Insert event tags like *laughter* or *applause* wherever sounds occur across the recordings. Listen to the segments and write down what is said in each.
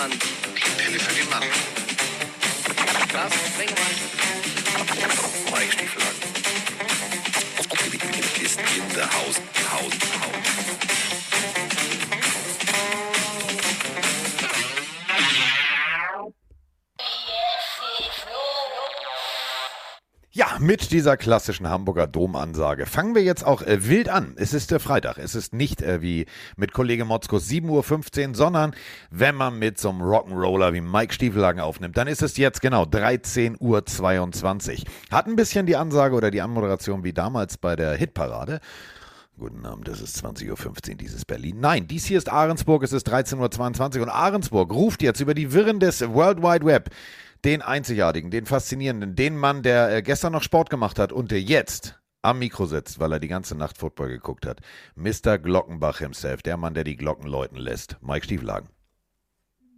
Mann. Die Pille für den Mann. Carsten Sprengemann. Mike Stieflagen. Ist in the house, house, house. Mit dieser klassischen Hamburger Domansage fangen wir jetzt auch äh, wild an. Es ist äh, Freitag. Es ist nicht äh, wie mit Kollege Motzkos 7.15 Uhr, sondern wenn man mit so einem Rock'n'Roller wie Mike Stiefelhagen aufnimmt, dann ist es jetzt genau 13.22 Uhr. Hat ein bisschen die Ansage oder die Anmoderation wie damals bei der Hitparade. Guten Abend, das ist 20.15 Uhr, dieses Berlin. Nein, dies hier ist Ahrensburg, es ist 13.22 Uhr und Ahrensburg ruft jetzt über die Wirren des World Wide Web den einzigartigen, den faszinierenden, den Mann, der äh, gestern noch Sport gemacht hat und der jetzt am Mikro sitzt, weil er die ganze Nacht Football geguckt hat. Mr. Glockenbach himself, der Mann, der die Glocken läuten lässt. Mike Stieflagen.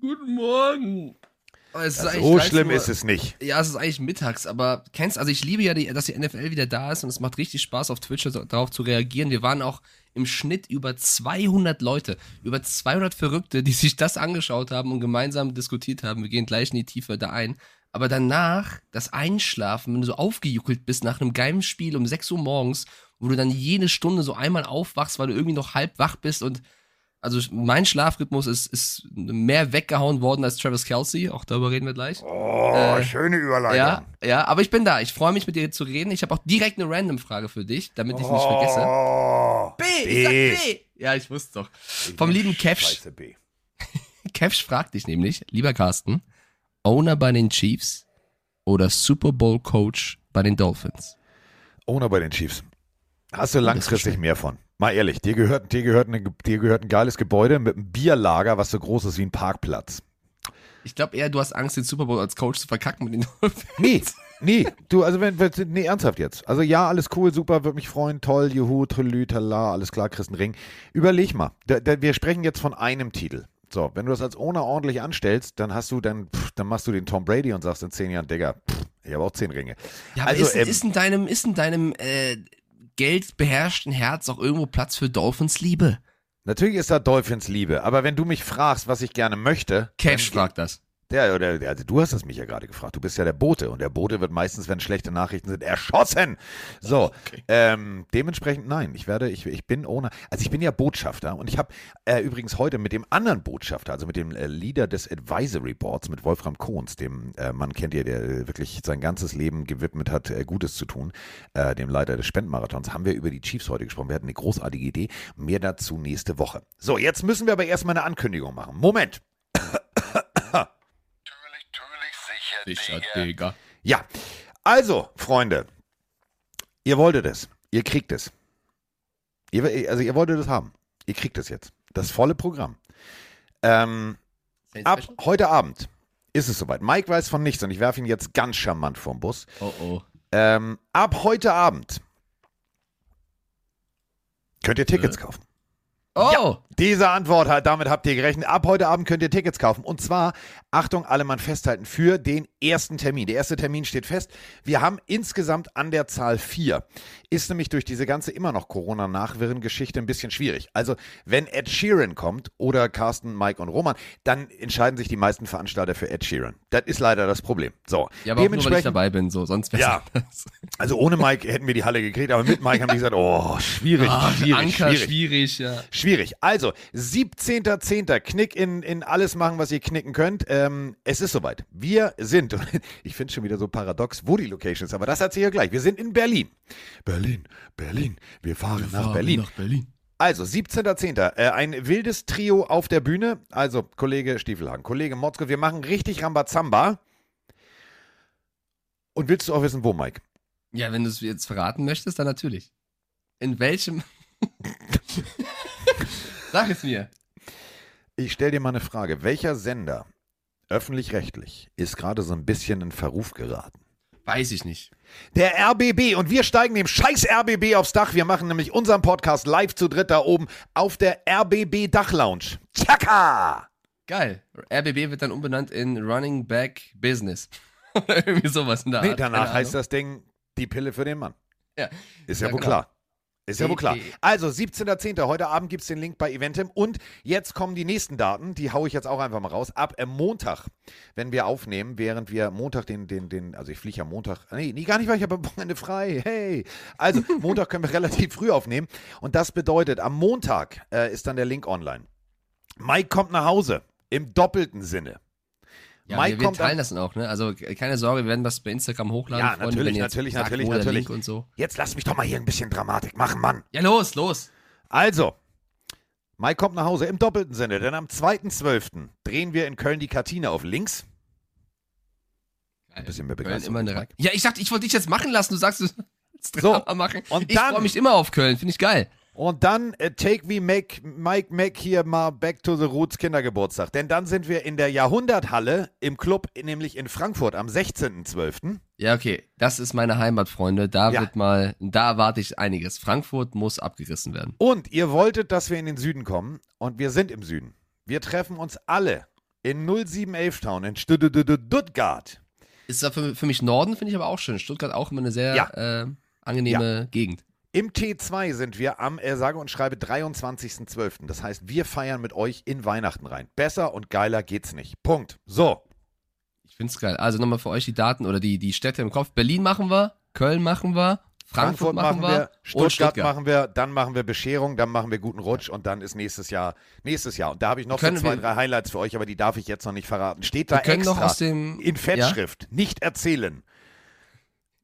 Guten Morgen. Es ist eigentlich So 13 schlimm Uhr- ist es nicht. Ja, es ist eigentlich mittags, aber kennst, also ich liebe ja, die, dass die NFL wieder da ist und es macht richtig Spaß auf Twitch darauf zu reagieren. Wir waren auch im Schnitt über 200 Leute, über 200 Verrückte, die sich das angeschaut haben und gemeinsam diskutiert haben. Wir gehen gleich in die Tiefe da ein. Aber danach, das Einschlafen, wenn du so aufgejuckelt bist nach einem geilen Spiel um 6 Uhr morgens, wo du dann jede Stunde so einmal aufwachst, weil du irgendwie noch halb wach bist und also mein Schlafrhythmus ist, ist mehr weggehauen worden als Travis Kelsey, auch darüber reden wir gleich. Oh, schöne Überleitung. Ja, ja, aber ich bin da. Ich freue mich mit dir zu reden. Ich habe auch direkt eine Random-Frage für dich, damit ich nicht vergesse. Oh, B, ich sag B. Ja, ich wusste doch. Vom lieben Kevsch. B. *laughs* Kevsch fragt dich nämlich, lieber Carsten, Owner bei den Chiefs oder Super Bowl Coach bei den Dolphins? Owner bei den Chiefs. Hast du ist langfristig mehr von. Mal ehrlich, dir gehört, dir, gehört eine, dir gehört ein geiles Gebäude mit einem Bierlager, was so groß ist wie ein Parkplatz. Ich glaube eher, du hast Angst, den Super Bowl als Coach zu verkacken mit den Dolphins. Nee, nee, du, also wenn, wenn, nee, ernsthaft jetzt. Also ja, alles cool, super, würde mich freuen, toll, juhu, trillü, tala, alles klar, kriegst einen Ring. Überleg mal, da, da, wir sprechen jetzt von einem Titel. So, wenn du das als Owner ordentlich anstellst, dann hast du dann, pff, dann machst du den Tom Brady und sagst in zehn Jahren, Digga, pff, ich habe auch zehn Ringe. Ja, aber also, ist, ähm, ist in deinem, ist in deinem äh, geldbeherrschten Herz auch irgendwo Platz für Dolphins Liebe? natürlich ist da Dolphins Liebe, aber wenn du mich fragst, was ich gerne möchte, Cash fragt das. Der, oder, der, also du hast es mich ja gerade gefragt. Du bist ja der Bote und der Bote wird meistens, wenn schlechte Nachrichten sind, erschossen. So, ähm, dementsprechend nein. Ich werde, ich, ich bin ohne, also ich bin ja Botschafter und ich habe äh, übrigens heute mit dem anderen Botschafter, also mit dem äh, Leader des Advisory Boards, mit Wolfram Kohns, dem äh, Mann kennt ihr, der äh, wirklich sein ganzes Leben gewidmet hat, äh, Gutes zu tun, äh, dem Leiter des Spendenmarathons, haben wir über die Chiefs heute gesprochen. Wir hatten eine großartige Idee. Mehr dazu nächste Woche. So, jetzt müssen wir aber erstmal eine Ankündigung machen. Moment. Sicher, Digga. Digga. Ja, also, Freunde, ihr wolltet es. Ihr kriegt es. Ihr, also, ihr wolltet es haben. Ihr kriegt es jetzt. Das volle Programm. Ähm, ab heute Abend ist es soweit. Mike weiß von nichts und ich werfe ihn jetzt ganz charmant vom Bus. Oh oh. Ähm, ab heute Abend könnt ihr Tickets kaufen. Oh! Diese Antwort, hat- damit habt ihr gerechnet. Ab heute Abend könnt ihr Tickets kaufen. Und zwar, Achtung, alle Mann festhalten, für den ersten Termin. Der erste Termin steht fest. Wir haben insgesamt an der Zahl vier. Ist nämlich durch diese ganze immer noch Corona-Nachwirren-Geschichte ein bisschen schwierig. Also, wenn Ed Sheeran kommt oder Carsten, Mike und Roman, dann entscheiden sich die meisten Veranstalter für Ed Sheeran. Das ist leider das Problem. So, Ja, aber auch nur, weil ich dabei bin, so, sonst wär's Ja. anders. *laughs* also ohne Mike hätten wir die Halle gekriegt, aber mit Mike haben die gesagt, oh, schwierig, Ah, schwierig, Anker, schwierig. schwierig, ja. Schwierig. Also, 17.10. Knick in, in alles machen, was ihr knicken könnt. Ähm, es ist soweit. Wir sind, *laughs* ich finde schon wieder so paradox, wo die Location ist, aber das erzähle ich gleich. Wir sind in Berlin. Berlin, Berlin. Wir fahren nach Berlin. Nach Berlin. Also, 17.10. Äh, ein wildes Trio auf der Bühne. Also, Kollege Stiefelhagen, Kollege Motzko, wir machen richtig Rambazamba. Und willst du auch wissen, wo, Mike? Ja, wenn du es jetzt verraten möchtest, dann natürlich. In welchem. *laughs* Sag es mir. Ich stelle dir mal eine Frage. Welcher Sender, öffentlich-rechtlich, ist gerade so ein bisschen in Verruf geraten? Weiß ich nicht. Der RBB und wir steigen dem scheiß RBB aufs Dach. Wir machen nämlich unseren Podcast live zu dritt da oben auf der RBB Dachlounge. Tschakka! Geil. RBB wird dann umbenannt in Running Back Business. *laughs* Oder irgendwie sowas in der Nee, Art. danach Keine heißt das Ding die Pille für den Mann. Ja. Ist ja, Ja, wohl genau. klar. Ist ja wohl klar. Also 17.10. Heute Abend gibt es den Link bei Eventim und jetzt kommen die nächsten Daten, die haue ich jetzt auch einfach mal raus. Ab äh, Montag, wenn wir aufnehmen, während wir Montag den, den, den, also ich fliege am Montag, nee, nee, gar nicht, weil ich habe am Wochenende frei, hey. Also *laughs* Montag können wir relativ früh aufnehmen und das bedeutet, am Montag äh, ist dann der Link online. Mike kommt nach Hause, im doppelten Sinne. Ja, Mike wir, wir kommt teilen das dann auch, ne? Also keine Sorge, wir werden das bei Instagram hochladen. Ja, Freunde, natürlich, natürlich, sagt, natürlich, natürlich. Und so. Jetzt lass mich doch mal hier ein bisschen Dramatik machen, Mann. Ja, los, los. Also, Mike kommt nach Hause im doppelten Sinne, denn am 2.12. drehen wir in Köln die Kartine auf links. Ein bisschen mehr Köln Begeisterung. immer eine Re- Ja, ich dachte, ich wollte dich jetzt machen lassen. Du sagst, du sollst So, Drama machen. und ich freue mich immer auf Köln. Finde ich geil. Und dann äh, take we make Mike Mac hier mal back to the roots Kindergeburtstag. Denn dann sind wir in der Jahrhunderthalle im Club, nämlich in Frankfurt am 16.12. Ja, okay. Das ist meine Heimat, Freunde. Da Ja. wird mal, da erwarte ich einiges. Frankfurt muss abgerissen werden. Und ihr wolltet, dass wir in den Süden kommen und wir sind im Süden. Wir treffen uns alle in 0711 Town in Stuttgart. Ist da für, für mich Norden, finde ich aber auch schön. Stuttgart auch immer eine sehr Ja. äh, angenehme Gegend. Im T2 sind wir am, äh, sage und schreibe, 23.12. Das heißt, wir feiern mit euch in Weihnachten rein. Besser und geiler geht's nicht. Punkt. So. Ich finde es geil. Also nochmal für euch die Daten oder die, die Städte im Kopf. Berlin machen wir, Köln machen wir, Frankfurt, machen wir, Stuttgart, und Stuttgart. machen wir, dann machen wir Bescherung, dann machen wir guten Rutsch und dann ist nächstes Jahr, nächstes Jahr. Und da habe ich noch so zwei, wir- drei Highlights für euch, aber die darf ich jetzt noch nicht verraten. Steht da Wir extra noch aus dem in Fettschrift. Nicht erzählen.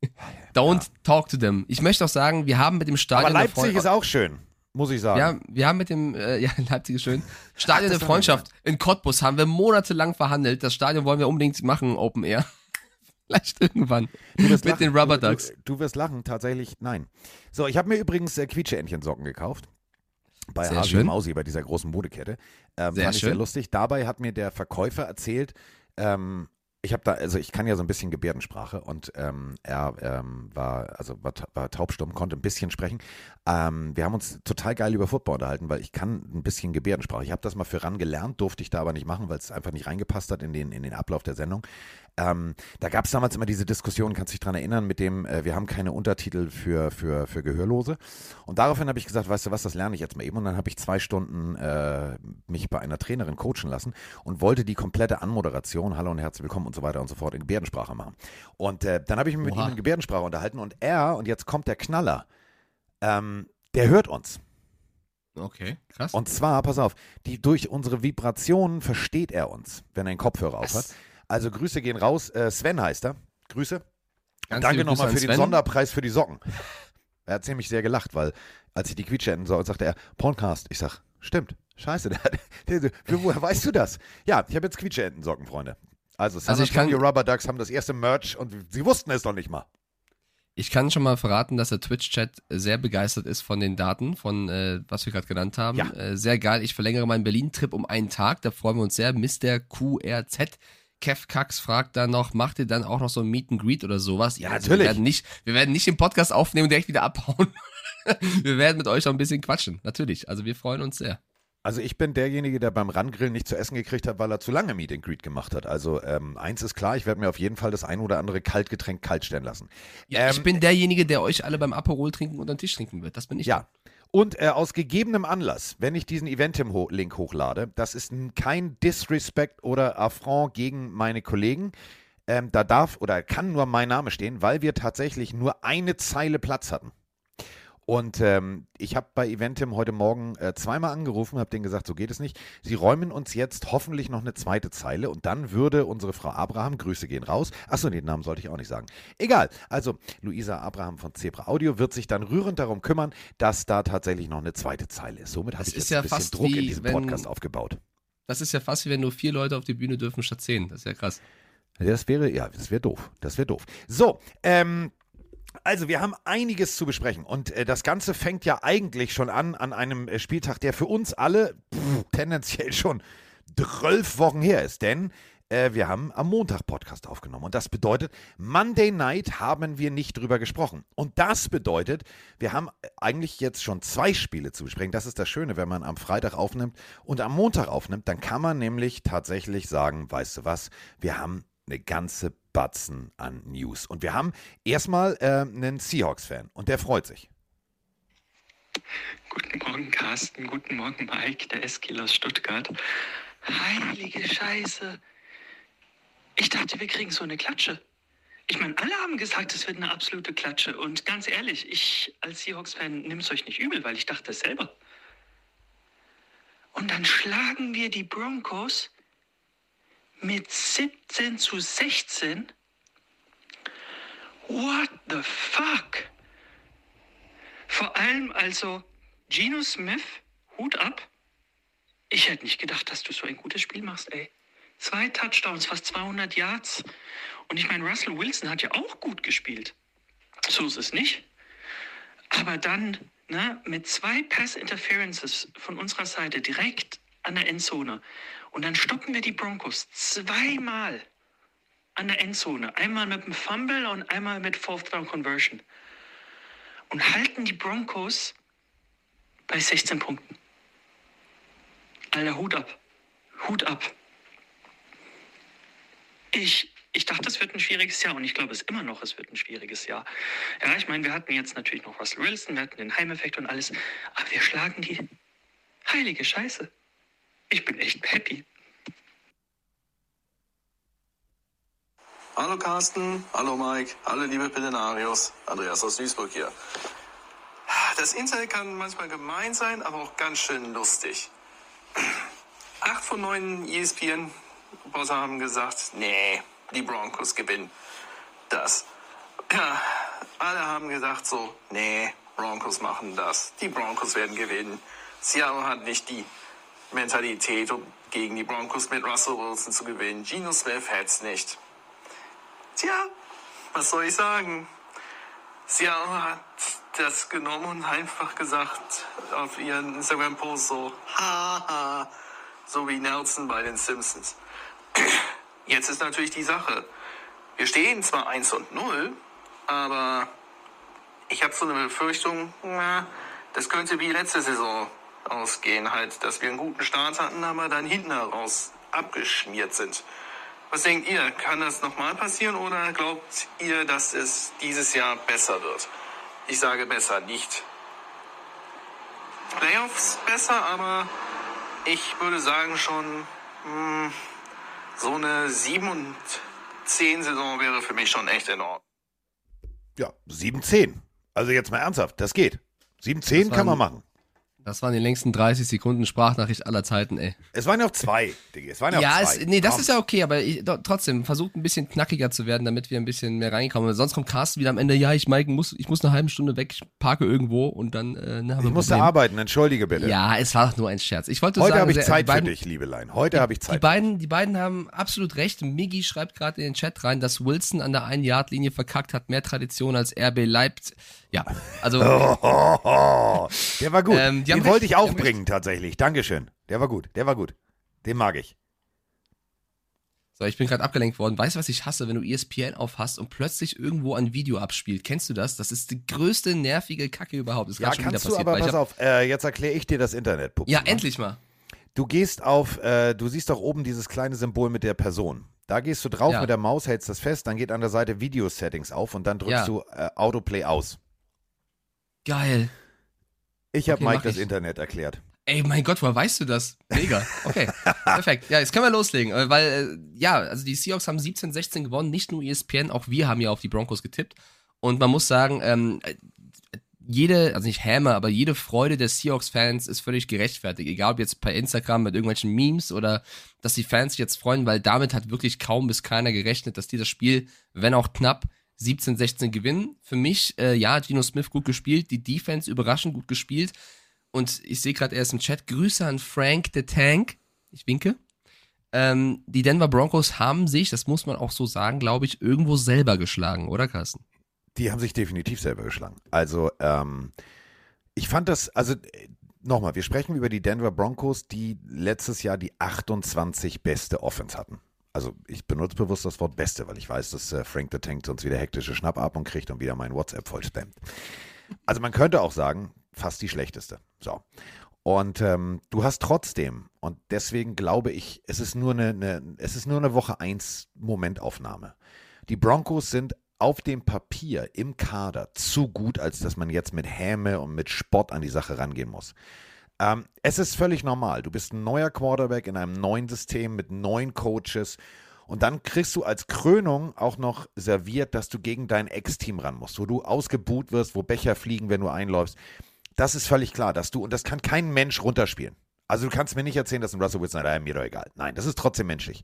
*laughs* Don't talk to them. Ich möchte auch sagen, wir haben mit dem Stadion Aber Leipzig ist auch schön, muss ich sagen. Ja, wir haben mit dem, äh, *laughs* ja, Leipzig ist schön. Stadion das der Freundschaft in Cottbus haben wir monatelang verhandelt. Das Stadion wollen wir unbedingt machen, Open Air. *laughs* Vielleicht irgendwann. Du wirst mit lachen. den Rubber Du- Ducks. Du, du wirst lachen, tatsächlich nein. So, ich habe mir übrigens äh, Quietscheentchensocken gekauft. Bei Sehr schön. Mausi, bei dieser großen Modekette. Ähm, Sehr fand ich sehr schön. lustig. Dabei hat mir der Verkäufer erzählt, ähm, ich habe da, also ich kann ja so ein bisschen Gebärdensprache und ähm, er ähm, war, also war, war taubstumm, konnte ein bisschen sprechen. Ähm, wir haben uns total geil über Football unterhalten, weil ich kann ein bisschen Gebärdensprache. Ich habe das mal für ran gelernt, durfte ich da aber nicht machen, weil es einfach nicht reingepasst hat in den, in den Ablauf der Sendung. Ähm, da gab es damals immer diese Diskussion, kannst dich dran erinnern, mit dem, äh, wir haben keine Untertitel für, für, für Gehörlose. Und daraufhin habe ich gesagt, weißt du was, das lerne ich jetzt mal eben. Und dann habe ich zwei Stunden äh, mich bei einer Trainerin coachen lassen und wollte die komplette Anmoderation, Hallo und herzlich willkommen und so weiter und so fort in Gebärdensprache machen. Und äh, dann habe ich mich mit Oha. ihm in Gebärdensprache unterhalten und er, und jetzt kommt der Knaller, ähm, der hört uns. Okay, krass. Und zwar, pass auf, die, durch unsere Vibrationen versteht er uns, wenn er einen Kopfhörer auf hat. Also Grüße gehen raus. Äh, Sven heißt er. Grüße. Ganz Danke nochmal für den. Sonderpreis für die Socken. Er hat ziemlich sehr gelacht, weil als ich die Quietschenden sah, sagte er, Podcast. Ich sag, stimmt. Scheiße, *laughs* der, der, der, woher weißt du das? Ja, ich habe jetzt Quietschenten-Socken, Freunde. Also, San Also ich kann- Rubber Ducks haben das erste Merch und sie wussten es noch nicht mal. Ich kann schon mal verraten, dass der Twitch-Chat sehr begeistert ist von den Daten, von äh, was wir gerade genannt haben. Ja. Äh, sehr geil. Ich verlängere meinen Berlin-Trip um einen Tag. Da freuen wir uns sehr. Mr. QRZ. Kev Kax fragt dann noch, macht ihr dann auch noch so ein Meet and Greet oder sowas? Ja, also natürlich. Wir werden, nicht, wir werden nicht den Podcast aufnehmen und direkt wieder abhauen. *laughs* wir werden mit euch noch ein bisschen quatschen. Natürlich. Also wir freuen uns sehr. Also ich bin derjenige, der beim Rangrillen nicht zu essen gekriegt hat, weil er zu lange Meet and Greet gemacht hat. Also ähm, eins ist klar, ich werde mir auf jeden Fall das ein oder andere Kaltgetränk kalt stellen lassen. Ja, Ähm, ich bin derjenige, der euch alle beim Aperol trinken unter den Tisch trinken wird. Das bin ich. Ja. Und äh, aus gegebenem Anlass, wenn ich diesen Eventim-Link hochlade, das ist kein Disrespect oder Affront gegen meine Kollegen. Ähm, da darf oder kann nur mein Name stehen, weil wir tatsächlich nur eine Zeile Platz hatten. Und ähm, ich habe bei Eventim heute Morgen äh, zweimal angerufen, habe denen gesagt, so geht es nicht. Sie räumen uns jetzt hoffentlich noch eine zweite Zeile und dann würde unsere Frau Abraham, Grüße gehen raus. Achso, den Namen sollte ich auch nicht sagen. Egal. Also Luisa Abraham von Zebra Audio wird sich dann rührend darum kümmern, dass da tatsächlich noch eine zweite Zeile ist. Somit habe ich jetzt ja ein bisschen fast Druck in diesem wenn- Podcast aufgebaut. Das ist ja fast wie wenn nur vier Leute auf die Bühne dürfen statt zehn. Das ist ja krass. Das wäre, ja, das wäre doof. Das wäre doof. So, ähm, also wir haben einiges zu besprechen und äh, das Ganze fängt ja eigentlich schon an an einem äh, Spieltag, der für uns alle pff, tendenziell schon zwölf Wochen her ist, denn äh, wir haben am Montag Podcast aufgenommen und das bedeutet, Monday Night haben wir nicht drüber gesprochen und das bedeutet, wir haben äh, eigentlich jetzt schon zwei Spiele zu besprechen. Das ist das Schöne, wenn man am Freitag aufnimmt und am Montag aufnimmt, dann kann man nämlich tatsächlich sagen, weißt du was, wir haben eine ganze Batzen an News. Und wir haben erstmal äh, einen Seahawks-Fan und der freut sich. Guten Morgen, Carsten. Guten Morgen, Mike, der Eskil aus Stuttgart. Heilige Scheiße. Ich dachte, wir kriegen so eine Klatsche. Ich meine, alle haben gesagt, es wird eine absolute Klatsche. Und ganz ehrlich, ich als Seahawks-Fan nehme es euch nicht übel, weil ich dachte es selber. Und dann schlagen wir die Broncos mit 17 zu 16. What the fuck? Vor allem also Geno Smith, Hut ab. Ich hätte nicht gedacht, dass du so ein gutes Spiel machst, ey. Zwei Touchdowns, fast 200 Yards. Und ich meine, Russell Wilson hat ja auch gut gespielt. So ist es nicht. Aber dann ne, mit zwei Pass-Interferences von unserer Seite direkt an der Endzone. Und dann stoppen wir die Broncos zweimal an der Endzone. Einmal mit dem Fumble und einmal mit Fourth Down Conversion. Und halten die Broncos bei 16 Punkten. Alter, Hut ab. Hut ab. Ich, ich dachte, es wird ein schwieriges Jahr und ich glaube es immer noch, es wird ein schwieriges Jahr. Ja, ich meine, wir hatten jetzt natürlich noch Russell Wilson, wir hatten den Heimeffekt und alles, aber wir schlagen die heilige Scheiße. Ich bin echt happy. Hallo Carsten, hallo Mike, hallo liebe Pillenarios, Andreas aus Duisburg hier. Das Internet kann manchmal gemein sein, aber auch ganz schön lustig. Acht von neun ESPN-Bosser haben gesagt, nee, die Broncos gewinnen das. Ja, alle haben gesagt so, nee, Broncos machen das. Die Broncos werden gewinnen. Seattle hat nicht die Mentalität, um gegen die Broncos mit Russell Wilson zu gewinnen. Geno Smith hätt's nicht. Tja, was soll ich sagen? Seattle hat das genommen und einfach gesagt auf ihren Instagram-Post so, haha, so wie Nelson bei den Simpsons. *clears throat* Jetzt ist natürlich die Sache. Wir stehen zwar 1 und 0, aber ich habe so eine Befürchtung, na, das könnte wie letzte Saison ausgehen, halt, dass wir einen guten Start hatten, aber dann hinten heraus abgeschmiert sind. Was denkt ihr? Kann das nochmal passieren oder glaubt ihr, dass es dieses Jahr besser wird? Ich sage besser nicht. Playoffs besser, aber ich würde sagen schon mh, so eine 7 und 10 Saison wäre für mich schon echt in Ordnung. Ja, 7-10. Also jetzt mal ernsthaft, das geht. 7-10 Das kann man machen. Das waren die längsten 30 Sekunden Sprachnachricht aller Zeiten, ey. Es waren ja auch zwei, Diggi. Es waren ja, Ja, auch es, zwei. nee, das Komm. ist ja okay, aber ich, do, trotzdem, versucht ein bisschen knackiger zu werden, damit wir ein bisschen mehr reinkommen. Sonst kommt Carsten wieder am Ende, ja, ich, Mike, muss, ich muss eine halbe Stunde weg, ich parke irgendwo und dann äh, ne, haben wir Ich musste arbeiten, entschuldige bitte. Ja, es war doch nur ein Scherz. Ich wollte Heute sagen, habe ich sehr- Zeit die für beiden, dich, Liebelein. Heute habe ich Die Zeit. beiden, die beiden haben absolut recht. Miggy schreibt gerade in den Chat rein, dass Wilson an der Ein-Yard-Linie verkackt hat, mehr Tradition als RB Leipzig. Ja, also *laughs* der war gut. Ähm, Den wollte ich haben aufbringen, tatsächlich. Dankeschön. Der war gut. Der war gut. Den mag ich. So, ich bin gerade abgelenkt worden. Weißt du, was ich hasse, wenn du ESPN aufhast und plötzlich irgendwo ein Video abspielt? Kennst du das? Das ist die größte nervige Kacke überhaupt. Das ist Ja, schon wieder kannst du passiert. aber, weil ich pass auf, äh, jetzt erkläre ich dir das Internet, Puppe. Ja, endlich mal. Du gehst auf, äh, du siehst doch oben dieses kleine Symbol mit der Person. Da gehst du drauf Ja. mit der Maus, hältst das fest, dann geht an der Seite Video-Settings auf und dann drückst Ja. du äh, Autoplay aus. Geil. Ich habe Okay, Mike das ich. Internet erklärt. Ey, mein Gott, woher weißt du das? Mega. Okay, *laughs* perfekt. Ja, jetzt können wir loslegen. äh, Weil, äh, ja, also die Seahawks haben 17, 16 gewonnen. Nicht nur ESPN, auch wir haben ja auf die Broncos getippt. Und man muss sagen, ähm, äh, jede, also nicht Hammer, aber jede Freude der Seahawks-Fans ist völlig gerechtfertigt. Egal ob jetzt bei Instagram mit irgendwelchen Memes oder dass die Fans sich jetzt freuen, weil damit hat wirklich kaum bis keiner gerechnet, dass die das Spiel, wenn auch knapp, 17, 16 gewinnen. Für mich, äh, ja, Gino Smith gut gespielt, die Defense überraschend gut gespielt. Und ich sehe gerade, er ist im Chat. Grüße an Frank the Tank. Ich winke. Ähm, die Denver Broncos haben sich, das muss man auch so sagen, glaube ich, irgendwo selber geschlagen, oder Carsten? Die haben sich definitiv selber geschlagen. Also, ähm, ich fand das, also nochmal, wir sprechen über die Denver Broncos, die letztes Jahr die 28 beste Offense hatten. Also ich benutze bewusst das Wort beste, weil ich weiß, dass äh, Frank the Tank sonst wieder hektische Schnappatmung kriegt und wieder mein WhatsApp voll spammt. Also man könnte auch sagen, fast die schlechteste. So. Und ähm, du hast trotzdem, und deswegen glaube ich, es ist nur eine, eine, es ist nur eine Woche 1 Momentaufnahme. Die Broncos sind auf dem Papier im Kader zu gut, als dass man jetzt mit Häme und mit Spott an die Sache rangehen muss. Ähm, es ist völlig normal. Du bist ein neuer Quarterback in einem neuen System mit neuen Coaches. Und dann kriegst du als Krönung auch noch serviert, dass du gegen dein Ex-Team ran musst, wo du ausgebuht wirst, wo Becher fliegen, wenn du einläufst. Das ist völlig klar, dass du, und das kann kein Mensch runterspielen. Also du kannst mir nicht erzählen, dass ein Russell Wilson, naja, mir doch egal. Nein, das ist trotzdem menschlich.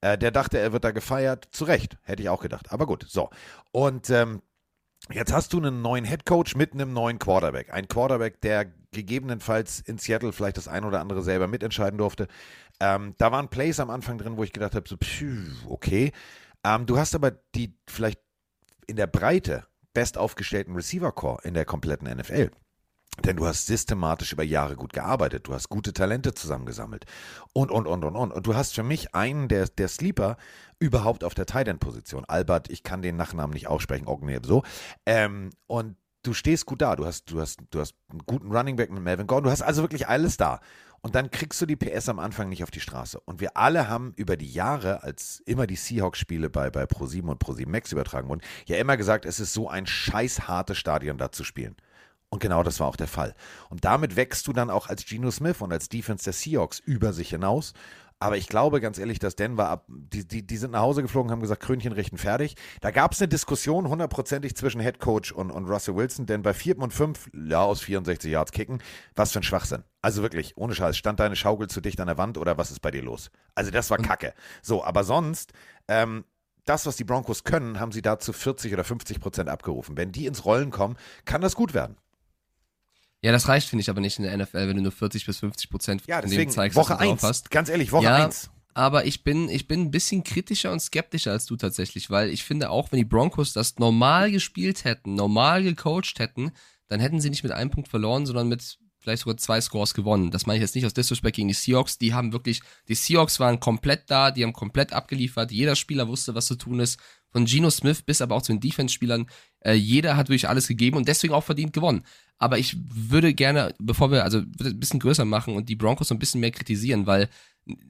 Äh, der dachte, er wird da gefeiert. Zu Recht, hätte ich auch gedacht. Aber gut, so. Und ähm, jetzt hast du einen neuen Head Coach mit einem neuen Quarterback. Ein Quarterback, der gegebenenfalls in Seattle vielleicht das ein oder andere selber mitentscheiden durfte. Ähm, da waren Plays am Anfang drin, wo ich gedacht habe, so, pfiuh, okay. Ähm, du hast aber die vielleicht in der Breite best aufgestellten Receiver-Core in der kompletten NFL. Denn du hast systematisch über Jahre gut gearbeitet, du hast gute Talente zusammengesammelt und, und, und, und, und. Und du hast für mich einen der, der Sleeper überhaupt auf der Tight End Position. Albert, ich kann den Nachnamen nicht aussprechen, Ogneb so. Ähm, und du stehst gut da. Du hast, du hast, du hast einen guten Running Back mit Melvin Gordon. Du hast also wirklich alles da. Und dann kriegst du die PS am Anfang nicht auf die Straße. Und wir alle haben über die Jahre, als immer die Seahawks-Spiele bei, bei Pro7 und Pro7 Max übertragen wurden, ja immer gesagt, es ist so ein scheiß hartes Stadion da zu spielen. Und genau das war auch der Fall. Und damit wächst du dann auch als Geno Smith und als Defense der Seahawks über sich hinaus. Aber ich glaube ganz ehrlich, dass Denver ab, die, die, die sind nach Hause geflogen, haben gesagt, Krönchen richten fertig. Da gab es eine Diskussion hundertprozentig zwischen Head Coach und, und Russell Wilson, denn bei 4. und 5, ja, aus 64 Yards kicken, was für ein Schwachsinn. Also wirklich, ohne Scheiß, stand deine Schaukel zu dicht an der Wand oder was ist bei dir los? Also das war Kacke. So, aber sonst, ähm, das, was die Broncos können, haben sie da zu 40 oder 50 Prozent abgerufen. Wenn die ins Rollen kommen, kann das gut werden. Ja, das reicht, finde ich, aber nicht in der NFL, wenn du nur 40 bis 50 Prozent Ja, von dem zeigst, Woche was du drauf 1. hast. Ganz ehrlich, Woche Ja, 1. Aber ich bin, ich bin ein bisschen kritischer und skeptischer als du tatsächlich, weil ich finde auch, wenn die Broncos das normal gespielt hätten, normal gecoacht hätten, dann hätten sie nicht mit einem Punkt verloren, sondern mit vielleicht sogar zwei Scores gewonnen. Das meine ich jetzt nicht aus Disrespect gegen die Seahawks. Die haben wirklich, die Seahawks waren komplett da, die haben komplett abgeliefert. Jeder Spieler wusste, was zu tun ist. Von Geno Smith bis aber auch zu den Defense-Spielern. Äh, jeder hat wirklich alles gegeben und deswegen auch verdient gewonnen. Aber ich würde gerne, bevor wir, also ein bisschen größer machen und die Broncos so ein bisschen mehr kritisieren, weil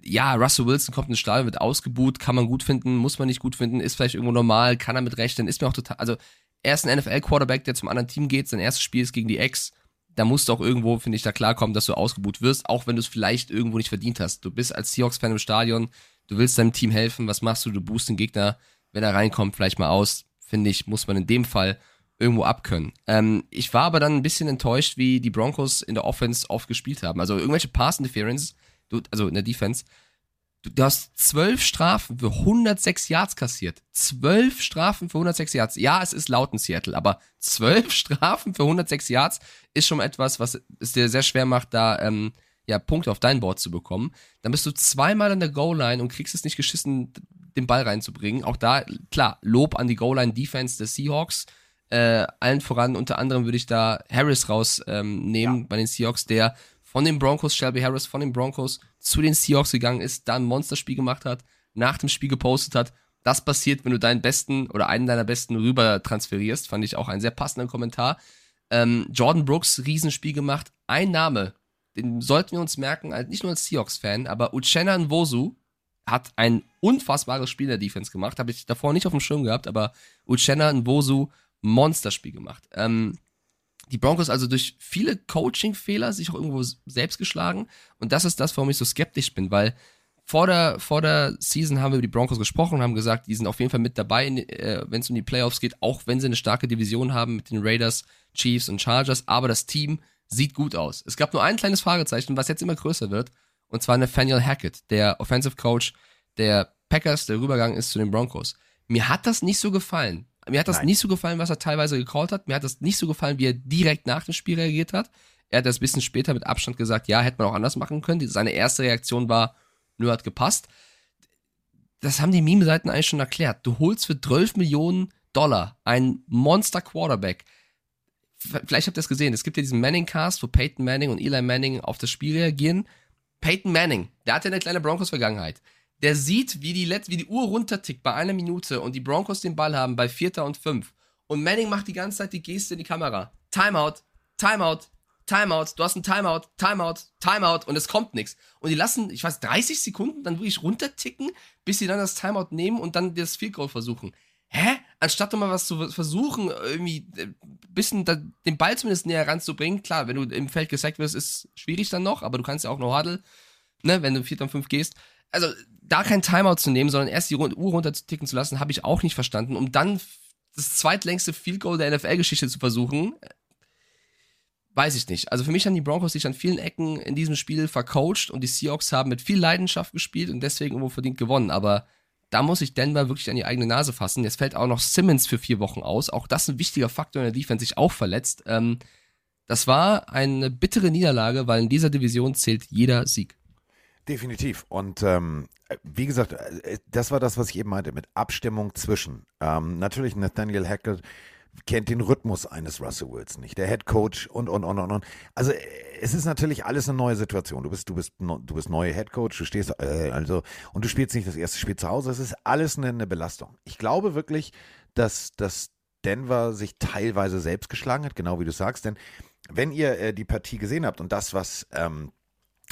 ja, Russell Wilson kommt ins Stadion, wird ausgebuht, kann man gut finden, muss man nicht gut finden, ist vielleicht irgendwo normal, kann er mit rechnen, ist mir auch total, also er ist ein NFL-Quarterback, der zum anderen Team geht, sein erstes Spiel ist gegen die Ex, da musst du auch irgendwo, finde ich, da klarkommen, dass du ausgebuht wirst, auch wenn du es vielleicht irgendwo nicht verdient hast. Du bist als Seahawks-Fan im Stadion, du willst deinem Team helfen, was machst du? Du boost den Gegner, wenn er reinkommt, vielleicht mal aus, finde ich, muss man in dem Fall irgendwo abkönnen. Ähm, ich war aber dann ein bisschen enttäuscht, wie die Broncos in der Offense oft gespielt haben. Also irgendwelche Pass-Interference, also in der Defense, du, du hast zwölf Strafen für 106 Yards kassiert. Zwölf Strafen für 106 Yards. Ja, es ist laut in Seattle, aber zwölf *laughs* Strafen für 106 Yards ist schon etwas, was es dir sehr schwer macht, da ähm, ja, Punkte auf dein Board zu bekommen. Dann bist du zweimal an der Goal-Line und kriegst es nicht geschissen, den Ball reinzubringen. Auch da, klar, Lob an die Goal-Line-Defense des Seahawks. Äh, allen voran, unter anderem würde ich da Harris rausnehmen ähm, nehmen bei den Seahawks, der von den Broncos, Shelby Harris von den Broncos zu den Seahawks gegangen ist, da ein Monsterspiel gemacht hat, nach dem Spiel gepostet hat. Das passiert, wenn du deinen besten oder einen deiner besten rüber transferierst. Fand ich auch einen sehr passenden Kommentar. Ähm, Jordan Brooks, Riesenspiel gemacht. Ein Name, den sollten wir uns merken, halt nicht nur als Seahawks-Fan, aber Uchenna Nwosu hat ein unfassbares Spiel in der Defense gemacht. Habe ich davor nicht auf dem Schirm gehabt, aber Uchenna Nwosu, Monsterspiel gemacht. Ähm, die Broncos also durch viele Coaching-Fehler sich auch irgendwo selbst geschlagen. Und das ist das, warum ich so skeptisch bin, weil vor der, vor der Season haben wir über die Broncos gesprochen, haben gesagt, die sind auf jeden Fall mit dabei, äh, wenn es um die Playoffs geht, auch wenn sie eine starke Division haben mit den Raiders, Chiefs und Chargers. Aber das Team sieht gut aus. Es gab nur ein kleines Fragezeichen, was jetzt immer größer wird, und zwar Nathaniel Hackett, der Offensive Coach der Packers, der rübergegangen ist zu den Broncos. Mir hat das nicht so gefallen. Mir hat das Nein. nicht so gefallen, was er teilweise gecallt hat. Mir hat das nicht so gefallen, wie er direkt nach dem Spiel reagiert hat. Er hat das ein bisschen später mit Abstand gesagt, ja, hätte man auch anders machen können. Seine erste Reaktion war, nur hat gepasst. Das haben die Meme-Seiten eigentlich schon erklärt. Du holst für 12 Millionen Dollar einen Monster-Quarterback. Vielleicht habt ihr das gesehen. Es gibt ja diesen Manning-Cast, wo Peyton Manning und Eli Manning auf das Spiel reagieren. Peyton Manning, der hat ja eine kleine Broncos-Vergangenheit. Der sieht, wie die, Let wie die Uhr runtertickt bei einer Minute und die Broncos den Ball haben bei Vierter und Fünf. Und Manning macht die ganze Zeit die Geste in die Kamera. Timeout, Timeout, Timeout, du hast ein Timeout, Timeout, Timeout und es kommt nichts. Und die lassen, ich weiß, 30 Sekunden dann wirklich runterticken, bis sie dann das Timeout nehmen und dann das Field Goal versuchen. Hä? Anstatt mal was zu versuchen, irgendwie ein bisschen da, den Ball zumindest näher ranzubringen. Klar, wenn du im Feld gesackt wirst, ist schwierig dann noch, aber du kannst ja auch no Huddle, ne, wenn du 4 und 5 gehst. Also da kein Timeout zu nehmen, sondern erst die Uhr runterzuticken zu lassen, habe ich auch nicht verstanden, um dann das zweitlängste Field Goal der NFL-Geschichte zu versuchen. Weiß ich nicht. Also für mich haben die Broncos sich an vielen Ecken in diesem Spiel vercoacht und die Seahawks haben mit viel Leidenschaft gespielt und deswegen irgendwo verdient gewonnen. Aber da muss sich Denver wirklich an die eigene Nase fassen. Jetzt fällt auch noch Simmons für vier Wochen aus. Auch das ein wichtiger Faktor in der Defense, sich auch verletzt. Ähm, das war eine bittere Niederlage, weil in dieser Division zählt jeder Sieg. Definitiv. Und ähm, wie gesagt, äh, das war das, was ich eben meinte, mit Abstimmung zwischen. Ähm, natürlich Nathaniel Hackett kennt den Rhythmus eines Russell Wilson nicht, der Head Coach und und und und und. Also es ist natürlich alles eine neue Situation. Du bist du bist du bist neuer Head Coach, du stehst äh, also und du spielst nicht das erste Spiel zu Hause. Es ist alles eine, eine Belastung. Ich glaube wirklich, dass dass Denver sich teilweise selbst geschlagen hat, genau wie du sagst, denn wenn ihr äh, die Partie gesehen habt und das, was ähm,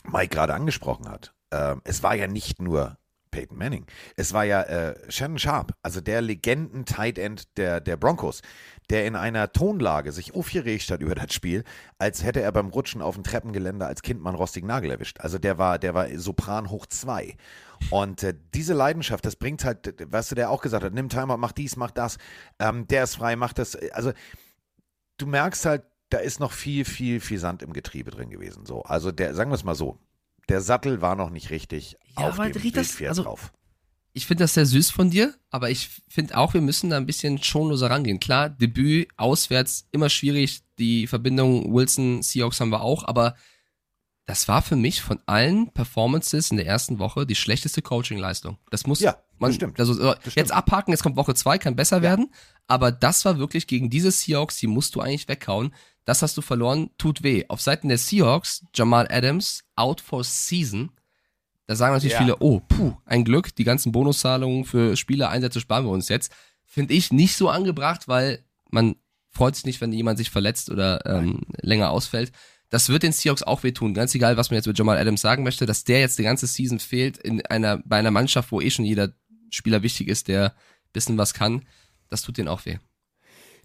Mike gerade angesprochen hat, äh, es war ja nicht nur Peyton Manning. Es war ja äh, Shannon Sharp, also der Legenden-Tight End der, der Broncos, der in einer Tonlage sich aufgeregt hat über das Spiel, als hätte er beim Rutschen auf dem Treppengeländer als Kind mal einen rostigen Nagel erwischt. Also der war, der war Sopran hoch zwei. Und äh, diese Leidenschaft, das bringt halt, weißt du, der auch gesagt hat, nimm Timer, mach dies, mach das, ähm, der ist frei, mach das. Also du merkst halt, da ist noch viel, viel, viel Sand im Getriebe drin gewesen. So, also der, sagen wir es mal so, der Sattel war noch nicht richtig Ja, auf dem das- also- drauf. Ich finde das sehr süß von dir, aber ich finde auch, wir müssen da ein bisschen schonloser rangehen. Klar, Debüt, auswärts, immer schwierig. Die Verbindung Wilson, Seahawks haben wir auch, aber das war für mich von allen Performances in der ersten Woche die schlechteste Coaching-Leistung. Das muss Ja, man, das stimmt. Also, äh, stimmt. jetzt abhaken, jetzt kommt Woche zwei, kann besser werden, aber das war wirklich gegen diese Seahawks, die musst du eigentlich weghauen. Das hast du verloren, tut weh. Auf Seiten der Seahawks, Jamal Adams, out for season. Da sagen natürlich Ja. viele, oh, puh, ein Glück, die ganzen Bonuszahlungen für Spielereinsätze sparen wir uns jetzt. Finde ich nicht so angebracht, weil man freut sich nicht, wenn jemand sich verletzt oder ähm, länger ausfällt. Das wird den Seahawks auch wehtun. Ganz egal, was man jetzt mit Jamal Adams sagen möchte, dass der jetzt die ganze Season fehlt in einer, bei einer Mannschaft, wo eh schon jeder Spieler wichtig ist, der bisschen was kann, das tut denen auch weh.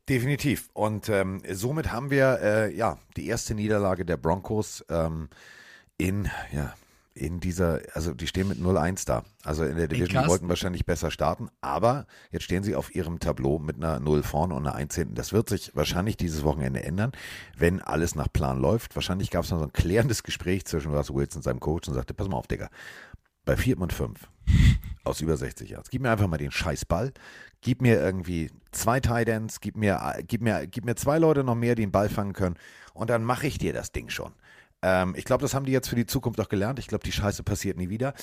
Definitiv. Und ähm, somit haben wir äh, ja die erste Niederlage der Broncos ähm, in ja in dieser, also die stehen mit 0-1 da. Also in der Division, die wollten wahrscheinlich besser starten, aber jetzt stehen sie auf ihrem Tableau mit einer 0 vorne und einer 1 hinten. Das wird sich wahrscheinlich dieses Wochenende ändern, wenn alles nach Plan läuft. Wahrscheinlich gab es noch so ein klärendes Gespräch zwischen Russell Wilson und seinem Coach und sagte, pass mal auf, Digga, bei 4 und 5 *laughs* aus über 60 Yards, gib mir einfach mal den Scheißball, gib mir irgendwie zwei Ends, gib mir, gib mir, gib mir zwei Leute noch mehr, die den Ball fangen können und dann mache ich dir das Ding schon. Ähm, ich glaube, das haben die jetzt für die Zukunft auch gelernt. Ich glaube, die Scheiße passiert nie wieder.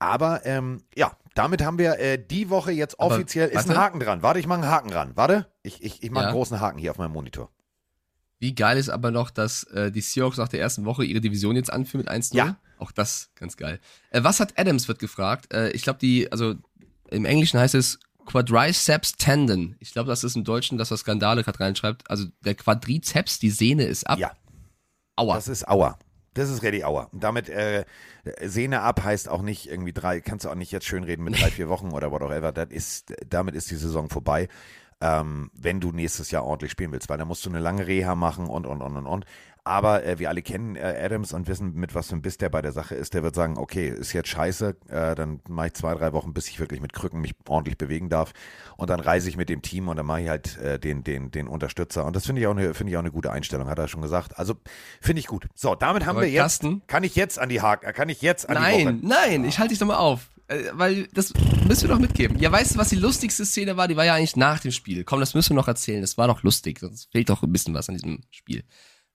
Aber ähm, ja, damit haben wir äh, die Woche jetzt Aber offiziell, ist ein warte. Haken dran. Warte, ich mache einen Haken ran. Warte, ich, ich, ich mache Ja. einen großen Haken hier auf meinem Monitor. Wie geil ist aber noch, dass äh, die Seahawks nach der ersten Woche ihre Division jetzt anführen mit 1-0? Ja. Auch das ganz geil. Äh, was hat Adams, wird gefragt. Äh, ich glaube, die, also im Englischen heißt es Quadriceps Tendon. Ich glaube, das ist im Deutschen, das was Skandale gerade reinschreibt. Also der Quadrizeps, die Sehne ist ab. Ja. Aua. Das ist Aua. Das ist ready Aua. Und damit äh, Sehne ab heißt auch nicht irgendwie drei, kannst du auch nicht jetzt schön reden mit drei, *laughs* vier Wochen oder whatever. Das ist, damit ist die Saison vorbei. Ähm, wenn du nächstes Jahr ordentlich spielen willst, weil da musst du eine lange Reha machen und und und und und. Aber äh, wir alle kennen äh, Adams und wissen, mit was für ein Biss der bei der Sache ist. Der wird sagen, okay, ist jetzt scheiße, äh, dann mache ich zwei, drei Wochen, bis ich wirklich mit Krücken mich ordentlich bewegen darf. Und dann reise ich mit dem Team und dann mache ich halt äh, den, den, den Unterstützer. Und das finde ich auch eine, finde ich auch eine gute Einstellung, hat er schon gesagt. Also finde ich gut. So, damit haben Aber wir jetzt, Carsten? kann ich jetzt an die Haken, kann ich jetzt an die Nein, Woche. nein, ich halte dich doch mal auf. Äh, Weil das müssen wir doch mitgeben. Ja, weißt du, was die lustigste Szene war? Die war ja eigentlich nach dem Spiel. Komm, das müssen wir noch erzählen. Das war doch lustig. Sonst fehlt doch ein bisschen was an diesem Spiel.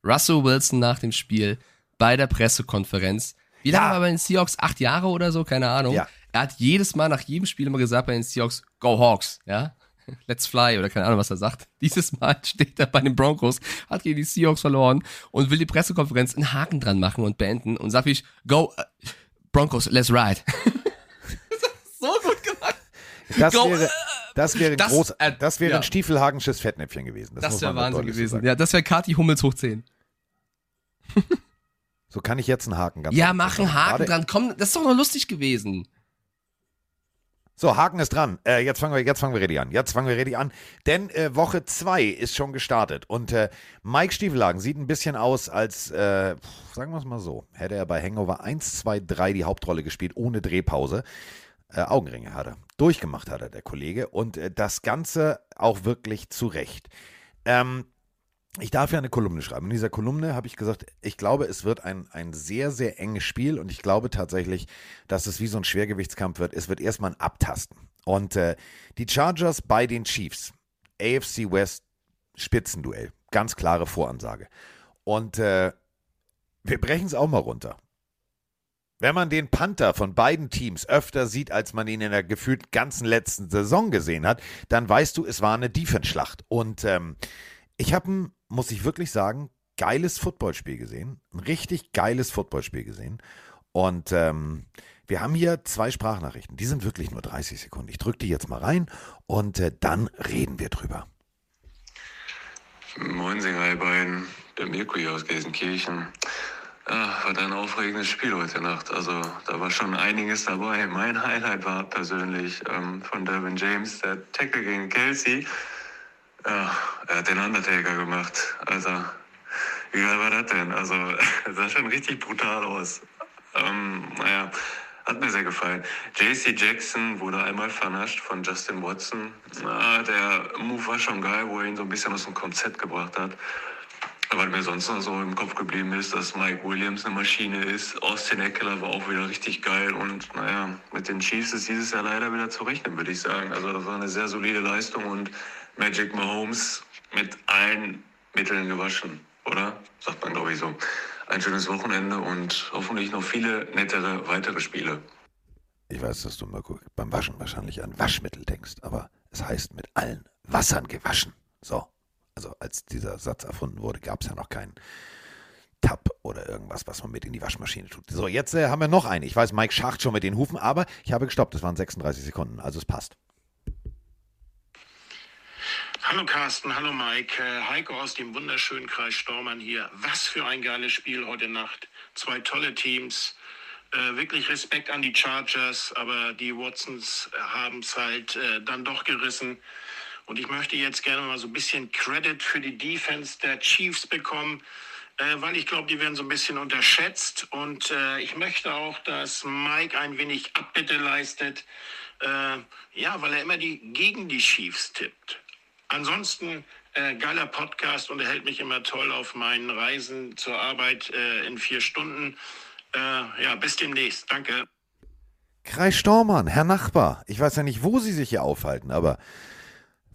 Russell Wilson nach dem Spiel bei der Pressekonferenz. Wie lange Ja. war bei den Seahawks? Acht Jahre oder so? Keine Ahnung. Ja. Er hat jedes Mal nach jedem Spiel immer gesagt bei den Seahawks, go Hawks, ja? *laughs* Let's fly oder keine Ahnung, was er sagt. *laughs* Dieses Mal steht er bei den Broncos, hat gegen die Seahawks verloren und will die Pressekonferenz einen Haken dran machen und beenden und sagt ich, go äh, Broncos, let's ride. *laughs* so gut gemacht. Das Go- wäre, das wäre, Das- groß, äh, das wäre ja. ein stiefelhagensches Fettnäpfchen gewesen. Das muss wäre Wahnsinn gewesen. sagen. Ja, das wäre Kati Hummels hoch 10. *laughs* So kann ich jetzt einen Haken ganz Ja, mach einen machen. Haken dran. Komm, das ist doch noch lustig gewesen. So, Haken ist dran. Äh, jetzt fangen wir, jetzt fangen wir ready an. Jetzt fangen wir ready an. Denn äh, Woche 2 ist schon gestartet. Und äh, Mike Stiefelhagen sieht ein bisschen aus, als, äh, sagen wir es mal so, hätte er bei Hangover 1, 2, 3 die Hauptrolle gespielt, ohne Drehpause. Äh, Augenringe hat er. Durchgemacht hat er, der Kollege. Und äh, das Ganze auch wirklich zurecht. Ähm, ich darf ja eine Kolumne schreiben. In dieser Kolumne habe ich gesagt, ich glaube, es wird ein, ein sehr, sehr enges Spiel und ich glaube tatsächlich, dass es wie so ein Schwergewichtskampf wird. Es wird erstmal ein Abtasten. Und äh, die Chargers bei den Chiefs, AFC West Spitzenduell, ganz klare Voransage. Und äh, wir brechen es auch mal runter. Wenn man den Panther von beiden Teams öfter sieht, als man ihn in der gefühlt ganzen letzten Saison gesehen hat, dann weißt du, es war eine Defense-Schlacht. Und ähm, ich habe ein, muss ich wirklich sagen, geiles Footballspiel gesehen. Ein richtig geiles Footballspiel gesehen. Und ähm, wir haben hier zwei Sprachnachrichten. Die sind wirklich nur 30 Sekunden. Ich drücke die jetzt mal rein und äh, dann reden wir drüber. Moin, beiden. Der Mirko hier aus Gelsenkirchen. Ja, war ein aufregendes Spiel heute Nacht. Also da war schon einiges dabei. Mein Highlight war persönlich ähm, von Derwin James, der Tackle gegen Kelsey. Ja, er hat den Undertaker gemacht. Also, wie geil war das denn? Also, *laughs* sah schon richtig brutal aus. Ähm, naja, hat mir sehr gefallen. JC Jackson wurde einmal vernascht von Justin Watson. Na, der Move war schon geil, wo er ihn so ein bisschen aus dem Konzept gebracht hat. Was mir sonst noch so im Kopf geblieben ist, dass Mike Williams eine Maschine ist. Austin Eckler war auch wieder richtig geil. Und naja, mit den Chiefs ist dieses Jahr leider wieder zu rechnen, würde ich sagen. Also das war eine sehr solide Leistung und Magic Mahomes mit allen Mitteln gewaschen, oder? Sagt man, glaube ich, so. Ein schönes Wochenende und hoffentlich noch viele nettere weitere Spiele. Ich weiß, dass du mal beim Waschen wahrscheinlich an Waschmittel denkst, aber es heißt mit allen Wassern gewaschen. So. Also als dieser Satz erfunden wurde, gab es ja noch keinen Tab oder irgendwas, was man mit in die Waschmaschine tut. So, jetzt äh, haben wir noch einen. Ich weiß, Mike schacht schon mit den Hufen, aber ich habe gestoppt. Es waren 36 Sekunden, also es passt. Hallo Carsten, hallo Mike. Äh, Heiko aus dem wunderschönen Kreis Stormann hier. Was für ein geiles Spiel heute Nacht. Zwei tolle Teams. Äh, wirklich Respekt an die Chargers, aber die Watsons haben es halt äh, dann doch gerissen. Und ich möchte jetzt gerne mal so ein bisschen Credit für die Defense der Chiefs bekommen, äh, weil ich glaube, die werden so ein bisschen unterschätzt. Und äh, ich möchte auch, dass Mike ein wenig Abbitte leistet. Äh, ja, weil er immer die, gegen die Chiefs tippt. Ansonsten äh, geiler Podcast und er hält mich immer toll auf meinen Reisen zur Arbeit äh, in vier Stunden. Äh, ja, bis demnächst. Danke. Kreis Stormann, Herr Nachbar. Ich weiß ja nicht, wo Sie sich hier aufhalten, aber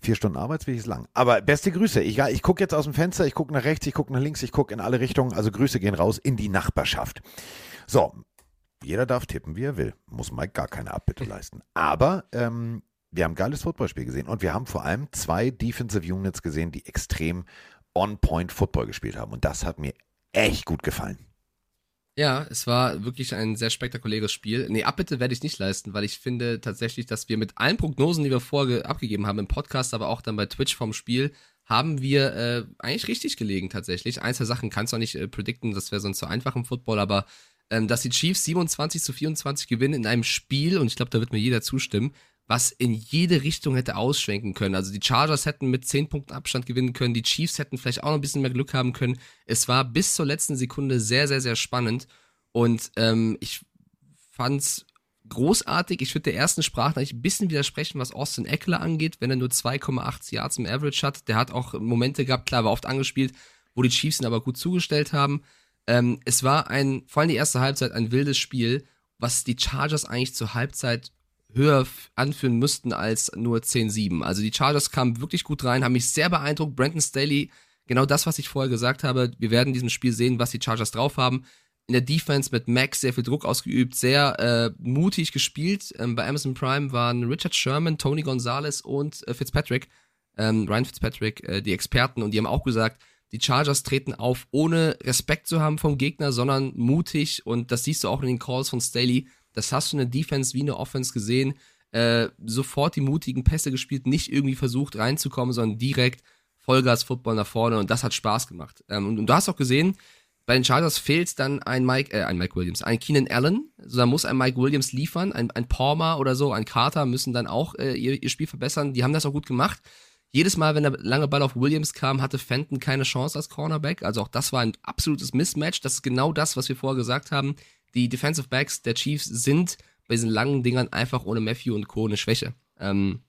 Vier Stunden Arbeitsweg ist lang. Aber beste Grüße. Ich, ich gucke jetzt aus dem Fenster, ich gucke nach rechts, ich gucke nach links, ich gucke in alle Richtungen. Also Grüße gehen raus in die Nachbarschaft. So, jeder darf tippen, wie er will. Muss Mike gar keine Abbitte leisten. Aber ähm, wir haben ein geiles Footballspiel gesehen und wir haben vor allem zwei Defensive Units gesehen, die extrem on-point Football gespielt haben. Und das hat mir echt gut gefallen. Ja, es war wirklich ein sehr spektakuläres Spiel. Nee, Abbitte werde ich nicht leisten, weil ich finde tatsächlich, dass wir mit allen Prognosen, die wir vorher abgegeben haben im Podcast, aber auch dann bei Twitch vom Spiel, haben wir äh, eigentlich richtig gelegen tatsächlich. Eins der Sachen kannst du auch nicht äh, predikten, das wäre sonst zu einfach im Football, aber ähm, dass die Chiefs 27 zu 24 gewinnen in einem Spiel, und ich glaube, da wird mir jeder zustimmen, was in jede Richtung hätte ausschwenken können. Also die Chargers hätten mit 10 Punkten Abstand gewinnen können, die Chiefs hätten vielleicht auch noch ein bisschen mehr Glück haben können. Es war bis zur letzten Sekunde sehr, sehr, sehr spannend und ähm, ich fand's großartig. Ich würde der ersten Sprachnachricht ein bisschen widersprechen, was Austin Eckler angeht, wenn er nur 2,8 Yards im Average hat. Der hat auch Momente gehabt, klar, war oft angespielt, wo die Chiefs ihn aber gut zugestellt haben. Ähm, es war ein, vor allem die erste Halbzeit, ein wildes Spiel, was die Chargers eigentlich zur Halbzeit höher anführen müssten als nur 10-7. Also die Chargers kamen wirklich gut rein, haben mich sehr beeindruckt. Brandon Staley, genau das, was ich vorher gesagt habe. Wir werden in diesem Spiel sehen, was die Chargers drauf haben. In der Defense mit Max sehr viel Druck ausgeübt, sehr äh, mutig gespielt. Ähm, bei Amazon Prime waren Richard Sherman, Tony Gonzalez und äh, Fitzpatrick, ähm, Ryan Fitzpatrick, äh, die Experten. Und die haben auch gesagt, die Chargers treten auf, ohne Respekt zu haben vom Gegner, sondern mutig. Und das siehst du auch in den Calls von Staley das hast du in der Defense wie eine Offense gesehen. Äh, sofort die mutigen Pässe gespielt, nicht irgendwie versucht reinzukommen, sondern direkt Vollgas-Football nach vorne und das hat Spaß gemacht. Ähm, und, und, du hast auch gesehen, Bei den Chargers fehlt dann ein Mike, äh, ein Mike Williams, ein Keenan Allen. So, da muss ein Mike Williams liefern, ein, ein Palmer oder so, ein Carter müssen dann auch äh, ihr, ihr Spiel verbessern. Die haben das auch gut gemacht. Jedes Mal, wenn der lange Ball auf Williams kam, hatte Fenton keine Chance als Cornerback. Also auch das war ein absolutes Mismatch. Das ist genau das, was wir vorher gesagt haben. Die Defensive Backs der Chiefs sind bei diesen langen Dingern einfach ohne Matthew und Co. eine Schwäche. Ähm,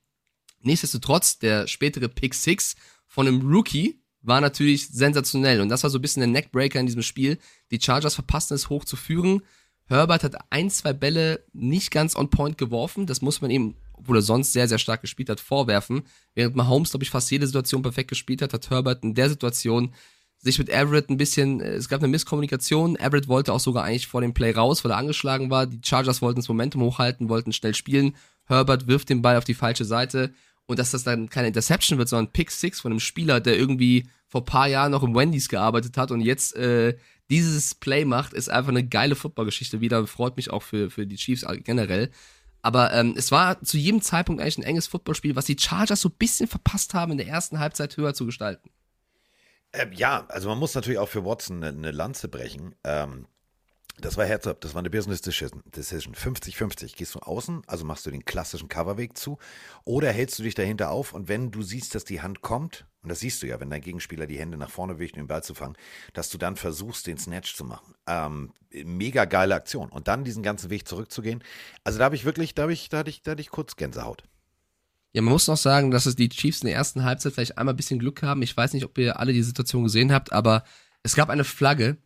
nichtsdestotrotz, der spätere Pick Six von einem Rookie, war natürlich sensationell. Und das war so ein bisschen der Neckbreaker in diesem Spiel. Die Chargers verpassten es hoch zu führen. Herbert hat ein, zwei Bälle nicht ganz on point geworfen. Das muss man ihm, obwohl er sonst sehr, sehr stark gespielt hat, vorwerfen. Während Mahomes, glaube ich, fast jede Situation perfekt gespielt hat, hat Herbert in der Situation sich mit Everett ein bisschen, äh, es gab eine Misskommunikation. Everett wollte auch sogar eigentlich vor dem Play raus, weil er angeschlagen war. Die Chargers wollten das Momentum hochhalten, wollten schnell spielen. Herbert wirft den Ball auf die falsche Seite und dass das dann keine Interception wird, sondern Pick Six von einem Spieler, der irgendwie vor paar Jahren noch im Wendy's gearbeitet hat und jetzt äh, dieses Play macht, ist einfach eine geile Footballgeschichte wieder. Freut mich auch für, für die Chiefs generell. Aber ähm, es war zu jedem Zeitpunkt eigentlich ein enges Footballspiel, was die Chargers so ein bisschen verpasst haben, in der ersten Halbzeit höher zu gestalten. Ähm, ja, also man muss natürlich auch für Watson eine, eine Lanze brechen. Ähm, das war Heads das war eine Business Decision. 50-50. Gehst du außen, also machst du den klassischen Coverweg zu, oder hältst du dich dahinter auf und wenn du siehst, dass die Hand kommt, und das siehst du ja, wenn dein Gegenspieler die Hände nach vorne bewegt, um den Ball zu fangen, dass du dann versuchst, den Snatch zu machen. Ähm, mega geile Aktion. Und dann diesen ganzen Weg zurückzugehen. Also da habe ich wirklich, da, hab ich, da, hatte ich, da hatte ich kurz Gänsehaut. Ja, man muss noch sagen, dass es die Chiefs in der ersten Halbzeit vielleicht einmal ein bisschen Glück haben. Ich weiß nicht, ob ihr alle die Situation gesehen habt, aber es gab eine Flagge,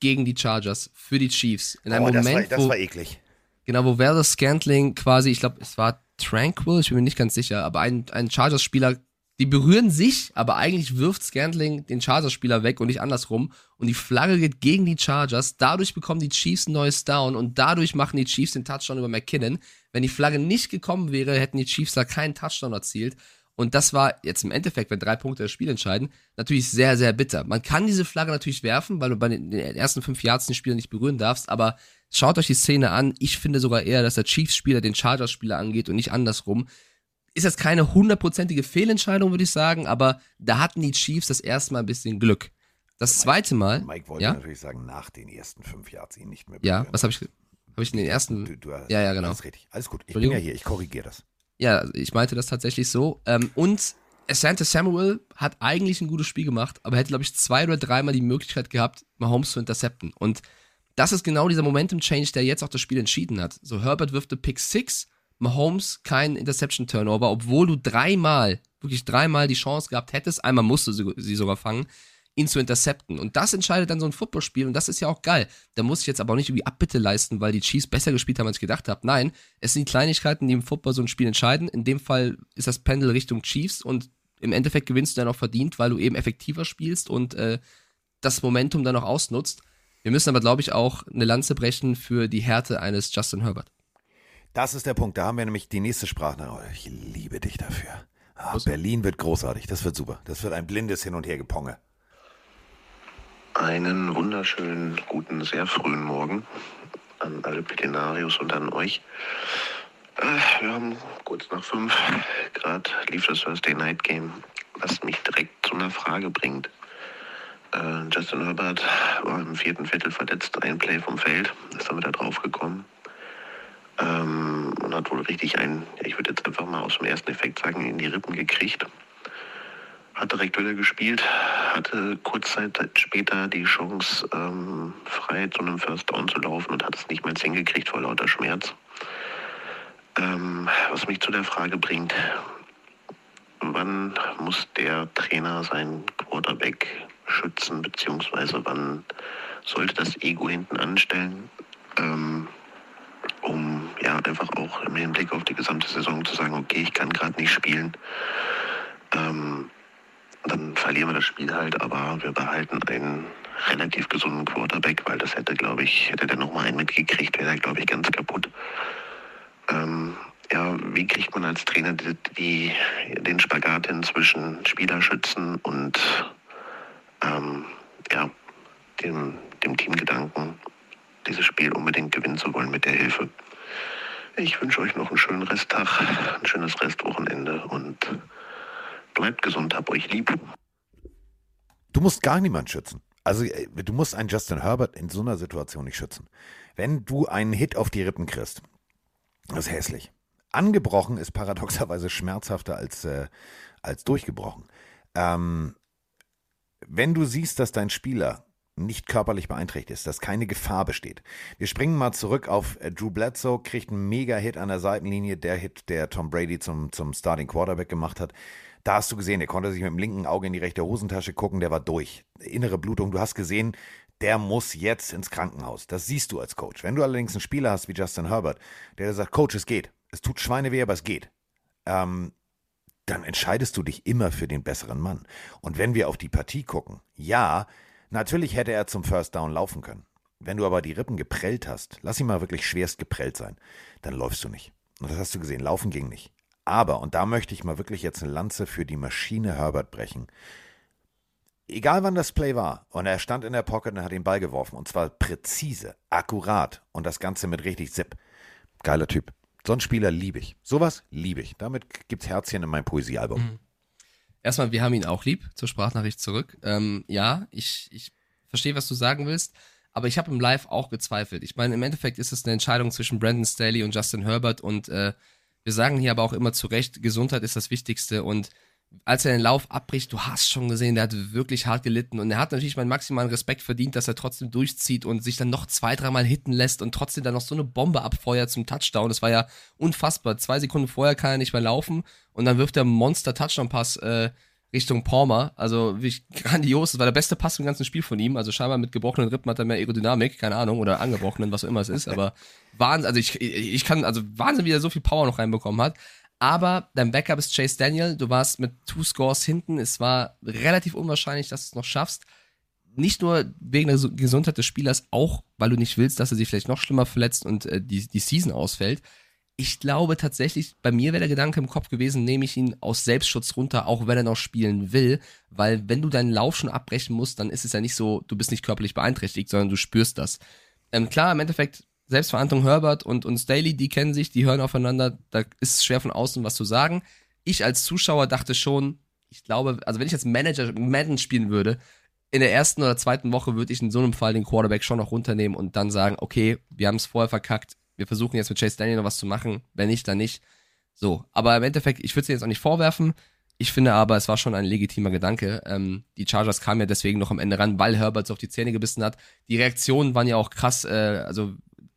gegen die Chargers für die Chiefs. In einem oh, Moment, das, war, das wo, war eklig. Genau, wo Valdez Scantling quasi, ich glaube, es war Tranquil, ich bin mir nicht ganz sicher, aber ein, ein Chargers-Spieler, die berühren sich, aber eigentlich wirft Scantling den Chargers-Spieler weg und nicht andersrum. Und die Flagge geht gegen die Chargers. Dadurch bekommen die Chiefs ein neues Down und dadurch machen die Chiefs den Touchdown über McKinnon. Wenn die Flagge nicht gekommen wäre, hätten die Chiefs da keinen Touchdown erzielt. Und das war jetzt im Endeffekt, wenn drei Punkte das Spiel entscheiden, natürlich sehr, sehr bitter. Man kann diese Flagge natürlich werfen, weil du bei den, ersten fünf Yards den Spieler nicht berühren darfst, aber schaut euch die Szene an. Ich finde sogar eher, dass der Chiefs-Spieler den Chargers-Spieler angeht und nicht andersrum. Ist das keine hundertprozentige Fehlentscheidung, würde ich sagen, aber da hatten die Chiefs das erste Mal ein bisschen Glück. Das Mike, zweite Mal. Mike wollte ja? natürlich sagen, nach den ersten fünf Yards ihn nicht mehr. Ja, was habe ich, hab ich in den ersten. Du, du, ja, ja, genau. Alles richtig. Alles gut. Ich bin ja hier, ich korrigiere das. Ja, ich meinte das tatsächlich so. Ähm, und Asante Samuel hat eigentlich ein gutes Spiel gemacht, aber hätte, glaube ich, zwei oder dreimal die Möglichkeit gehabt, Mahomes zu intercepten. Und das ist genau dieser Momentum-Change, der jetzt auch das Spiel entschieden hat. So, Herbert wirft eine Pick 6, Mahomes kein Interception-Turnover, obwohl du dreimal, wirklich dreimal die Chance gehabt hättest, einmal musst du sie sogar fangen, ihn zu intercepten. Und das entscheidet dann so ein Footballspiel und das ist ja auch geil. Da muss ich jetzt aber auch nicht irgendwie Abbitte leisten, weil die Chiefs besser gespielt haben, als ich gedacht habe. Nein, es sind die Kleinigkeiten, die im Football so ein Spiel entscheiden. In dem Fall ist das Pendel Richtung Chiefs und im Endeffekt gewinnst du dann auch verdient, weil du eben effektiver spielst und äh, das Momentum dann auch ausnutzt. Wir müssen aber, glaube ich, auch eine Lanze brechen für die Härte eines Justin Herbert. Das ist der Punkt. Da haben wir nämlich die nächste Sprachnachricht. Ich liebe dich dafür. Ah, Berlin wird großartig. Das wird super. Das wird ein blindes Hin und Her geponge. Einen wunderschönen, guten, sehr frühen Morgen an alle Petinarius und an euch. Äh, wir haben kurz nach fünf Grad lief das Thursday Night Game, was mich direkt zu einer Frage bringt. Äh, Justin Herbert war im vierten Viertel verletzt, ein Play vom Feld, ist dann wieder draufgekommen. Ähm, und hat wohl richtig einen, ich würde jetzt einfach mal aus dem ersten Effekt sagen, in die Rippen gekriegt. Hat direkt wieder gespielt, hatte kurz Zeit später die Chance, ähm, frei zu einem First Down zu laufen und hat es nicht mehr hingekriegt vor lauter Schmerz. Ähm, was mich zu der Frage bringt, wann muss der Trainer seinen Quarterback schützen, beziehungsweise wann sollte das Ego hinten anstellen, ähm, um ja einfach auch im Hinblick auf die gesamte Saison zu sagen, okay, ich kann gerade nicht spielen. Ähm, dann verlieren wir das Spiel halt, aber wir behalten einen relativ gesunden Quarterback, weil das hätte, glaube ich, hätte der nochmal einen mitgekriegt, wäre er, glaube ich, ganz kaputt ähm, ja, wie kriegt man als Trainer die, die, den Spagat hin zwischen Spielerschützen und ähm, ja, dem, dem Teamgedanken, dieses Spiel unbedingt gewinnen zu wollen mit der Hilfe. Ich wünsche euch noch einen schönen Resttag, ein schönes Restwochenende und bleibt gesund, habt euch lieb. Du musst gar niemand schützen. Also äh, du musst einen Justin Herbert in so einer Situation nicht schützen. Wenn du einen Hit auf die Rippen kriegst, das ist hässlich. Angebrochen ist paradoxerweise schmerzhafter als, äh, als durchgebrochen. Ähm, wenn du siehst, dass dein Spieler nicht körperlich beeinträchtigt ist, dass keine Gefahr besteht. Wir springen mal zurück auf äh, Drew Bledsoe, kriegt einen Mega-Hit an der Seitenlinie, der Hit, der Tom Brady zum, zum Starting Quarterback gemacht hat. Da hast du gesehen, der konnte sich mit dem linken Auge in die rechte Hosentasche gucken, der war durch. Innere Blutung, du hast gesehen, der muss jetzt ins Krankenhaus. Das siehst du als Coach. Wenn du allerdings einen Spieler hast wie Justin Herbert, der sagt, Coach, es geht. Es tut Schweineweh, aber es geht. Ähm, dann entscheidest du dich immer für den besseren Mann. Und wenn wir auf die Partie gucken, ja, natürlich hätte er zum First Down laufen können. Wenn du aber die Rippen geprellt hast, lass ihn mal wirklich schwerst geprellt sein, dann läufst du nicht. Und das hast du gesehen, laufen ging nicht. Aber, und da möchte ich mal wirklich jetzt eine Lanze für die Maschine Herbert brechen. Egal wann das Play war, und er stand in der Pocket und hat den Ball geworfen, und zwar präzise, akkurat und das Ganze mit richtig Zip. Geiler Typ. So einen Spieler liebe ich. Sowas liebe ich. Damit gibt's Herzchen in meinem Poesiealbum. Mhm. Erstmal, wir haben ihn auch lieb, zur Sprachnachricht zurück. Ähm, ja, ich, ich verstehe, was du sagen willst, aber ich habe im Live auch gezweifelt. Ich meine, im Endeffekt ist es eine Entscheidung zwischen Brandon Staley und Justin Herbert und äh, wir sagen hier aber auch immer zu Recht, Gesundheit ist das Wichtigste und als er den Lauf abbricht, du hast schon gesehen, der hat wirklich hart gelitten und er hat natürlich meinen maximalen Respekt verdient, dass er trotzdem durchzieht und sich dann noch zwei, dreimal hitten lässt und trotzdem dann noch so eine Bombe abfeuert zum Touchdown. Das war ja unfassbar. Zwei Sekunden vorher kann er nicht mehr laufen und dann wirft er Monster-Touchdown-Pass äh, Richtung Palmer. Also wirklich grandios. Das war der beste Pass im ganzen Spiel von ihm. Also scheinbar mit gebrochenen Rippen hat er mehr Aerodynamik, keine Ahnung, oder angebrochenen, was auch immer es ist. Aber Wahnsinn, also ich, ich kann, also Wahnsinn, wie er so viel Power noch reinbekommen hat. Aber dein Backup ist Chase Daniel. Du warst mit Two Scores hinten. Es war relativ unwahrscheinlich, dass du es noch schaffst. Nicht nur wegen der Gesundheit des Spielers, auch weil du nicht willst, dass er sich vielleicht noch schlimmer verletzt und äh, die, die Season ausfällt. Ich glaube tatsächlich, bei mir wäre der Gedanke im Kopf gewesen, nehme ich ihn aus Selbstschutz runter, auch wenn er noch spielen will. Weil wenn du deinen Lauf schon abbrechen musst, dann ist es ja nicht so, du bist nicht körperlich beeinträchtigt, sondern du spürst das. Ähm, klar, im Endeffekt Selbstverantwortung Herbert und, und Staley, die kennen sich, die hören aufeinander, da ist es schwer von außen was zu sagen. Ich als Zuschauer dachte schon, ich glaube, also wenn ich als Manager Madden spielen würde, in der ersten oder zweiten Woche würde ich in so einem Fall den Quarterback schon noch runternehmen und dann sagen, okay, wir haben es vorher verkackt, wir versuchen jetzt mit Chase Daniel noch was zu machen, wenn nicht, dann nicht. So, aber im Endeffekt, ich würde es jetzt auch nicht vorwerfen. Ich finde aber, es war schon ein legitimer Gedanke. Ähm, die Chargers kamen ja deswegen noch am Ende ran, weil Herbert so auf die Zähne gebissen hat. Die Reaktionen waren ja auch krass. Äh, also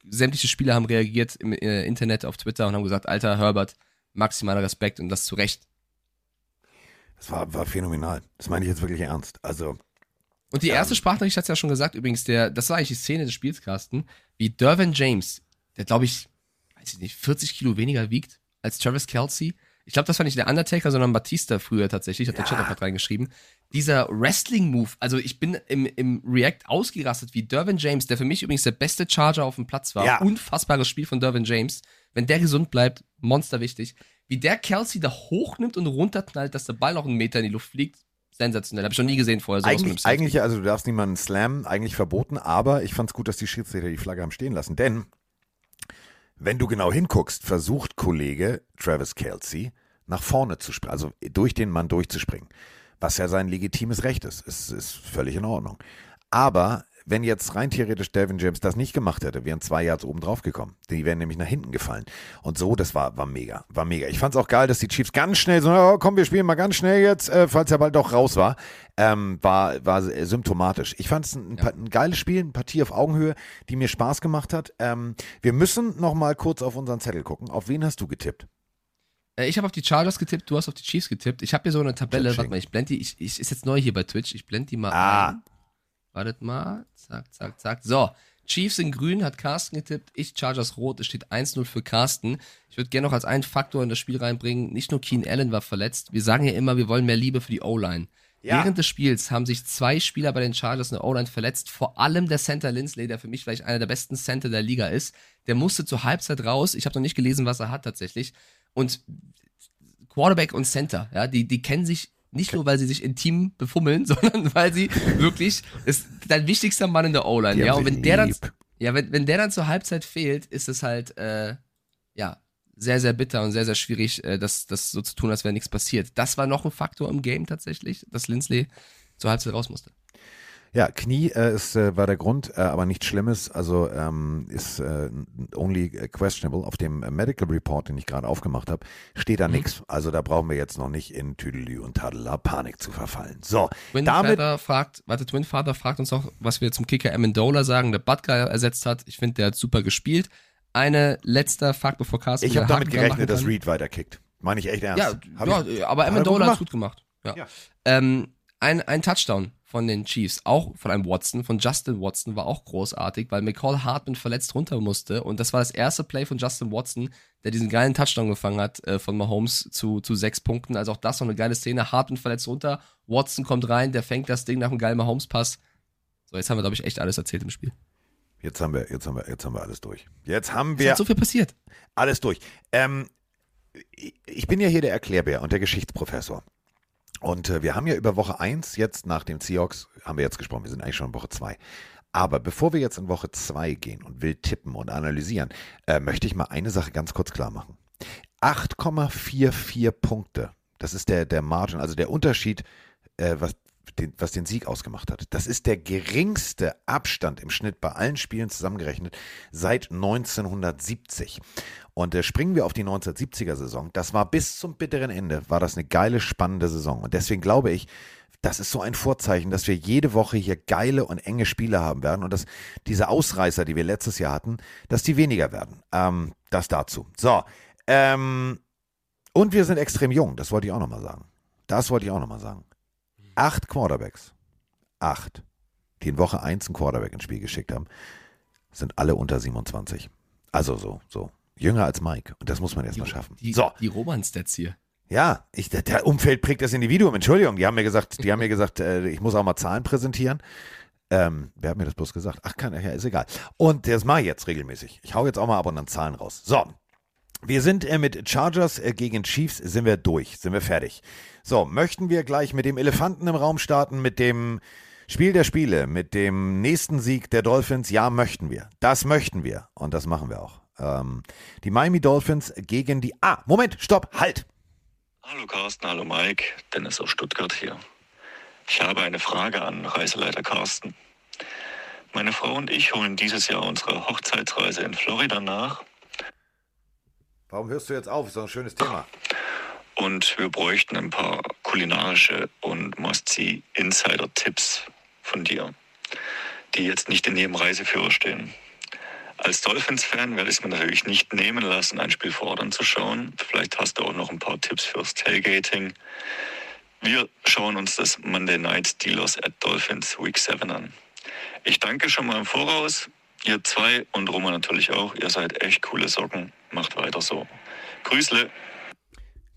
sämtliche Spieler haben reagiert im äh, Internet, auf Twitter und haben gesagt, alter Herbert, maximaler Respekt und das zu Recht. Das war, war phänomenal. Das meine ich jetzt wirklich ernst. Also. Und die erste ähm, Sprachnachricht hat es ja schon gesagt, übrigens, der, das war eigentlich die Szene des Spiels, Carsten, wie Dervin James, der glaube ich, weiß ich nicht, 40 Kilo weniger wiegt als Travis Kelsey, ich glaube, das war nicht der Undertaker, sondern Batista früher tatsächlich, hat ja. der Chat auch gerade reingeschrieben. Dieser Wrestling-Move, also ich bin im, im React ausgerastet, wie Dervin James, der für mich übrigens der beste Charger auf dem Platz war. Ja. Unfassbares Spiel von Dervin James. Wenn der gesund bleibt, monster wichtig. Wie der Kelsey da hochnimmt und runterknallt, dass der Ball noch einen Meter in die Luft fliegt. Sensationell. Habe ich schon nie gesehen vorher. So eigentlich, eigentlich, also du darfst niemanden slammen, eigentlich verboten, aber ich fand es gut, dass die Schiedsrichter die Flagge haben stehen lassen. Denn wenn du genau hinguckst, versucht Kollege Travis Kelsey nach vorne zu springen, also durch den Mann durchzuspringen, was ja sein legitimes Recht ist. Es ist völlig in Ordnung. Aber wenn jetzt rein theoretisch Devin James das nicht gemacht hätte, wären zwei Yards oben drauf gekommen. Die wären nämlich nach hinten gefallen. Und so, das war, war mega, war mega. Ich fand es auch geil, dass die Chiefs ganz schnell so, oh, komm, wir spielen mal ganz schnell jetzt, äh, falls er bald doch raus war, ähm, war, war symptomatisch. Ich fand es ein, ja. ein, geiles Spiel, eine Partie auf Augenhöhe, die mir Spaß gemacht hat. Ähm, wir müssen noch mal kurz auf unseren Zettel gucken. Auf wen hast du getippt? Äh, ich habe auf die Chargers getippt, du hast auf die Chiefs getippt. Ich habe hier so eine Tabelle, warte mal, ich blende die, ich, ich ist jetzt neu hier bei Twitch, ich blende die mal ah. ein. Wartet mal, zack, zack, zack. So, Chiefs in grün hat Carsten getippt, ich Chargers rot, es steht 1-0 für Carsten. Ich würde gerne noch als einen Faktor in das Spiel reinbringen, nicht nur Keen Allen war verletzt, wir sagen ja immer, wir wollen mehr Liebe für die O-Line. Ja. Während des Spiels haben sich zwei Spieler bei den Chargers in der O-Line verletzt, vor allem der Center Lindsley, der für mich vielleicht einer der besten Center der Liga ist. Der musste zur Halbzeit raus, ich habe noch nicht gelesen, was er hat tatsächlich. Und Quarterback und Center, ja, die, die kennen sich nicht nur, weil sie sich intim befummeln, *laughs* sondern weil sie wirklich, ist dein wichtigster Mann in der O-Line, ja. Und wenn der dann, ja, wenn, wenn der dann zur Halbzeit fehlt, ist es halt, äh, ja, sehr, sehr bitter und sehr, sehr schwierig, äh, das, das so zu tun, als wäre nichts passiert. Das war noch ein Faktor im Game tatsächlich, dass Lindsley zur Halbzeit raus musste. Ja, Knie äh, ist, äh, war der Grund, äh, aber nichts Schlimmes. Also ähm, ist äh, only questionable. Auf dem Medical Report, den ich gerade aufgemacht habe, steht da Mhm. nichts. Also da brauchen wir jetzt noch nicht in Tüdelü und Tadela Panik zu verfallen. So, Twin damit Father fragt, warte, Twin Father fragt uns noch, was wir zum Kicker Amendola sagen, der Butker ersetzt hat. Ich finde, der hat super gespielt. Eine letzter Fakt, bevor Carsten ich habe damit gerechnet, dass. Reed weiterkickt. Meine ich echt ernst. Ja, ja ich- aber er Amendola gut hat gut gemacht. Ja. Ja. Ähm, ein, ein Touchdown von den Chiefs, auch von einem Watson, von Justin Watson, war auch großartig, weil McCall Hartman verletzt runter musste. Und das war das erste Play von Justin Watson, der diesen geilen Touchdown gefangen hat äh, von Mahomes zu, zu sechs Punkten. Also auch das noch eine geile Szene. Hartman verletzt runter, Watson kommt rein, der fängt das Ding nach einem geilen Mahomes-Pass. So, jetzt haben wir, glaube ich, echt alles erzählt im Spiel. Jetzt haben wir, jetzt haben wir, jetzt haben wir alles durch. Jetzt haben Es wir hat so viel passiert. alles durch. Ähm, ich bin ja hier der Erklärbär und der Geschichtsprofessor. Und äh, wir haben ja über Woche 1 jetzt nach dem Seahawks, haben wir jetzt gesprochen, wir sind eigentlich schon in Woche 2. Aber bevor wir jetzt in Woche 2 gehen und wild tippen und analysieren, äh, möchte ich mal eine Sache ganz kurz klar machen. 8,44 Punkte, das ist der, der Margin, also der Unterschied, äh, was, den, was den Sieg ausgemacht hat. Das ist der geringste Abstand im Schnitt bei allen Spielen zusammengerechnet seit 1970. Und äh, springen wir auf die 1970er Saison. Das war bis zum bitteren Ende, war das eine geile, spannende Saison. Und deswegen glaube ich, das ist so ein Vorzeichen, dass wir jede Woche hier geile und enge Spiele haben werden und dass diese Ausreißer, die wir letztes Jahr hatten, dass die weniger werden. Ähm, das dazu. So. Ähm, und wir sind extrem jung, das wollte ich auch nochmal sagen. Das wollte ich auch nochmal sagen. Acht Quarterbacks, acht, die in Woche 1 einen Quarterback ins Spiel geschickt haben, sind alle unter 27. Also so, so. Jünger als Mike. Und das muss man erstmal schaffen. Die, So. die Roman-Stats hier. Ja, ich, der- der Umfeld prägt das Individuum. Entschuldigung, die haben mir gesagt, die haben mir gesagt, äh, ich muss auch mal Zahlen präsentieren. Ähm, wer hat mir das bloß gesagt? Ach, kann, ja, ist egal. Und das mache ich jetzt regelmäßig. Ich hau jetzt auch mal ab und dann Zahlen raus. So. Wir sind äh, mit Chargers äh, gegen Chiefs, sind wir durch, sind wir fertig. So, möchten wir gleich mit dem Elefanten im Raum starten, mit dem Spiel der Spiele, mit dem nächsten Sieg der Dolphins? Ja, möchten wir. Das möchten wir. Und das machen wir auch. Ähm, die Miami Dolphins gegen die. Ah, Moment, stopp, halt! Hallo Carsten, hallo Mike, Dennis aus Stuttgart hier. Ich habe eine Frage an Reiseleiter Carsten. Meine Frau und ich holen dieses Jahr unsere Hochzeitsreise in Florida nach Warum hörst du jetzt auf? Ist doch ein schönes Thema. Und wir bräuchten ein paar kulinarische und Must-See-Insider-Tipps von dir, die jetzt nicht in jedem Reiseführer stehen. Als Dolphins-Fan werde ich es mir natürlich nicht nehmen lassen, ein Spiel vor Ort anzuschauen. Vielleicht hast du auch noch ein paar Tipps fürs Tailgating. Wir schauen uns das Monday Night Steelers at Dolphins Week 7 an. Ich danke schon mal im Voraus. Ihr zwei und Roman natürlich auch. Ihr seid echt coole Socken. Macht weiter so. Grüßle.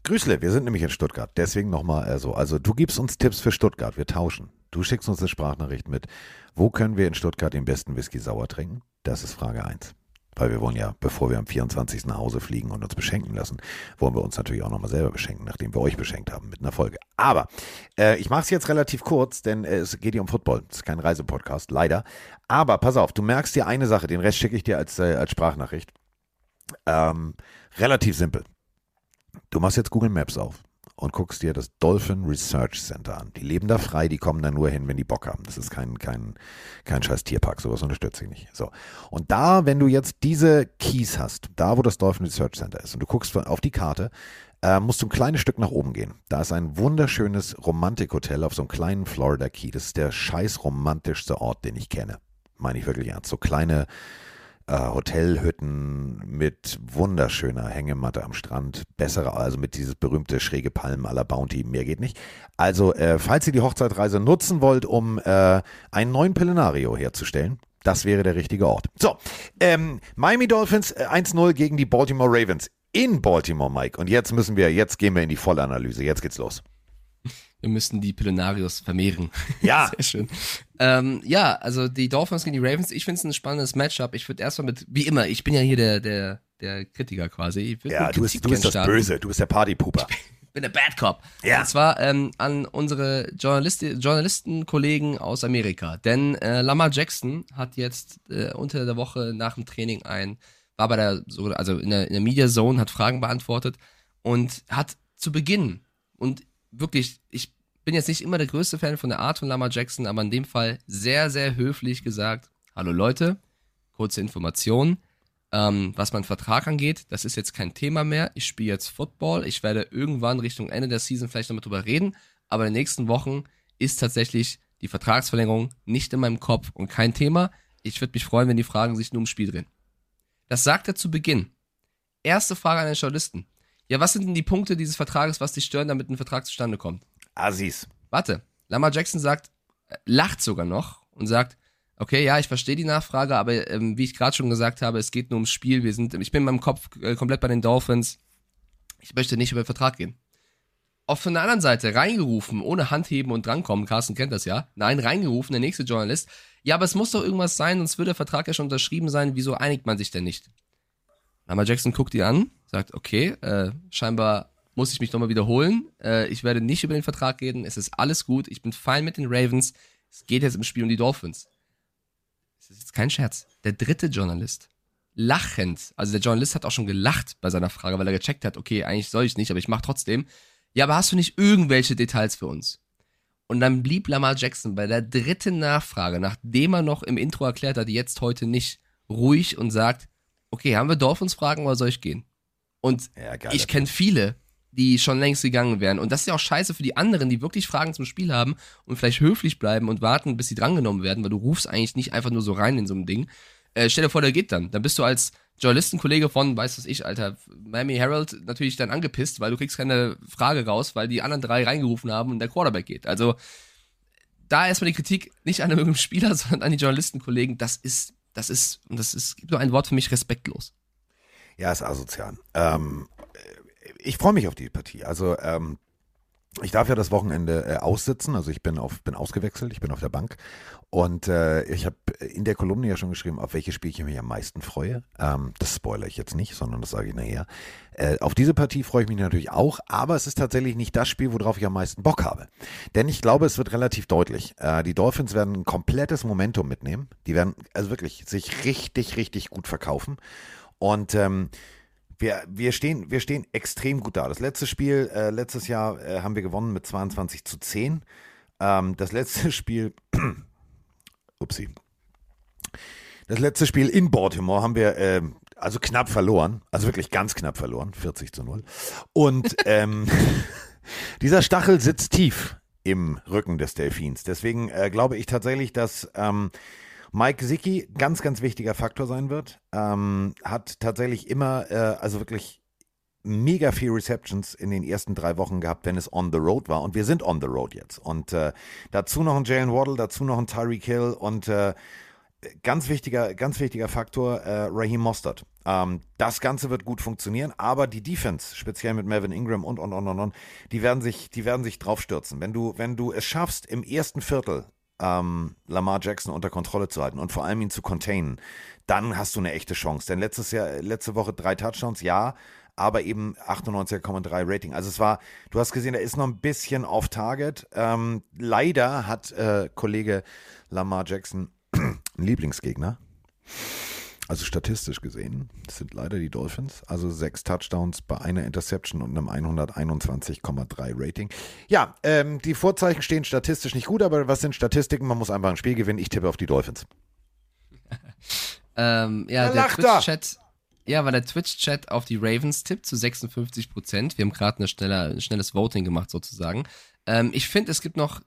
Grüßle, wir sind nämlich in Stuttgart. Deswegen nochmal äh, so. Also, du gibst uns Tipps für Stuttgart. Wir tauschen. Du schickst uns eine Sprachnachricht mit. Wo können wir in Stuttgart den besten Whisky sauer trinken? Das ist Frage 1. Weil wir wollen ja, bevor wir am 24. nach Hause fliegen und uns beschenken lassen, wollen wir uns natürlich auch nochmal selber beschenken, nachdem wir euch beschenkt haben mit einer Folge. Aber äh, ich mache es jetzt relativ kurz, denn äh, es geht hier um Football. Es ist kein Reisepodcast, leider. Aber pass auf, du merkst dir eine Sache, den Rest schicke ich dir als, äh, als Sprachnachricht. Ähm, relativ simpel. Du machst jetzt Google Maps auf und guckst dir das Dolphin Research Center an. Die leben da frei, die kommen da nur hin, wenn die Bock haben. Das ist kein, kein, kein scheiß Tierpark, sowas unterstütze ich nicht. So. Und da, wenn du jetzt diese Keys hast, da wo das Dolphin Research Center ist und du guckst auf die Karte, äh, musst du ein kleines Stück nach oben gehen. Da ist ein wunderschönes Romantikhotel auf so einem kleinen Florida Key. Das ist der scheiß romantischste Ort, den ich kenne. Meine ich wirklich ernst. So kleine Hotelhütten mit wunderschöner Hängematte am Strand. Bessere, also mit dieses berühmte schräge Palmen aller Bounty. Mehr geht nicht. Also, äh, falls ihr die Hochzeitreise nutzen wollt, um äh, einen neuen Pelenario herzustellen, das wäre der richtige Ort. So, ähm, Miami Dolphins äh, 1-0 gegen die Baltimore Ravens in Baltimore, Mike. Und jetzt müssen wir, jetzt gehen wir in die Vollanalyse. Jetzt geht's los. Wir müssten die Pilonarios vermehren. *laughs* Ja. Sehr schön. Ähm, ja, also die Dolphins gegen die Ravens, ich finde es ein spannendes Matchup. Ich würde erstmal mit, wie immer, ich bin ja hier der, der, der Kritiker quasi. Ja, du bist, du bist das. Böse, du bist der Partypooper. Ich bin der Bad Cop. Ja. Und zwar ähm, an unsere Journalisti Journalistenkollegen aus Amerika. Denn äh, Lamar Jackson hat jetzt äh, unter der Woche nach dem Training ein, war bei der, so- also in der, in der Media Zone, hat Fragen beantwortet und hat zu Beginn und wirklich, ich bin jetzt nicht immer der größte Fan von der Art von Lamar Jackson, aber in dem Fall sehr, sehr höflich gesagt, hallo Leute, kurze Information. Ähm, was mein Vertrag angeht, das ist jetzt kein Thema mehr. Ich spiele jetzt Football. Ich werde irgendwann Richtung Ende der Season vielleicht nochmal drüber reden. Aber in den nächsten Wochen ist tatsächlich die Vertragsverlängerung nicht in meinem Kopf und kein Thema. Ich würde mich freuen, wenn die Fragen sich nur ums Spiel drehen. Das sagt er zu Beginn. Erste Frage an den Journalisten. Ja, was sind denn die Punkte dieses Vertrages, was dich stören, damit ein Vertrag zustande kommt? Assis. Warte, Lamar Jackson sagt, äh, lacht sogar noch und sagt, okay, ja, ich verstehe die Nachfrage, aber ähm, wie ich gerade schon gesagt habe, es geht nur ums Spiel. Wir sind, ich bin in meinem Kopf äh, komplett bei den Dolphins. Ich möchte nicht über den Vertrag gehen. Auf von der anderen Seite reingerufen, ohne Handheben und drankommen, Carsten kennt das ja. Nein, reingerufen, der nächste Journalist. Ja, aber es muss doch irgendwas sein, sonst würde der Vertrag ja schon unterschrieben sein. Wieso einigt man sich denn nicht? Lamar Jackson guckt ihn an, sagt, okay, äh, scheinbar muss ich mich nochmal wiederholen. Äh, ich werde nicht über den Vertrag reden. Es ist alles gut. Ich bin fein mit den Ravens. Es geht jetzt im Spiel um die Dolphins. Es ist jetzt kein Scherz. Der dritte Journalist, lachend, also der Journalist hat auch schon gelacht bei seiner Frage, weil er gecheckt hat, okay, eigentlich soll ich nicht, aber ich mache trotzdem. Ja, aber hast du nicht irgendwelche Details für uns? Und dann blieb Lamar Jackson bei der dritten Nachfrage, nachdem er noch im Intro erklärt hat, jetzt heute nicht, ruhig und sagt, okay, haben wir Dolphins-Fragen oder soll ich gehen? Und Ja, ich kenne viele, die schon längst gegangen wären. Und das ist ja auch scheiße für die anderen, die wirklich Fragen zum Spiel haben und vielleicht höflich bleiben und warten, bis sie drangenommen werden, weil du rufst eigentlich nicht einfach nur so rein in so ein Ding. Äh, stell dir vor, der geht dann. Dann bist du als Journalistenkollege von, weiß was ich, Alter, Miami Herald natürlich dann angepisst, weil du kriegst keine Frage raus, weil die anderen drei reingerufen haben und der Quarterback geht. Also da erstmal die Kritik nicht an einem *laughs* Spieler, sondern an die Journalistenkollegen. Das ist, das ist, und das ist, gibt nur ein Wort für mich, respektlos. Ja, ist asozial. Ähm, ich freue mich auf die Partie. Also ähm, ich darf ja das Wochenende äh, aussitzen. Also ich bin auf bin ausgewechselt. Ich bin auf der Bank und äh, ich habe in der Kolumne ja schon geschrieben, auf welche Spiel ich mich am meisten freue. Ähm, das spoilere ich jetzt nicht, sondern das sage ich nachher. Äh, auf diese Partie freue ich mich natürlich auch, aber es ist tatsächlich nicht das Spiel, worauf ich am meisten Bock habe. Denn ich glaube, es wird relativ deutlich. Äh, die Dolphins werden ein komplettes Momentum mitnehmen. Die werden also wirklich sich richtig, richtig gut verkaufen. Und ähm, wir, wir, stehen, wir stehen extrem gut da. Das letzte Spiel, äh, letztes Jahr äh, haben wir gewonnen mit 22 zu 10. Ähm, das letzte *laughs* Spiel, *clears throat* upsie. Das letzte Spiel in Baltimore haben wir äh, also knapp verloren. Also wirklich ganz knapp verloren. 40 zu 0. Und *laughs* ähm, *laughs* dieser Stachel sitzt tief im Rücken des Delfins. Deswegen äh, glaube ich tatsächlich, dass ähm, Mike Sicki ganz, ganz wichtiger Faktor sein wird. Ähm, hat tatsächlich immer, äh, also wirklich mega viel Receptions in den ersten drei Wochen gehabt, wenn es on the road war. Und wir sind on the road jetzt. Und äh, dazu noch ein Jalen Waddle, dazu noch ein Tyreek Hill und äh, ganz wichtiger, ganz wichtiger Faktor, äh, Raheem Mostert. Ähm, das Ganze wird gut funktionieren, aber die Defense, speziell mit Melvin Ingram und und und und und, die werden sich, die werden sich draufstürzen. Wenn du, wenn du es schaffst, im ersten Viertel ähm, Lamar Jackson unter Kontrolle zu halten und vor allem ihn zu containen, dann hast du eine echte Chance. Denn letztes Jahr, letzte Woche drei Touchdowns, ja, aber eben 98,3 Rating. Also es war, du hast gesehen, er ist noch ein bisschen off Target. Ähm, leider hat äh, Kollege Lamar Jackson *clears throat* einen Lieblingsgegner. Also statistisch gesehen das sind leider die Dolphins. Also sechs Touchdowns bei einer Interception und einem 121,3 Rating. Ja, ähm, die Vorzeichen stehen statistisch nicht gut, aber was sind Statistiken? Man muss einfach ein Spiel gewinnen. Ich tippe auf die Dolphins. *laughs* Ähm, ja, der? Twitch-Chat, ja, weil der Twitch-Chat auf die Ravens tippt zu 56 Prozent. Wir haben gerade ein schnelles Voting gemacht sozusagen. Ähm, ich finde, es gibt noch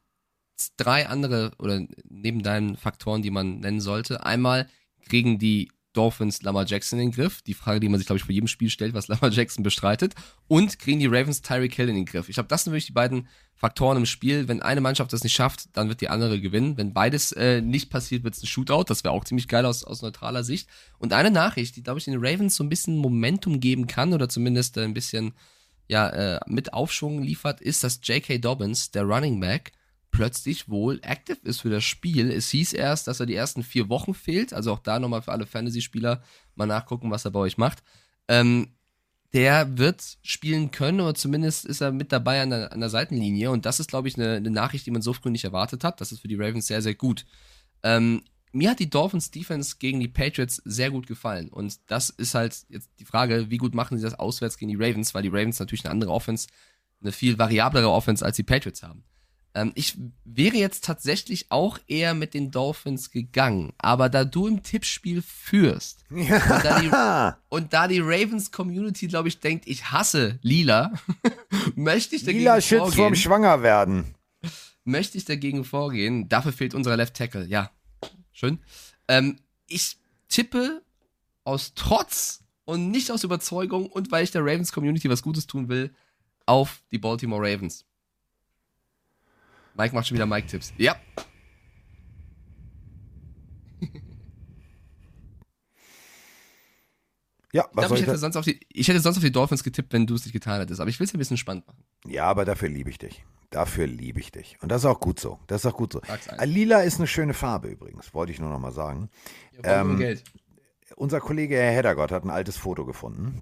drei andere oder neben deinen Faktoren, die man nennen sollte. Einmal kriegen die Dolphins Lamar Jackson in den Griff. Die Frage, die man sich, glaube ich, vor jedem Spiel stellt, was *laughs* Lamar Jackson bestreitet. Und kriegen die Ravens Tyreek Hill in den Griff. Ich glaube, das sind wirklich die beiden Faktoren im Spiel. Wenn eine Mannschaft das nicht schafft, dann wird die andere gewinnen. Wenn beides äh, nicht passiert, wird es ein Shootout. Das wäre auch ziemlich geil aus, aus neutraler Sicht. Und eine Nachricht, die, glaube ich, den Ravens so ein bisschen Momentum geben kann oder zumindest äh, ein bisschen ja, äh, mit Aufschwung liefert, ist, dass J.K. Dobbins, der Running Back, plötzlich wohl active ist für das Spiel. Es hieß erst, dass er die ersten vier Wochen fehlt. Also auch da nochmal für alle Fantasy-Spieler mal nachgucken, was er bei euch macht. Ähm, der wird spielen können oder zumindest ist er mit dabei an der, an der Seitenlinie. Und das ist, glaube ich, eine, eine Nachricht, die man so früh nicht erwartet hat. Das ist für die Ravens sehr, sehr gut. Ähm, mir hat die Dolphins Defense gegen die Patriots sehr gut gefallen. Und das ist halt jetzt die Frage, wie gut machen sie das auswärts gegen die Ravens, weil die Ravens natürlich eine andere Offense, eine viel variablere Offense als die Patriots haben. Ähm, ich wäre jetzt tatsächlich auch eher mit den Dolphins gegangen, aber da du im Tippspiel führst *laughs* und, da die, und da die Ravens Community, glaube ich, denkt, ich hasse Lila, *laughs* möchte ich dagegen Lila Schütz vorm vorgehen. Schwangerwerden. möchte ich dagegen vorgehen. Dafür fehlt unser Left Tackle. Ja, schön. Ähm, ich tippe aus Trotz und nicht aus Überzeugung und weil ich der Ravens Community was Gutes tun will, auf die Baltimore Ravens. Mike macht schon wieder Mike-Tipps. Ja. *laughs* Ja, Ich, was glaub, soll ich, ich hätte sonst auf die, ich hätte sonst auf die Dolphins getippt, wenn du es nicht getan hättest. Aber ich will es ein bisschen spannend machen. Ja, aber dafür liebe ich dich. Dafür liebe ich dich. Und das ist auch gut so. Das ist auch gut so. Lila ist eine schöne Farbe übrigens, wollte ich nur noch mal sagen. Ja, Ähm, Geld. Unser Kollege Herr Heddergott hat ein altes Foto gefunden.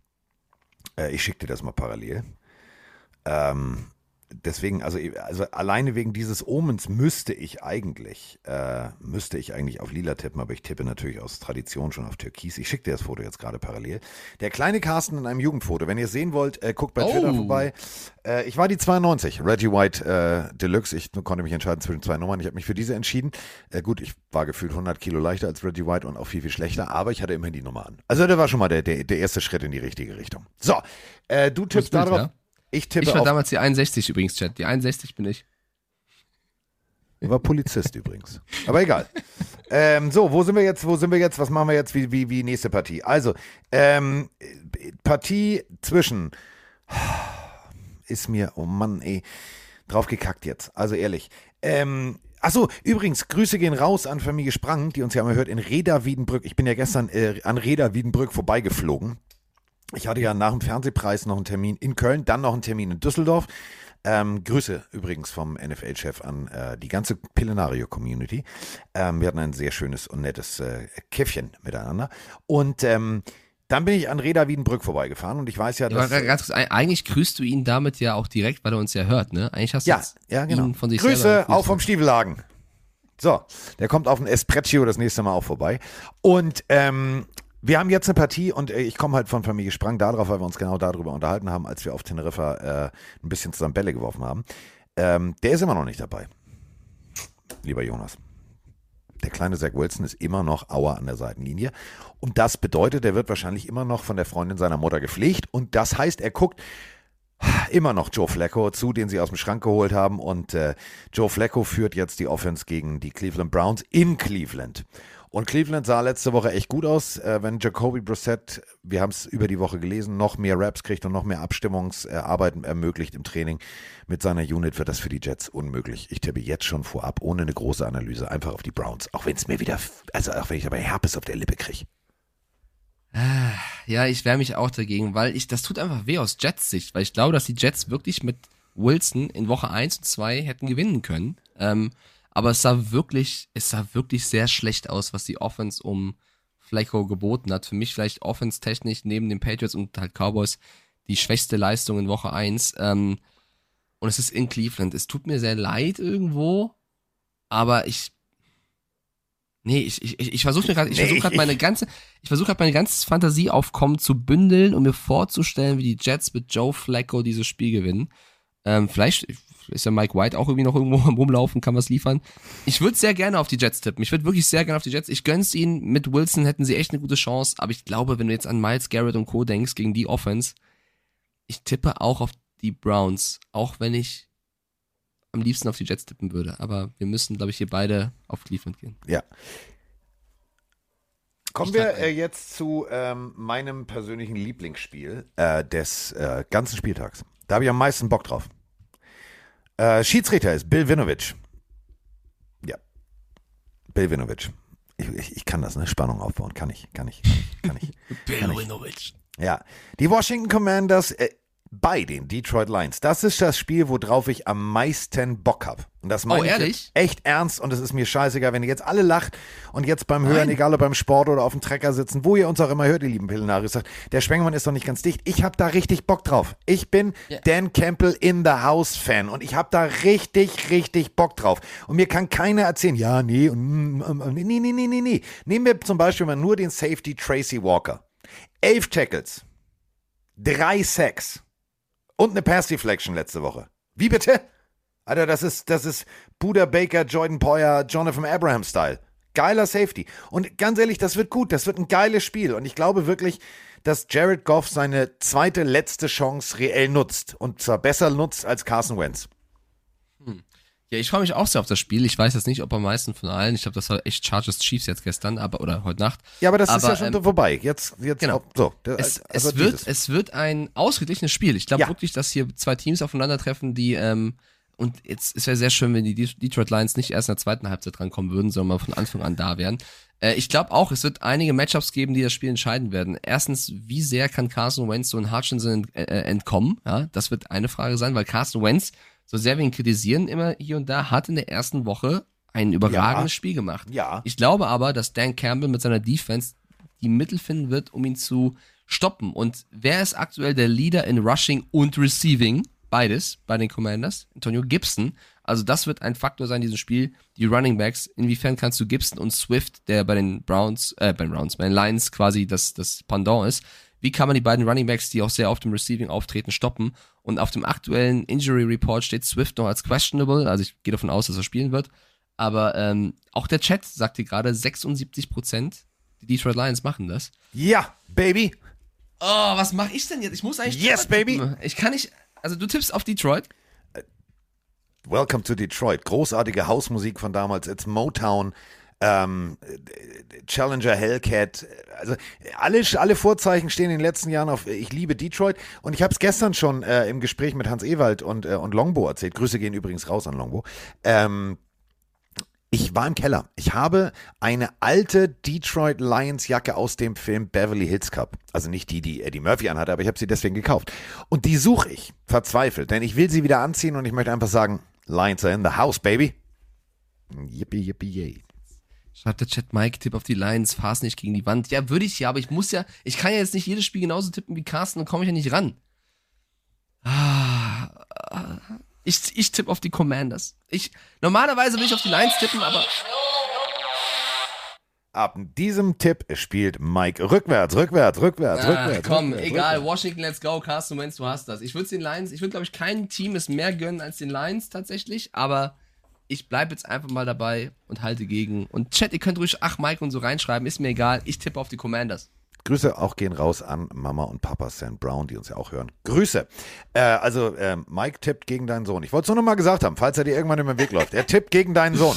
Äh, ich schicke dir das mal parallel. Ähm, deswegen, also, also alleine wegen dieses Omens müsste ich eigentlich, äh, müsste ich eigentlich auf Lila tippen, aber ich tippe natürlich aus Tradition schon auf Türkis. Ich schicke dir das Foto jetzt gerade parallel. Der kleine Carsten in einem Jugendfoto. Wenn ihr es sehen wollt, äh, guckt bei Twitter Oh. vorbei. Äh, ich war die 92, Reggie White äh, Deluxe. Ich konnte mich entscheiden zwischen zwei Nummern. Ich habe mich für diese entschieden. Äh, gut, ich war gefühlt 100 Kilo leichter als Reggie White und auch viel, viel schlechter, aber ich hatte immerhin die Nummer an. Also der war schon mal der, der, der erste Schritt in die richtige Richtung. So, äh, du tippst darauf. ja? Ich tippe Ich war auf. damals die 61 übrigens, Chat. Die 61 bin ich. War Polizist übrigens. Aber egal. ähm, so, wo sind wir jetzt? Wo sind wir jetzt? Was machen wir jetzt? Wie, wie, wie nächste Partie? Also, ähm, Partie zwischen ist mir, oh Mann, ey, drauf gekackt jetzt. Also ehrlich. Ähm, Achso, übrigens, Grüße gehen raus an Familie Sprang, die uns ja mal hört in Reda Wiedenbrück. Ich bin ja gestern äh, an Reda Wiedenbrück vorbeigeflogen. Ich hatte ja nach dem Fernsehpreis noch einen Termin in Köln, dann noch einen Termin in Düsseldorf. Ähm, Grüße übrigens vom NFL-Chef an äh, die ganze Pillenario-Community. Ähm, wir hatten ein sehr schönes und nettes äh, Käffchen miteinander. Und ähm, dann bin ich an Reda Wiedenbrück vorbeigefahren und ich weiß ja, Ja, dass. aber ganz kurz, eig- eigentlich grüßt du ihn damit ja auch direkt, weil er uns ja hört, ne? Eigentlich hast du Ja, ja, genau. ihn von sich selber Grüße, gegrüßt. auch vom Stiefellagen. So, der kommt auf ein Espresso das nächste Mal auch vorbei. Und ähm, wir haben jetzt eine Partie und äh, ich komme halt von Familie Sprang darauf, weil wir uns genau darüber unterhalten haben, als wir auf Teneriffa äh, ein bisschen zusammen Bälle geworfen haben. Ähm, der ist immer noch nicht dabei. Lieber Jonas. Der kleine Zach Wilson ist immer noch Auer an der Seitenlinie. Und das bedeutet, er wird wahrscheinlich immer noch von der Freundin seiner Mutter gepflegt. Und das heißt, er guckt immer noch Joe Flacco zu, den sie aus dem Schrank geholt haben. Und äh, Joe Flacco führt jetzt die Offense gegen die Cleveland Browns in Cleveland. Und Cleveland sah letzte Woche echt gut aus, äh, wenn Jacoby Brissett, wir haben es über die Woche gelesen, noch mehr Raps kriegt und noch mehr Abstimmungsarbeit ermöglicht im Training. Mit seiner Unit wird das für die Jets unmöglich. Ich tippe jetzt schon vorab, ohne eine große Analyse, einfach auf die Browns. Auch wenn es mir wieder, also auch wenn ich dabei Herpes auf der Lippe kriege. Ja, ich wehre mich auch dagegen, weil ich, das tut einfach weh aus Jets Sicht, weil ich glaube, dass die Jets wirklich mit Wilson in Woche 1 und 2 hätten gewinnen können. Ähm, aber es sah wirklich, es sah wirklich sehr schlecht aus, was die Offense um Flacco geboten hat. Für mich vielleicht offense-technisch neben den Patriots und halt Cowboys die schwächste Leistung in Woche 1. Ähm, und es ist in Cleveland. Es tut mir sehr leid irgendwo, aber ich, Nee, ich, ich, ich, versuche mir gerade, ich Nee. versuche gerade meine ganze, ich versuche gerade meine ganze Fantasieaufkommen zu bündeln und mir vorzustellen, wie die Jets mit Joe Flacco dieses Spiel gewinnen. Ähm, vielleicht ist ja Mike White auch irgendwie noch irgendwo am rumlaufen, kann was liefern. Ich würde sehr gerne auf die Jets tippen. Ich würde wirklich sehr gerne auf die Jets. Ich gönn's ihnen. Mit Wilson hätten sie echt eine gute Chance. Aber ich glaube, wenn du jetzt an Miles Garrett und Co. denkst gegen die Offense, ich tippe auch auf die Browns. Auch wenn ich am liebsten auf die Jets tippen würde. Aber wir müssen, glaube ich, hier beide auf Cleveland gehen. Ja. Kommen wir äh, jetzt zu ähm, meinem persönlichen Lieblingsspiel äh, des äh, ganzen Spieltags. Da habe ich am meisten Bock drauf. Äh, Schiedsrichter ist Bill Winovich. Ja. Bill Winovich. Ich, ich, ich kann das, ne? Spannung aufbauen. Kann ich, kann ich, kann ich, kann ich. *laughs* Winovich. Ja, die Washington Commanders äh, bei den Detroit Lions. Das ist das Spiel, worauf ich am meisten Bock habe. Und das meine Oh, ich ehrlich? jetzt echt ernst und es ist mir scheißegal, wenn ihr jetzt alle lacht und jetzt beim Hören, Nein. egal ob beim Sport oder auf dem Trecker sitzen, wo ihr uns auch immer hört, ihr lieben Pillenarius, sagt, der Sprengemann ist doch nicht ganz dicht. Ich habe da richtig Bock drauf. Ich bin Ja. Dan Campbell in the House Fan und ich habe da richtig, richtig Bock drauf. Und mir kann keiner erzählen, ja, nee, mm, nee, nee, nee, nee, nee. Nehmen wir zum Beispiel mal nur den Safety Tracy Walker. Elf Tackles, drei Sacks und eine Pass Deflection letzte Woche. Wie bitte? Alter, das ist, das ist Buda Baker, Jordan Poyer, Jonathan Abraham Style. Geiler Safety. Und ganz ehrlich, das wird gut. Das wird ein geiles Spiel. Und ich glaube wirklich, dass Jared Goff seine zweite, letzte Chance reell nutzt. Und zwar besser nutzt als Carson Wentz. Ja, ich freue mich auch sehr auf das Spiel. Ich weiß jetzt nicht, ob am meisten von allen. Ich glaube, das war echt Chargers Chiefs jetzt gestern, aber oder heute Nacht. Ja, aber das ist ja schon ähm, vorbei. Jetzt, jetzt genau. auch, so. Es, Also es, wird, dieses. es wird ein ausgeglichenes Spiel. Ich glaube Ja. wirklich, dass hier zwei Teams aufeinandertreffen, die ähm, und jetzt es wäre sehr schön, wenn die De- Detroit Lions nicht erst in der zweiten Halbzeit drankommen würden, sondern mal von Anfang an da wären. Äh, ich glaube auch, es wird einige Matchups geben, die das Spiel entscheiden werden. Erstens, wie sehr kann Carson Wentz so in Hutchinson äh, entkommen? Ja, das wird eine Frage sein, weil Carson Wentz, so sehr wir ihn kritisieren immer hier und da, hat in der ersten Woche ein überragendes Ja. Spiel gemacht. Ja. Ich glaube aber, dass Dan Campbell mit seiner Defense die Mittel finden wird, um ihn zu stoppen. Und wer ist aktuell der Leader in Rushing und Receiving? Beides bei den Commanders. Antonio Gibson. Also das wird ein Faktor sein in diesem Spiel. Die Running Backs. Inwiefern kannst du Gibson und Swift, der bei den Browns, äh, bei den Browns, bei den Lions quasi das, das Pendant ist, wie kann man die beiden Running Backs, die auch sehr oft im Receiving auftreten, stoppen? Und auf dem aktuellen Injury Report steht Swift noch als questionable. Also ich gehe davon aus, dass er spielen wird. Aber ähm, auch der Chat sagte gerade, 76% die Detroit Lions machen das. Ja, Baby. Oh, was mache ich denn jetzt? Ich muss eigentlich. Yes, baby. Ich kann nicht. Also du tippst auf Detroit. Welcome to Detroit. Großartige Hausmusik von damals. It's Motown. Ähm, Challenger Hellcat, also alle, alle Vorzeichen stehen in den letzten Jahren auf Ich liebe Detroit und ich habe es gestern schon äh, im Gespräch mit Hans Ewald und, äh, und Longbo erzählt. Grüße gehen übrigens raus an Longbo. Ähm, ich war im Keller. Ich habe eine alte Detroit Lions Jacke aus dem Film Beverly Hills Cup. Also nicht die, die Eddie Murphy anhatte, aber ich habe sie deswegen gekauft. Und die suche ich, verzweifelt, denn ich will sie wieder anziehen und ich möchte einfach sagen, Lions are in the house, baby. Yippie, yippie, yay. Schreibt der Chat Mike, tipp auf die Lions, fahr's nicht gegen die Wand. Ja, würde ich ja, aber ich muss ja, ich kann ja jetzt nicht jedes Spiel genauso tippen wie Carsten, dann komme ich ja nicht ran. Ah, Ich, ich tippe auf die Commanders. Ich, normalerweise will ich auf die Lions tippen, aber Ab diesem Tipp spielt Mike rückwärts, rückwärts, rückwärts, Ah, rückwärts. komm, rückwärts, egal. rückwärts. Washington, let's go. Carsten Wentz, du hast das. Ich würde den Lions, ich würde, glaube ich, kein Team es mehr gönnen als den Lions tatsächlich, aber ich bleibe jetzt einfach mal dabei und halte gegen. Und Chat, ihr könnt ruhig Ach, Mike und so reinschreiben, ist mir egal. Ich tippe auf die Commanders. Grüße auch gehen raus an Mama und Papa Sam Brown, die uns ja auch hören. Grüße. Äh, also, ähm, Mike tippt gegen deinen Sohn. Ich wollte es nur noch mal gesagt haben, falls er dir irgendwann über den Weg läuft. Er tippt gegen deinen Sohn.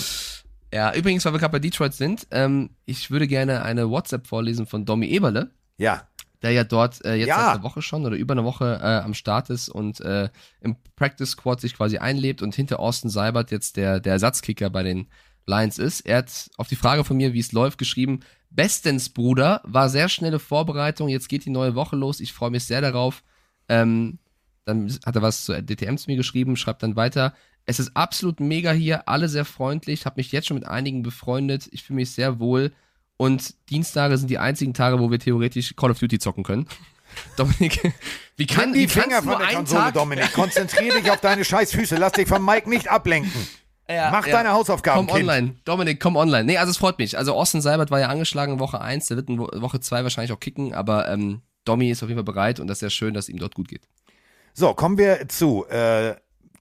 Ja, übrigens, weil wir gerade bei Detroit sind, ähm, ich würde gerne eine WhatsApp vorlesen von Domi Eberle, Ja, der ja dort äh, jetzt Ja. einer Woche schon oder über eine Woche äh, am Start ist und äh, im Practice Squad sich quasi einlebt und hinter Austin Seibert jetzt der, der Ersatzkicker bei den Lions ist. Er hat auf die Frage von mir, wie es läuft, geschrieben, bestens, Bruder, war sehr schnelle Vorbereitung, jetzt geht die neue Woche los, ich freue mich sehr darauf. Ähm, dann hat er was zu DTM zu mir geschrieben, schreibt dann weiter. Es ist absolut mega hier, alle sehr freundlich, habe mich jetzt schon mit einigen befreundet, ich fühle mich sehr wohl und Dienstage sind die einzigen Tage, wo wir theoretisch Call of Duty zocken können. *laughs* Dominik, wie kann Nimm die wie kannst Finger von der Konsole, Tag, Dominik. Konzentrier dich auf deine scheiß Füße. Lass dich von Mike nicht ablenken. *laughs* Ja, Mach ja. deine Hausaufgaben, Komm Kind. online. Dominik, komm online. Nee, also es freut mich. Also Austin Seibert war ja angeschlagen in Woche 1, der wird in Wo- Woche 2 wahrscheinlich auch kicken, aber ähm, Domi ist auf jeden Fall bereit und das ist sehr schön, dass ihm dort gut geht. So, kommen wir zu äh,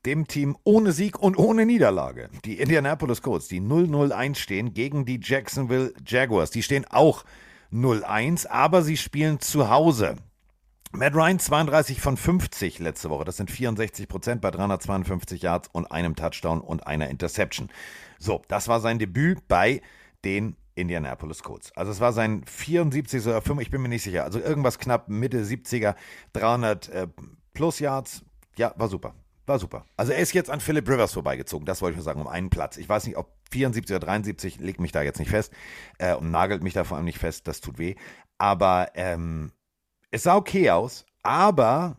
dem Team ohne Sieg und ohne Niederlage. Die Indianapolis Colts, die 0-0-1 stehen gegen die Jacksonville Jaguars. Die stehen auch 0-1, aber sie spielen zu Hause. Matt Ryan 32 von 50 letzte Woche. Das sind 64 Prozent bei 352 Yards und einem Touchdown und einer Interception. So, das war sein Debüt bei den Indianapolis Colts. Also es war sein 74. oder 5, ich bin mir nicht sicher. Also irgendwas knapp Mitte 70er, 300 äh, plus Yards. Ja, war super. War super. Also er ist jetzt an Philip Rivers vorbeigezogen. Das wollte ich nur sagen, um einen Platz. Ich weiß nicht, ob 74 oder 73, legt mich da jetzt nicht fest äh, und nagelt mich da vor allem nicht fest. Das tut weh. Aber ähm, es sah okay aus, aber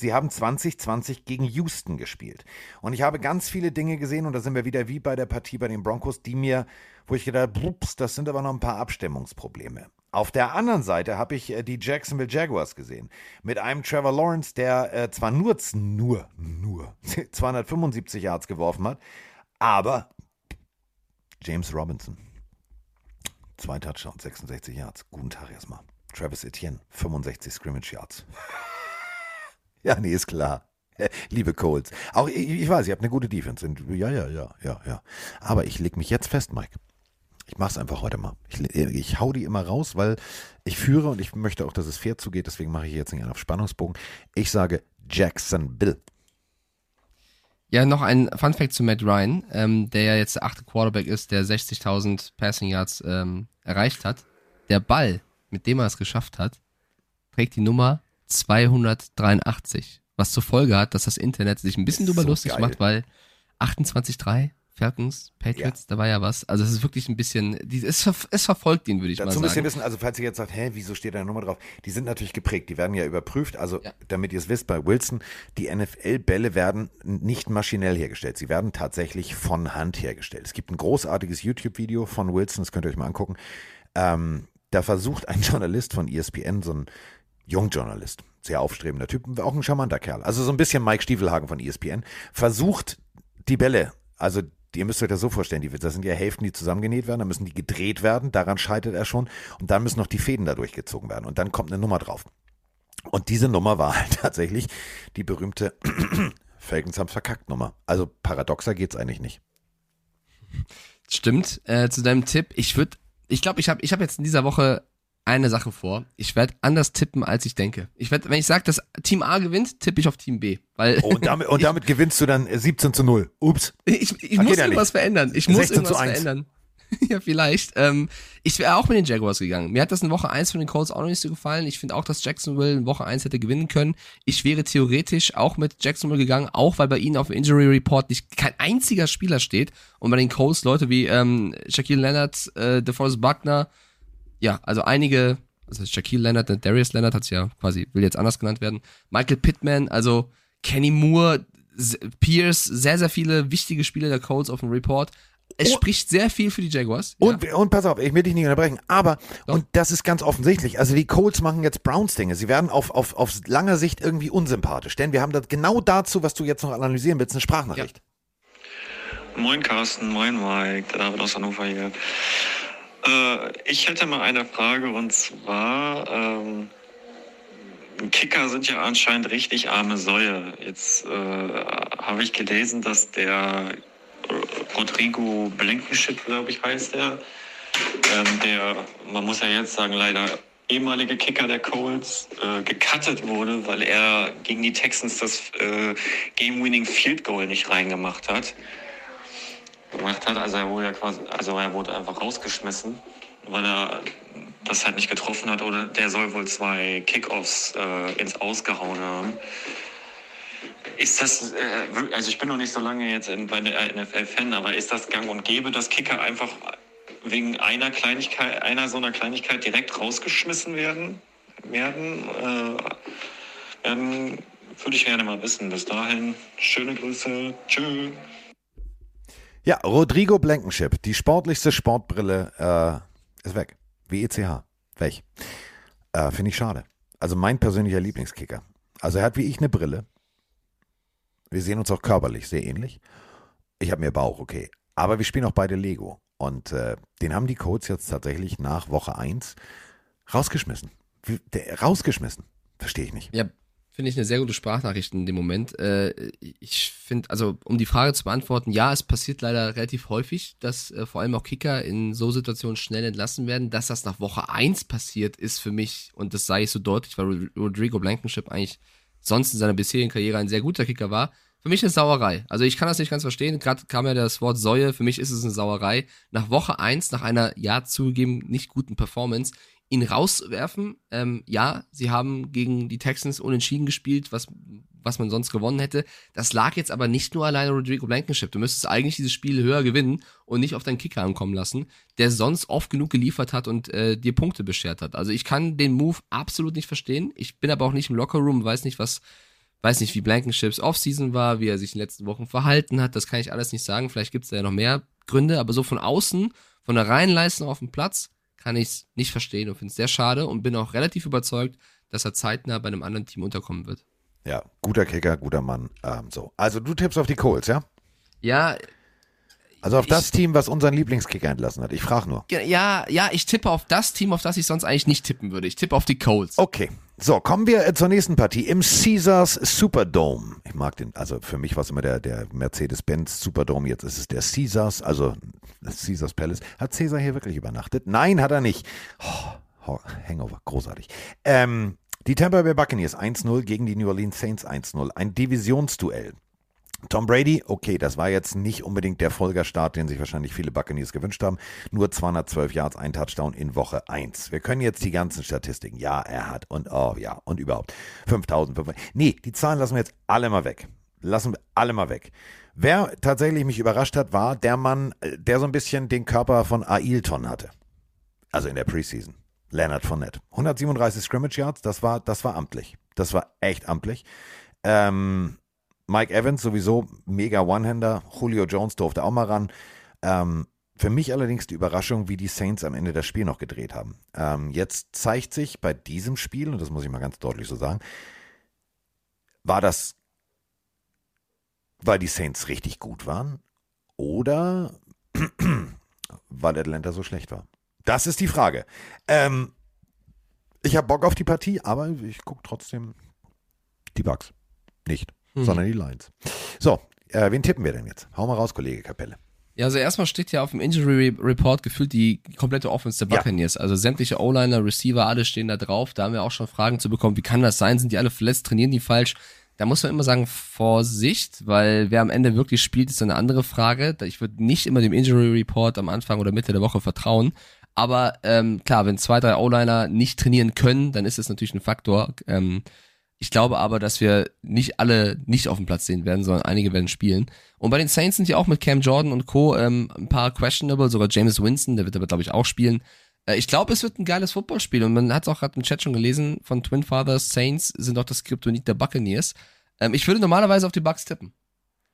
sie haben 2020 gegen Houston gespielt. Und ich habe ganz viele Dinge gesehen, und da sind wir wieder wie bei der Partie bei den Broncos, die mir, wo ich gedacht habe, das sind aber noch ein paar Abstimmungsprobleme. Auf der anderen Seite habe ich äh, die Jacksonville Jaguars gesehen. Mit einem Trevor Lawrence, der äh, zwar nur, nur, nur *laughs* 275 Yards geworfen hat, aber James Robinson. Zwei Touchdowns, 66 Yards. Guten Tag erstmal. Travis Etienne, 65 Scrimmage Yards. *laughs* ja, nee, ist klar. *laughs* Liebe Colts. Auch ich, ich weiß, ihr habt eine gute Defense. Ja, ja, ja, ja, ja. Aber ich leg mich jetzt fest, Mike. Ich mach's einfach heute mal. Ich, ich hau die immer raus, weil ich führe und ich möchte auch, dass es fair zugeht. Deswegen mache ich jetzt nicht einen auf Spannungsbogen. Ich sage Jacksonville. Ja, noch ein Fun Fact zu Matt Ryan, ähm, der ja jetzt der achte Quarterback ist, der 60.000 Passing Yards ähm, erreicht hat. Der Ball, mit dem er es geschafft hat, trägt die Nummer 283. Was zur Folge hat, dass das Internet sich ein bisschen drüber so lustig geil. macht, weil 28-3 Falcons, Patriots, da war ja was. Also es ist wirklich ein bisschen, die, es, es verfolgt ihn, würde ich Dazu mal müsst ihr sagen. wissen, also falls ihr jetzt sagt, hä, wieso steht da eine Nummer drauf? Die sind natürlich geprägt, die werden ja überprüft. Also Ja. damit ihr es wisst, bei Wilson, die NFL-Bälle werden nicht maschinell hergestellt, sie werden tatsächlich von Hand hergestellt. Es gibt ein großartiges YouTube-Video von Wilson, das könnt ihr euch mal angucken. Ähm, da versucht ein *laughs* Journalist von ESPN, so ein Jungjournalist, sehr aufstrebender Typ, auch ein charmanter Kerl, also so ein bisschen Mike Stiefelhagen von ESPN, versucht die Bälle, also ihr müsst euch das so vorstellen, die, das sind ja Hälften, die zusammengenäht werden, dann müssen die gedreht werden, daran scheitert er schon und dann müssen noch die Fäden da durchgezogen werden und dann kommt eine Nummer drauf. Und diese Nummer war halt *laughs* tatsächlich die berühmte *clears throat* Falcons verkackt Nummer. Also paradoxer geht's eigentlich nicht. Stimmt. Äh, zu deinem Tipp, ich würde, ich glaube, ich habe ich hab jetzt in dieser Woche eine Sache vor. Ich werde anders tippen, als ich denke. Ich werde, wenn ich sage, dass Team A gewinnt, tippe ich auf Team B. Weil Oh, und damit, und *laughs* damit gewinnst du dann äh, 17 zu 0. Ups. ich, ich muss ja irgendwas nicht. verändern. Ich muss 16 zu irgendwas 1. verändern. *laughs* ja, vielleicht. Ähm, ich wäre auch mit den Jaguars gegangen. Mir hat das in Woche 1 von den Colts auch noch nicht so gefallen. Ich finde auch, dass Jacksonville in Woche 1 hätte gewinnen können. Ich wäre theoretisch auch mit Jacksonville gegangen, auch weil bei ihnen auf dem Injury Report nicht kein einziger Spieler steht. Und bei den Colts Leute wie ähm, Shaquille Leonard, äh, DeForest Buckner, ja, also einige, also Shaquille Leonard, äh, Darius Leonard hat es ja quasi, will jetzt anders genannt werden. Michael Pittman, also Kenny Moore, Pierce, sehr, sehr viele wichtige Spieler der Colts auf dem Report. Es Oh. spricht sehr viel für die Jaguars. Und, und pass auf, ich will dich nicht unterbrechen, aber, und das ist ganz offensichtlich, also die Colts machen jetzt Browns Dinge. Sie werden auf, auf, auf lange Sicht irgendwie unsympathisch, denn wir haben das genau dazu, was du jetzt noch analysieren willst, eine Sprachnachricht. Moin Carsten, moin Mike, der David aus Hannover hier. Äh, ich hätte mal eine Frage und zwar, ähm, Kicker sind ja anscheinend richtig arme Säue. Jetzt äh, habe ich gelesen, dass der Rodrigo Blankenship, glaube ich, heißt der, ähm, der, man muss ja jetzt sagen, leider ehemalige Kicker der Colts, äh, gecuttet wurde, weil er gegen die Texans das äh, Game-Winning Field Goal nicht reingemacht hat gemacht hat. Also er wurde ja quasi, also er wurde einfach rausgeschmissen, weil er das halt nicht getroffen hat oder der soll wohl zwei Kickoffs äh, ins Ausgehauen haben. Ist das, äh, also ich bin noch nicht so lange jetzt in, bei der NFL-Fan, aber ist das gang und gäbe, dass Kicker einfach wegen einer Kleinigkeit, einer so einer Kleinigkeit direkt rausgeschmissen werden? Werden? Äh, werden würde ich gerne mal wissen. Bis dahin, schöne Grüße. Tschüss. Ja, Rodrigo Blankenship, die sportlichste Sportbrille äh, ist weg. WECH, weg. Äh, Finde ich schade. Also mein persönlicher Lieblingskicker. Also er hat wie ich eine Brille. Wir sehen uns auch körperlich sehr ähnlich. Ich habe mehr Bauch, okay. Aber wir spielen auch beide Lego. Und äh, den haben die Codes jetzt tatsächlich nach Woche 1 rausgeschmissen. Rausgeschmissen. Verstehe ich nicht. Ja, finde ich eine sehr gute Sprachnachricht in dem Moment. Äh, ich finde, also um die Frage zu beantworten, ja, es passiert leider relativ häufig, dass äh, vor allem auch Kicker in so Situationen schnell entlassen werden. Dass das nach Woche 1 passiert, ist für mich, und das sage ich so deutlich, weil Rod- Rodrigo Blankenship eigentlich sonst in seiner bisherigen Karriere ein sehr guter Kicker war, für mich eine Sauerei. Also ich kann das nicht ganz verstehen. Gerade kam ja das Wort Säue. Für mich ist es eine Sauerei. Nach Woche 1, nach einer, ja, zugegeben, nicht guten Performance, ihn rauswerfen. Ähm, ja, sie haben gegen die Texans unentschieden gespielt, was, was man sonst gewonnen hätte. Das lag jetzt aber nicht nur alleine Rodrigo Blankenship. Du müsstest eigentlich dieses Spiel höher gewinnen und nicht auf deinen Kicker ankommen lassen, der sonst oft genug geliefert hat und äh, dir Punkte beschert hat. Also ich kann den Move absolut nicht verstehen. Ich bin aber auch nicht im Lockerroom, weiß nicht, was weiß nicht, wie Blankenships Offseason war, wie er sich in den letzten Wochen verhalten hat, das kann ich alles nicht sagen. Vielleicht gibt es da ja noch mehr Gründe, aber so von außen, von der reinen Leistung auf dem Platz, kann ich es nicht verstehen und finde es sehr schade und bin auch relativ überzeugt, dass er zeitnah bei einem anderen Team unterkommen wird. Ja, guter Kicker, guter Mann. Ähm, so. Also du tippst auf die Colts, ja? Ja, Also auf Ich- das Team, was unseren Lieblingskicker entlassen hat. Ich frage nur. ja, ja, ich tippe auf das Team, auf das ich sonst eigentlich nicht tippen würde. Ich tippe auf die Colts. Okay, So, kommen wir äh, zur nächsten Partie im Caesars Superdome. Ich mag den, also für mich war es immer der, der Mercedes-Benz Superdome, jetzt ist es der Caesars, also das Caesars Palace. Hat Caesar hier wirklich übernachtet? Nein, hat er nicht. Oh, Hangover, großartig. Ähm, die Tampa Bay Buccaneers 1-0 gegen die New Orleans Saints 1-0. Ein Divisionsduell. Tom Brady, okay, das war jetzt nicht unbedingt der Folgerstart, den sich wahrscheinlich viele Buccaneers gewünscht haben. Nur 212 Yards, ein Touchdown in Woche 1. Wir können jetzt die ganzen Statistiken. Ja, er hat und oh ja und überhaupt 5000. Nee, die Zahlen lassen wir jetzt alle mal weg. Lassen wir alle mal weg. Wer tatsächlich mich überrascht hat, war der Mann, äh, der so ein bisschen den Körper von Ailton hatte. Also in der Preseason. Leonard Fournette. 137 Scrimmage Yards, das war, das war amtlich. Das war echt amtlich. Ähm, Mike Evans sowieso mega One-Hander. Julio Jones durfte auch mal ran. Ähm, für mich allerdings die Überraschung, wie die Saints am Ende das Spiel noch gedreht haben. Ähm, jetzt zeigt sich bei diesem Spiel, und das muss ich mal ganz deutlich so sagen, war das, weil die Saints richtig gut waren oder weil Atlanta so schlecht war? Das ist die Frage. Ähm, ich habe Bock auf die Partie, aber ich gucke trotzdem die Bugs. Nicht, Mhm. sondern die Lions. So, äh, wen tippen wir denn jetzt? Hau mal raus, Kollege Kapelle. Ja, also erstmal steht ja auf dem Injury Report gefühlt die komplette Offense der Ja. Buccaneers. Also sämtliche O-Liner, Receiver, alle stehen da drauf. Da haben wir auch schon Fragen zu bekommen. Wie kann das sein? Sind die alle verletzt? Trainieren die falsch? Da muss man immer sagen, Vorsicht, weil wer am Ende wirklich spielt, ist eine andere Frage. Ich würde nicht immer dem Injury Report am Anfang oder Mitte der Woche vertrauen. Aber ähm, klar, wenn zwei, drei O-Liner nicht trainieren können, dann ist das natürlich ein Faktor. Ähm, ich glaube aber, dass wir nicht alle nicht auf dem Platz sehen werden, sondern einige werden spielen. Und bei den Saints sind ja auch mit Cam Jordan und Co. Ähm, ein paar questionable, sogar James Winston, der wird aber, glaube ich, auch spielen. Äh, ich glaube, es wird ein geiles Footballspiel. Und man hat es auch gerade im Chat schon gelesen, von Twin Fathers Saints sind auch das Kryptonit der Buccaneers. Ähm, ich würde normalerweise auf die Bucks tippen.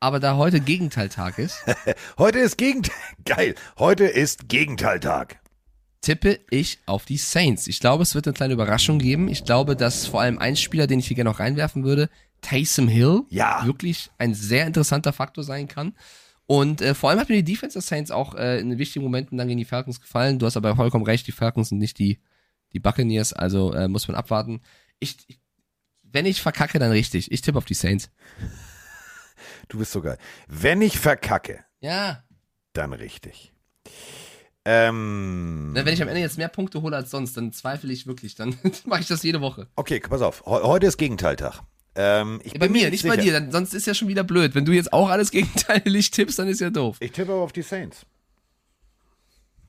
Aber da heute Gegenteiltag ist, *laughs* Heute ist Gegenteil. *laughs* Geil. Heute ist Gegenteiltag. Tippe ich auf die Saints. Ich glaube, es wird eine kleine Überraschung geben. Ich glaube, dass vor allem ein Spieler, den ich hier gerne noch reinwerfen würde, Taysom Hill, Ja. wirklich ein sehr interessanter Faktor sein kann. Und äh, vor allem hat mir die Defense der Saints auch äh, in wichtigen Momenten dann gegen die Falcons gefallen. Du hast aber vollkommen recht, die Falcons sind nicht die, die Buccaneers, also äh, muss man abwarten. Ich, ich, wenn ich verkacke, dann richtig. Ich tippe auf die Saints. Du bist so geil. Wenn ich verkacke, Ja. dann richtig. Ähm, Wenn ich am Ende jetzt mehr Punkte hole als sonst, dann zweifle ich wirklich. Dann *laughs* mache ich das jede Woche. okay, pass auf. He- Heute ist Gegenteiltag. Ähm, ich Bei bin mir, nicht bei sicher. dir, dann, sonst ist ja schon wieder blöd. Wenn du jetzt auch alles *laughs* gegenteilig tippst, dann ist ja doof. Ich tippe aber auf die Saints.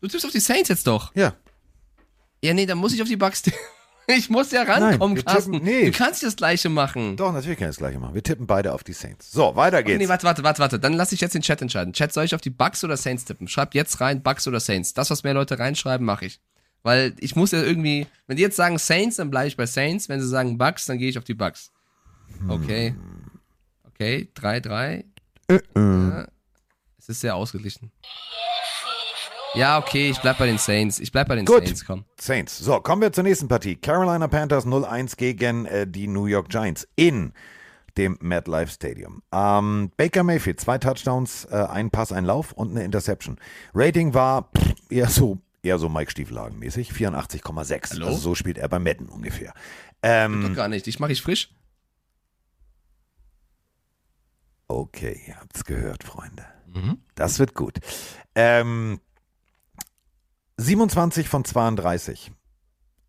Du tippst auf die Saints jetzt doch. Ja. Ja, nee, dann muss ich auf die Bucks tippen. *laughs* Ich muss ja Nein, rankommen, wir Carsten. tippen- nee. Du kannst das Gleiche machen. Doch, natürlich kann ich das gleiche machen. Wir tippen beide auf die Saints. So, weiter geht's. nee, warte, warte, warte, warte. Dann lass ich jetzt den Chat entscheiden. Chat, soll ich auf die Bucks oder Saints tippen? Schreibt jetzt rein, Bucks oder Saints. Das, was mehr Leute reinschreiben, mache ich. Weil ich muss ja irgendwie, wenn die jetzt sagen Saints, dann bleibe ich bei Saints. Wenn sie sagen Bucks, dann gehe ich auf die Bucks. Okay. Okay, 3-3. Ja. Es ist sehr ausgeglichen. Ja, okay, ich bleib bei den Saints. Ich bleib bei den Gut. Saints, komm. Saints. So, kommen wir zur nächsten Partie. Carolina Panthers 0-1 gegen äh, die New York Giants in dem MetLife Stadium. Ähm, Baker Mayfield, zwei Touchdowns, äh, ein Pass, ein Lauf und eine Interception. Rating war pff, eher so, eher so Mike Stiefelhagen mäßig, 84,6. Hallo? Also so spielt er bei Madden ungefähr. Doch Ähm, gar nicht. Ich mache ich frisch. okay, ihr habt's gehört, Freunde. Das wird gut. Ähm, 27 von 32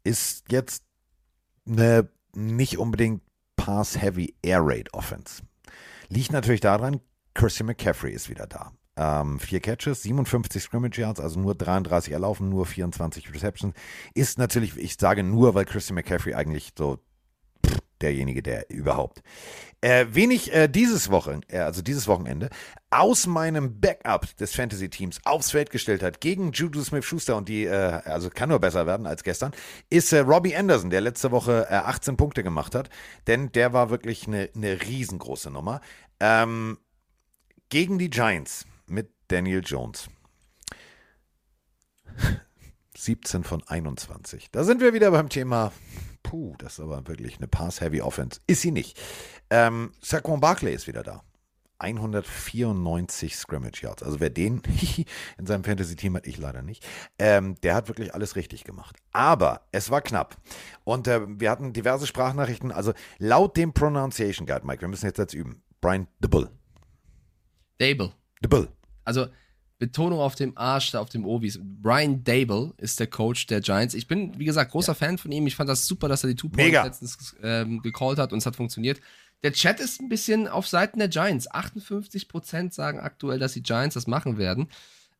ist jetzt eine nicht unbedingt Pass-Heavy Air Raid Offense. Liegt natürlich daran, Christian McCaffrey ist wieder da. Ähm, vier Catches, 57 Scrimmage Yards, also nur 33 erlaufen, nur 24 Receptions. Ist natürlich, ich sage nur, weil Christian McCaffrey eigentlich so derjenige, der überhaupt. Äh, wen ich äh, dieses Woche, äh, also dieses Wochenende, aus meinem Backup des Fantasy-Teams aufs Feld gestellt hat gegen Juju Smith-Schuster und die, äh, also kann nur besser werden als gestern, ist äh, Robbie Anderson, der letzte Woche äh, 18 Punkte gemacht hat, denn der war wirklich eine, eine riesengroße Nummer. Ähm, gegen die Giants mit Daniel Jones. *laughs* 17 von 21. Da sind wir wieder beim Thema. Puh, das ist aber wirklich eine Pass-Heavy Offense. Ist sie nicht. Ähm, Saquon Barkley ist wieder da. 194 Scrimmage Yards. Also wer den *laughs* in seinem Fantasy-Team hat, ich leider nicht, ähm, der hat wirklich alles richtig gemacht. Aber es war knapp. Und äh, wir hatten diverse Sprachnachrichten. Also laut dem Pronunciation Guide, Mike, wir müssen jetzt jetzt üben. Brian DeBull. Dable. DeBull. Also Betonung auf dem A statt auf dem O. wie es- Brian Dable ist der Coach der Giants. Ich bin, wie gesagt, großer Fan von ihm. Ich fand das super, dass er die Two Points letztens ähm, gecallt hat und es hat funktioniert. Der Chat ist ein bisschen auf Seiten der Giants. 58% sagen aktuell, dass die Giants das machen werden.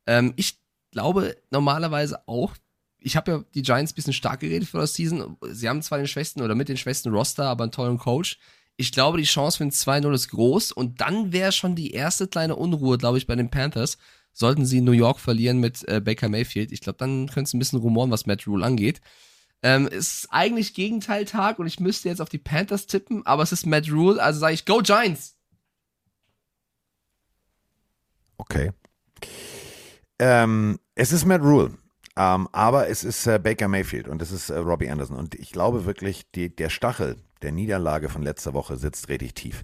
Ähm, ich glaube normalerweise auch, ich habe ja die Giants ein bisschen stark geredet für das Season. Sie haben zwar den schwächsten oder mit den schwächsten Roster, aber einen tollen Coach. Ich glaube, die Chance für ein 2-0 ist groß und dann wäre schon die erste kleine Unruhe, glaube ich, bei den Panthers. Sollten sie New York verlieren mit äh, Baker Mayfield. Ich glaube, dann könnte es ein bisschen rumoren, was Matt Rule angeht. Ähm, ist eigentlich Gegenteiltag und ich müsste jetzt auf die Panthers tippen, aber es ist Matt Rule, also sage ich Go Giants. Okay. Ähm, es ist Matt Rule, ähm, aber es ist äh, Baker Mayfield und es ist äh, Robbie Anderson. Und ich glaube wirklich, die, der Stachel der Niederlage von letzter Woche sitzt richtig tief.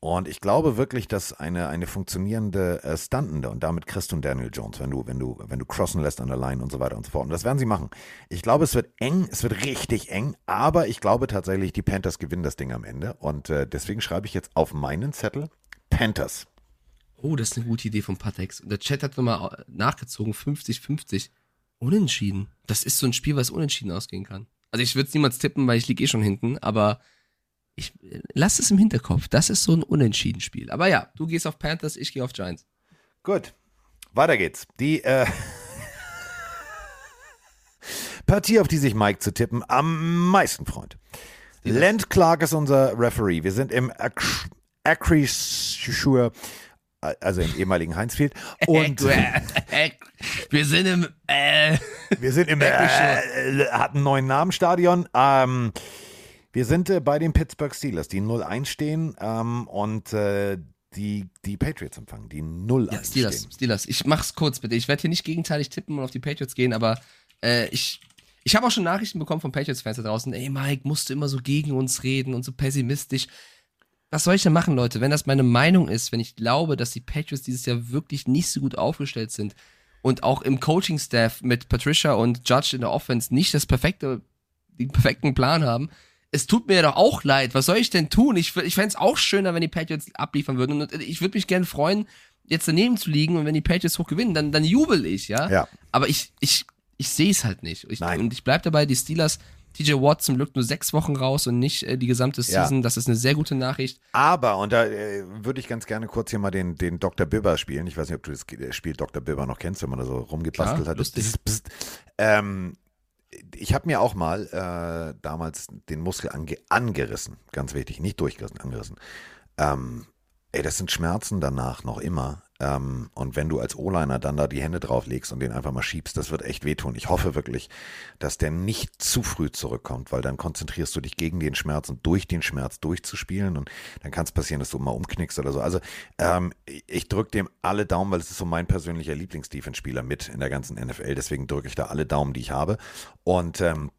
Und ich glaube wirklich, dass eine, eine funktionierende äh, Stuntende und damit kriegst du einen Daniel Jones, wenn du, wenn du, wenn du crossen lässt an der Line und so weiter und so fort. Und das werden sie machen. Ich glaube, es wird eng, es wird richtig eng, aber ich glaube tatsächlich, die Panthers gewinnen das Ding am Ende. Und äh, deswegen schreibe ich jetzt auf meinen Zettel Panthers. Oh, das ist eine gute Idee von Patex. Und der Chat hat nochmal nachgezogen, 50-50. Unentschieden. Das ist so ein Spiel, was unentschieden ausgehen kann. Also ich würde es niemals tippen, weil ich liege eh schon hinten, aber ich äh, lass es im Hinterkopf. Das ist so ein Unentschieden-Spiel. Aber ja, du gehst auf Panthers, ich gehe auf Giants. Gut, weiter geht's. Die äh, *laughs* Partie, auf die sich Mike zu tippen am meisten freut. Len Clark ist unser Referee. Wir sind im Ac- Acrisure, also im ehemaligen Heinzfield. *laughs* Und wir sind im äh, wir sind im, äh, hat einen neuen Namen Stadion. Ähm, wir sind äh, bei den Pittsburgh Steelers, die 0-1 stehen ähm, und äh, die, die Patriots empfangen, die 0-1 Ja, Steelers, stehen. Steelers. Ich mach's kurz bitte. Ich werde hier nicht gegenteilig tippen und auf die Patriots gehen, aber äh, ich, ich habe auch schon Nachrichten bekommen von Patriots-Fans da draußen. Ey, Mike, musst du immer so gegen uns reden und so pessimistisch. Was soll ich denn machen, Leute? Wenn das meine Meinung ist, wenn ich glaube, dass die Patriots dieses Jahr wirklich nicht so gut aufgestellt sind und auch im Coaching-Staff mit Patricia und Judge in der Offense nicht das perfekte, den perfekten Plan haben, es tut mir doch auch leid. Was soll ich denn tun? Ich, ich fände es auch schöner, wenn die Patriots abliefern würden. Und ich würde mich gerne freuen, jetzt daneben zu liegen und wenn die Patriots hoch gewinnen, dann, dann jubel ich, ja. Ja. Aber ich, ich, ich sehe es halt nicht. Ich, Nein. Und ich bleibe dabei, die Steelers, TJ Watt zum Glück nur sechs Wochen raus und nicht äh, die gesamte Ja. Season. Das ist eine sehr gute Nachricht. Aber, und da äh, würde ich ganz gerne kurz hier mal den, den Dr. Bibber spielen. Ich weiß nicht, ob du das äh, Spiel Dr. Bibber noch kennst, wenn man da so rumgebastelt Klar, hat. lustig. Psst, psst. Ähm, ich habe mir auch mal äh, damals den Muskel ange angerissen. Ganz wichtig, nicht durchgerissen, angerissen. Ähm, ey, das sind Schmerzen danach noch immer. Ähm, und wenn du als O-Liner dann da die Hände drauflegst und den einfach mal schiebst, das wird echt wehtun. Ich hoffe wirklich, dass der nicht zu früh zurückkommt, weil dann konzentrierst du dich gegen den Schmerz und durch den Schmerz durchzuspielen und dann kann es passieren, dass du mal umknickst oder so. Also ähm, ich- drücke dem alle Daumen, weil es ist so mein persönlicher Lieblings-Defense-Spieler mit in der ganzen NFL. Deswegen drücke ich da alle Daumen, die ich habe. Und ähm,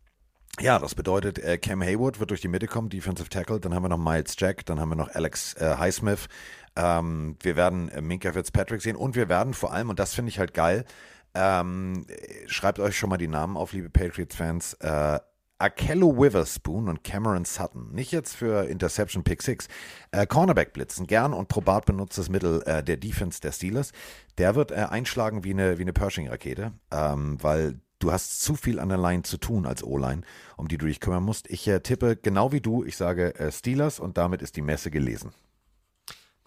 ja, das bedeutet, äh, Cam Haywood wird durch die Mitte kommen, Defensive Tackle. Dann haben wir noch Miles Jack, dann haben wir noch Alex äh, Highsmith. Ähm, wir werden äh, Minka Fitzpatrick sehen und wir werden vor allem, und das finde ich halt geil, ähm, äh, schreibt euch schon mal die Namen auf, liebe Patriots-Fans. Äh, Akello Witherspoon und Cameron Sutton. Nicht jetzt für Interception Pick 6. Äh, Cornerback blitzen, gern und probat benutztes Mittel äh, der Defense der Steelers. Der wird äh, einschlagen wie eine, wie eine Pershing-Rakete, ähm, weil du hast zu viel an der Line zu tun als O-Line, um die du dich kümmern musst. Ich äh, tippe genau wie du, ich sage äh, Steelers und damit ist die Messe gelesen.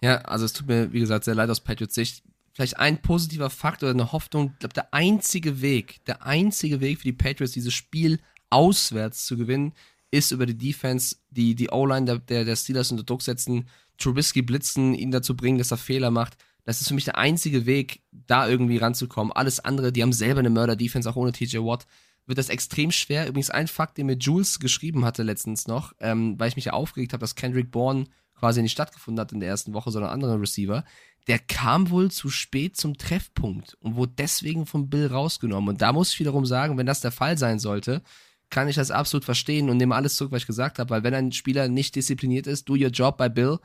Ja, also es tut mir, wie gesagt, sehr leid aus Patriots Sicht. Vielleicht ein positiver Fakt oder eine Hoffnung. Ich glaube, der einzige Weg, der einzige Weg für die Patriots, dieses Spiel auswärts zu gewinnen, ist über die Defense, die, die O-Line der, der, der Steelers unter Druck setzen, Trubisky blitzen, ihn dazu bringen, dass er Fehler macht. Das ist für mich der einzige Weg, da irgendwie ranzukommen. Alles andere, die haben selber eine Mörder-Defense, auch ohne TJ Watt, wird das extrem schwer. Übrigens ein Fakt, den mir Jules geschrieben hatte letztens noch, ähm, weil ich mich ja aufgeregt habe, dass Kendrick Bourne quasi nicht stattgefunden hat in der ersten Woche, sondern andere Receiver. Der kam wohl zu spät zum Treffpunkt und wurde deswegen vom Bill rausgenommen. Und da muss ich wiederum sagen, wenn das der Fall sein sollte, kann ich das absolut verstehen und nehme alles zurück, was ich gesagt habe, weil wenn ein Spieler nicht diszipliniert ist, do your job bei Bill,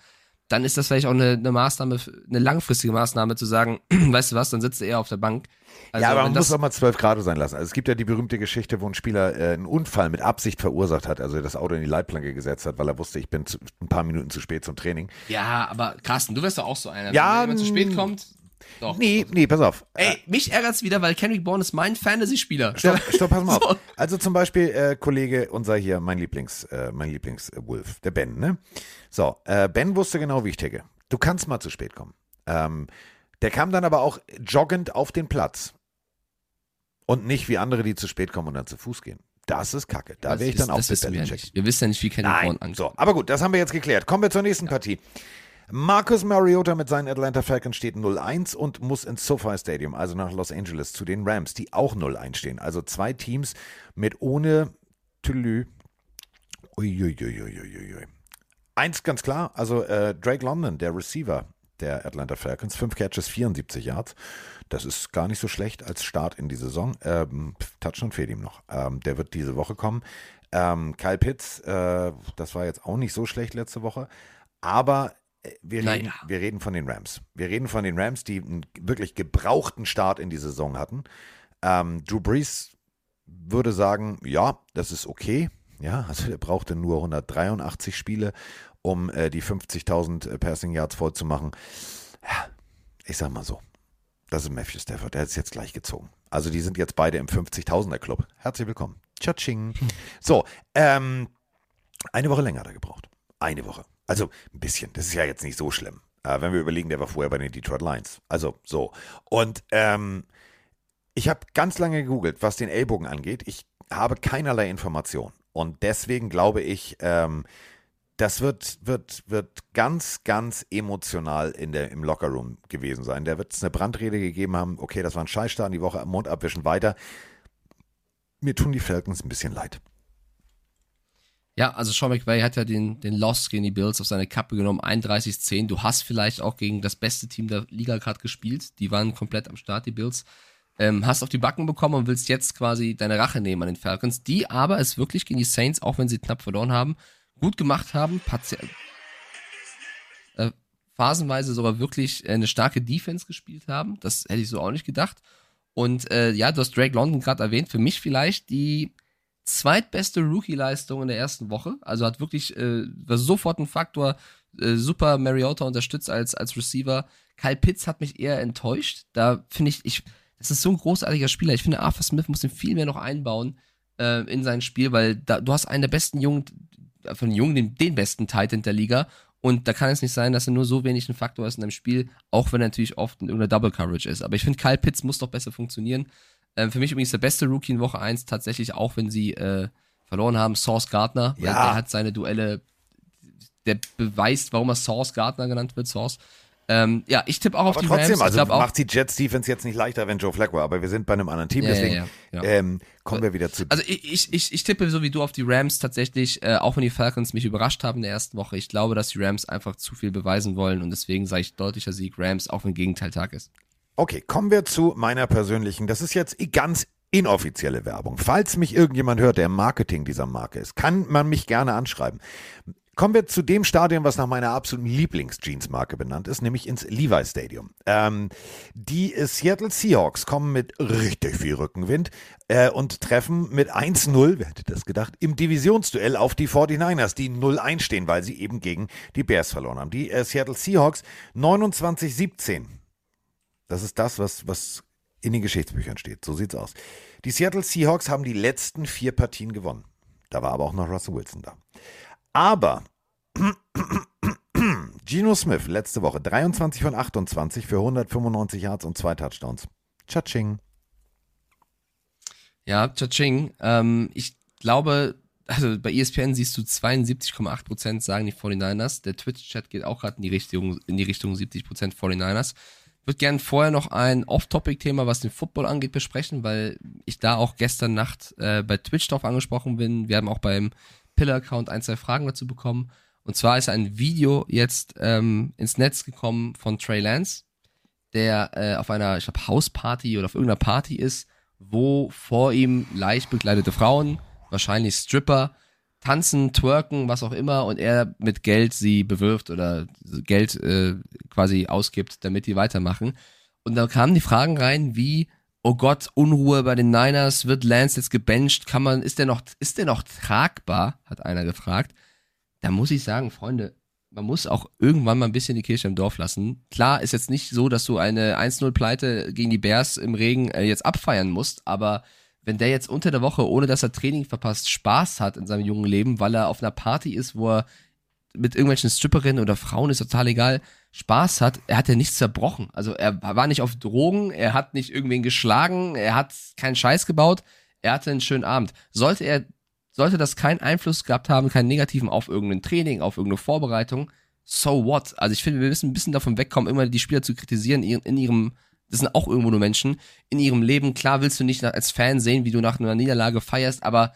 dann ist das vielleicht auch eine, eine Maßnahme, eine langfristige Maßnahme zu sagen, *clears throat* weißt du was, dann sitzt er eher auf der Bank. Also, ja, aber man muss auch mal 12 Grad sein lassen. Also es gibt ja die berühmte Geschichte, wo ein Spieler äh, einen Unfall mit Absicht verursacht hat, also das Auto in die Leitplanke gesetzt hat, weil er wusste, ich bin zu, ein paar Minuten zu spät zum Training. ja, aber Carsten, du wärst doch auch so einer. Ja, wenn jemand zu spät kommt. Doch. Nee, nee, pass auf. Ey, mich ärgert's wieder, weil Kendrick Bourne ist mein Fantasy-Spieler. Stopp, stopp, pass mal auf. *laughs* So. Also zum Beispiel äh, Kollege, unser hier, mein Lieblings, äh, mein Lieblings-Wolf, der Ben, ne? So, äh, Ben wusste genau, wie ich ticke. Du kannst mal zu spät kommen. Ähm, der kam dann aber auch joggend auf den Platz. Und nicht wie andere, die zu spät kommen und dann zu Fuß gehen. Das ist Kacke. Da wäre ich ist- dann auch das wissen wir, ja nicht. wir wissen ja nicht, wie Kendrick Bourne ankommt. So, aber gut, das haben wir jetzt geklärt. Kommen wir zur nächsten Partie. Marcus Mariota mit seinen Atlanta Falcons steht 0-1 und muss ins SoFi Stadium, also nach Los Angeles, zu den Rams, die auch 0-1 stehen. Also zwei Teams mit ohne Tülü. Uiuiuiuiui. Eins ganz klar, also äh, Drake London, der Receiver der Atlanta Falcons, 5 Catches, 74 Yards. Das ist gar nicht so schlecht als Start in die Saison. Ähm, Touchdown fehlt ihm noch. Ähm, der wird diese Woche kommen. Ähm, Kyle Pitts, äh, das war jetzt auch nicht so schlecht letzte Woche. Aber äh, wir, Naja. reden, wir reden von den Rams. Wir reden von den Rams, die einen wirklich gebrauchten Start in die Saison hatten. Ähm, Drew Brees würde sagen, ja, das ist okay. Ja, also der brauchte nur 183 Spiele, um äh, die 50.000 äh, Passing Yards voll zu machen. Ja, ich sag mal so. Das ist Matthew Stafford, der ist jetzt gleich gezogen. Also die sind jetzt beide im 50.000er Club. Herzlich willkommen. Tschatsching. So, ähm, eine Woche länger hat er gebraucht. Eine Woche. Also ein bisschen. Das ist ja jetzt nicht so schlimm. Äh, wenn wir überlegen, der war vorher bei den Detroit Lions. Also so. Und ähm, ich habe ganz lange gegoogelt, was den Ellbogen angeht. Ich habe keinerlei Information. Und deswegen glaube ich, ähm, das wird, wird, wird ganz, ganz emotional in der, im Lockerroom gewesen sein. Da wird es eine Brandrede gegeben haben, okay, das war ein Scheißstart, die Woche am Mund abwischen weiter. Mir tun die Falcons ein bisschen leid. Ja, also Sean McVay hat ja den, den Loss gegen die Bills auf seine Kappe genommen, 31-10. Du hast vielleicht auch gegen das beste Team der Liga gerade gespielt. Die waren komplett am Start, die Bills. Ähm, hast auf die Backen bekommen und willst jetzt quasi deine Rache nehmen an den Falcons, die aber es wirklich gegen die Saints, auch wenn sie knapp verloren haben, gut gemacht haben. Parti äh, phasenweise sogar wirklich äh, eine starke Defense gespielt haben. Das hätte ich so auch nicht gedacht. Und äh, ja, du hast Drake London gerade erwähnt. Für mich vielleicht die zweitbeste Rookie-Leistung in der ersten Woche. Also hat wirklich äh, war sofort ein Faktor. Äh, super Mariota unterstützt als, als Receiver. Kyle Pitts hat mich eher enttäuscht. Da finde ich, ich, das ist so ein großartiger Spieler. Ich finde, Arthur Smith muss ihn viel mehr noch einbauen äh, in sein Spiel, weil da, du hast einen der besten Jungen, von Jungen den, den besten Titan der Liga. Und da kann es nicht sein, dass er nur so wenig ein Faktor ist in einem Spiel, auch wenn er natürlich oft in irgendeiner Double Coverage ist. Aber ich finde, Kyle Pitts muss doch besser funktionieren. Ähm, für mich übrigens der beste Rookie in Woche 1, tatsächlich auch, wenn sie äh, verloren haben, Source Gardner, weil Ja. der hat seine Duelle, der beweist, warum er Source Gardner genannt wird, Source. Ähm, ja, ich tippe auch auf Aber die trotzdem, Rams. Also macht die Jets Defense jetzt nicht leichter, wenn Joe Flacco, aber wir sind bei einem anderen Team, Ja, deswegen ja, ja. Ähm, kommen wir wieder zu. Also ich, ich, ich, tippe so wie du auf die Rams tatsächlich, äh, auch wenn die Falcons mich überrascht haben in der ersten Woche. Ich glaube, dass die Rams einfach zu viel beweisen wollen und deswegen sage ich deutlicher Sieg Rams, auch wenn Gegenteil Tag ist. Okay, kommen wir zu meiner persönlichen, das ist jetzt ganz inoffizielle Werbung. Falls mich irgendjemand hört, der im Marketing dieser Marke ist, kann man mich gerne anschreiben. Kommen wir zu dem Stadion, was nach meiner absoluten Lieblings-Jeans-Marke benannt ist, nämlich ins Levi Stadium. Ähm, die Seattle Seahawks kommen mit richtig viel Rückenwind äh, und treffen mit 1-0, wer hätte das gedacht, im Divisionsduell auf die 49ers, die 0-1 stehen, weil sie eben gegen die Bears verloren haben. Die äh, Seattle Seahawks 29-17. Das ist das, was, was in den Geschichtsbüchern steht. So sieht's aus. Die Seattle Seahawks haben die letzten vier Partien gewonnen. Da war aber auch noch Russell Wilson da. Aber *clears throat* Geno Smith letzte Woche 23 von 28 für 195 Yards und zwei Touchdowns. Tschatsching. Ja, Cha-Ching. Ähm, ich glaube, also bei ESPN siehst du 72,8% sagen die 49ers. Der Twitch-Chat geht auch gerade in in die Richtung 70% 49ers. Würde gerne vorher noch ein Off-Topic-Thema, was den Football angeht, besprechen, weil ich da auch gestern Nacht äh, bei Twitch drauf angesprochen bin. Wir haben auch beim Pillar-Account ein, zwei Fragen dazu bekommen. Und zwar ist ein Video jetzt ähm, ins Netz gekommen von Trey Lance, der äh, auf einer, ich glaube, Hausparty oder auf irgendeiner Party ist, wo vor ihm leicht bekleidete Frauen, wahrscheinlich Stripper, tanzen, twerken, was auch immer, und er mit Geld sie bewirft oder Geld äh, quasi ausgibt, damit die weitermachen. Und da kamen die Fragen rein, wie, oh Gott, Unruhe bei den Niners, wird Lance jetzt gebencht, kann man, ist der noch, ist der noch tragbar, hat einer gefragt. Da muss ich sagen, Freunde, man muss auch irgendwann mal ein bisschen die Kirche im Dorf lassen. Klar ist jetzt nicht so, dass du eine 1-0-Pleite gegen die Bears im Regen äh, jetzt abfeiern musst, aber wenn der jetzt unter der Woche, ohne dass er Training verpasst, Spaß hat in seinem jungen Leben, weil er auf einer Party ist, wo er mit irgendwelchen Stripperinnen oder Frauen, ist total egal, Spaß hat, er hat ja nichts zerbrochen. Also er war nicht auf Drogen, er hat nicht irgendwen geschlagen, er hat keinen Scheiß gebaut, er hatte einen schönen Abend. Sollte er, sollte das keinen Einfluss gehabt haben, keinen negativen auf irgendein Training, auf irgendeine Vorbereitung, so what? Also ich finde, wir müssen ein bisschen davon wegkommen, immer die Spieler zu kritisieren in ihrem, das sind auch irgendwo nur Menschen, in ihrem Leben. Klar willst du nicht als Fan sehen, wie du nach einer Niederlage feierst, aber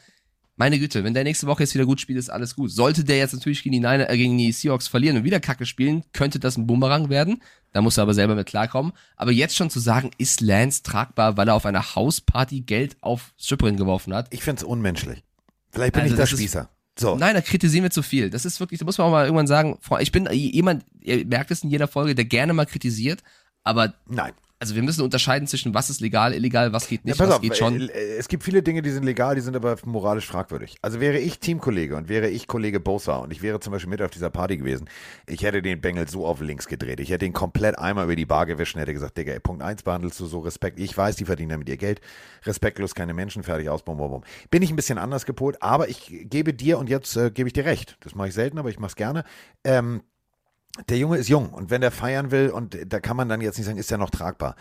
meine Güte, wenn der nächste Woche jetzt wieder gut spielt, ist alles gut. Sollte der jetzt natürlich gegen die, Niner, äh, gegen die Seahawks verlieren und wieder Kacke spielen, könnte das ein Bumerang werden. Da muss er aber selber mit klarkommen. Aber jetzt schon zu sagen, ist Lance tragbar, weil er auf einer Hausparty Geld auf Stripperin geworfen hat? Ich find's unmenschlich. Vielleicht bin Also ich der Spießer. So. Nein, da kritisieren wir zu viel. Das ist wirklich, da muss man auch mal irgendwann sagen, ich bin jemand, ihr merkt es in jeder Folge, der gerne mal kritisiert, aber Nein. Also wir müssen unterscheiden zwischen was ist legal, illegal, was geht nicht, ja, pass was auf, geht schon. äh, äh, es gibt viele Dinge, die sind legal, die sind aber moralisch fragwürdig. Also wäre ich Teamkollege und wäre ich Kollege Bosa und ich wäre zum Beispiel mit auf dieser Party gewesen, ich hätte den Bengel so auf links gedreht. Ich hätte ihn komplett einmal über die Bar gewischt und hätte gesagt, Digga, ey, Punkt eins behandelst du so Respekt. Ich weiß, die verdienen damit ihr Geld. Respektlos, keine Menschen, fertig aus, bum, bum, bum. Bin ich ein bisschen anders gepolt, aber ich gebe dir und jetzt äh, gebe ich dir recht. Das mache ich selten, aber ich mache es gerne. Ähm, der Junge ist jung und wenn der feiern will und da kann man dann jetzt nicht sagen, ist er noch tragbar.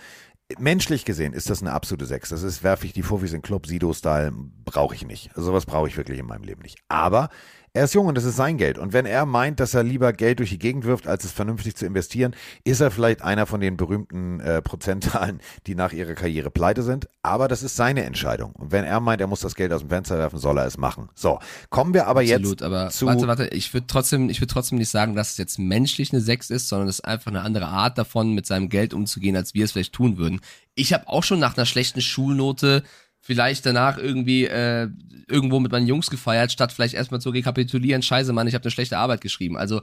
Menschlich gesehen ist das eine absolute Sechs. Das ist, werfe ich die Fufis in Club, Sido-Style, brauche ich nicht. Sowas brauche ich wirklich in meinem Leben nicht. Aber er ist jung und das ist sein Geld. Und wenn er meint, dass er lieber Geld durch die Gegend wirft, als es vernünftig zu investieren, ist er vielleicht einer von den berühmten äh, Prozentzahlen, *laughs* die nach ihrer Karriere pleite sind. Aber das ist seine Entscheidung. Und wenn er meint, er muss das Geld aus dem Fenster werfen, soll er es machen. So, kommen wir aber Absolut, jetzt aber zu... warte, warte, ich würde trotzdem, ich würde trotzdem nicht sagen, dass es jetzt menschlich eine 6 ist, sondern es ist einfach eine andere Art davon, mit seinem Geld umzugehen, als wir es vielleicht tun würden. Ich habe auch schon nach einer schlechten Schulnote vielleicht danach irgendwie äh, irgendwo mit meinen Jungs gefeiert, statt vielleicht erstmal zu rekapitulieren, scheiße Mann, ich habe eine schlechte Arbeit geschrieben. Also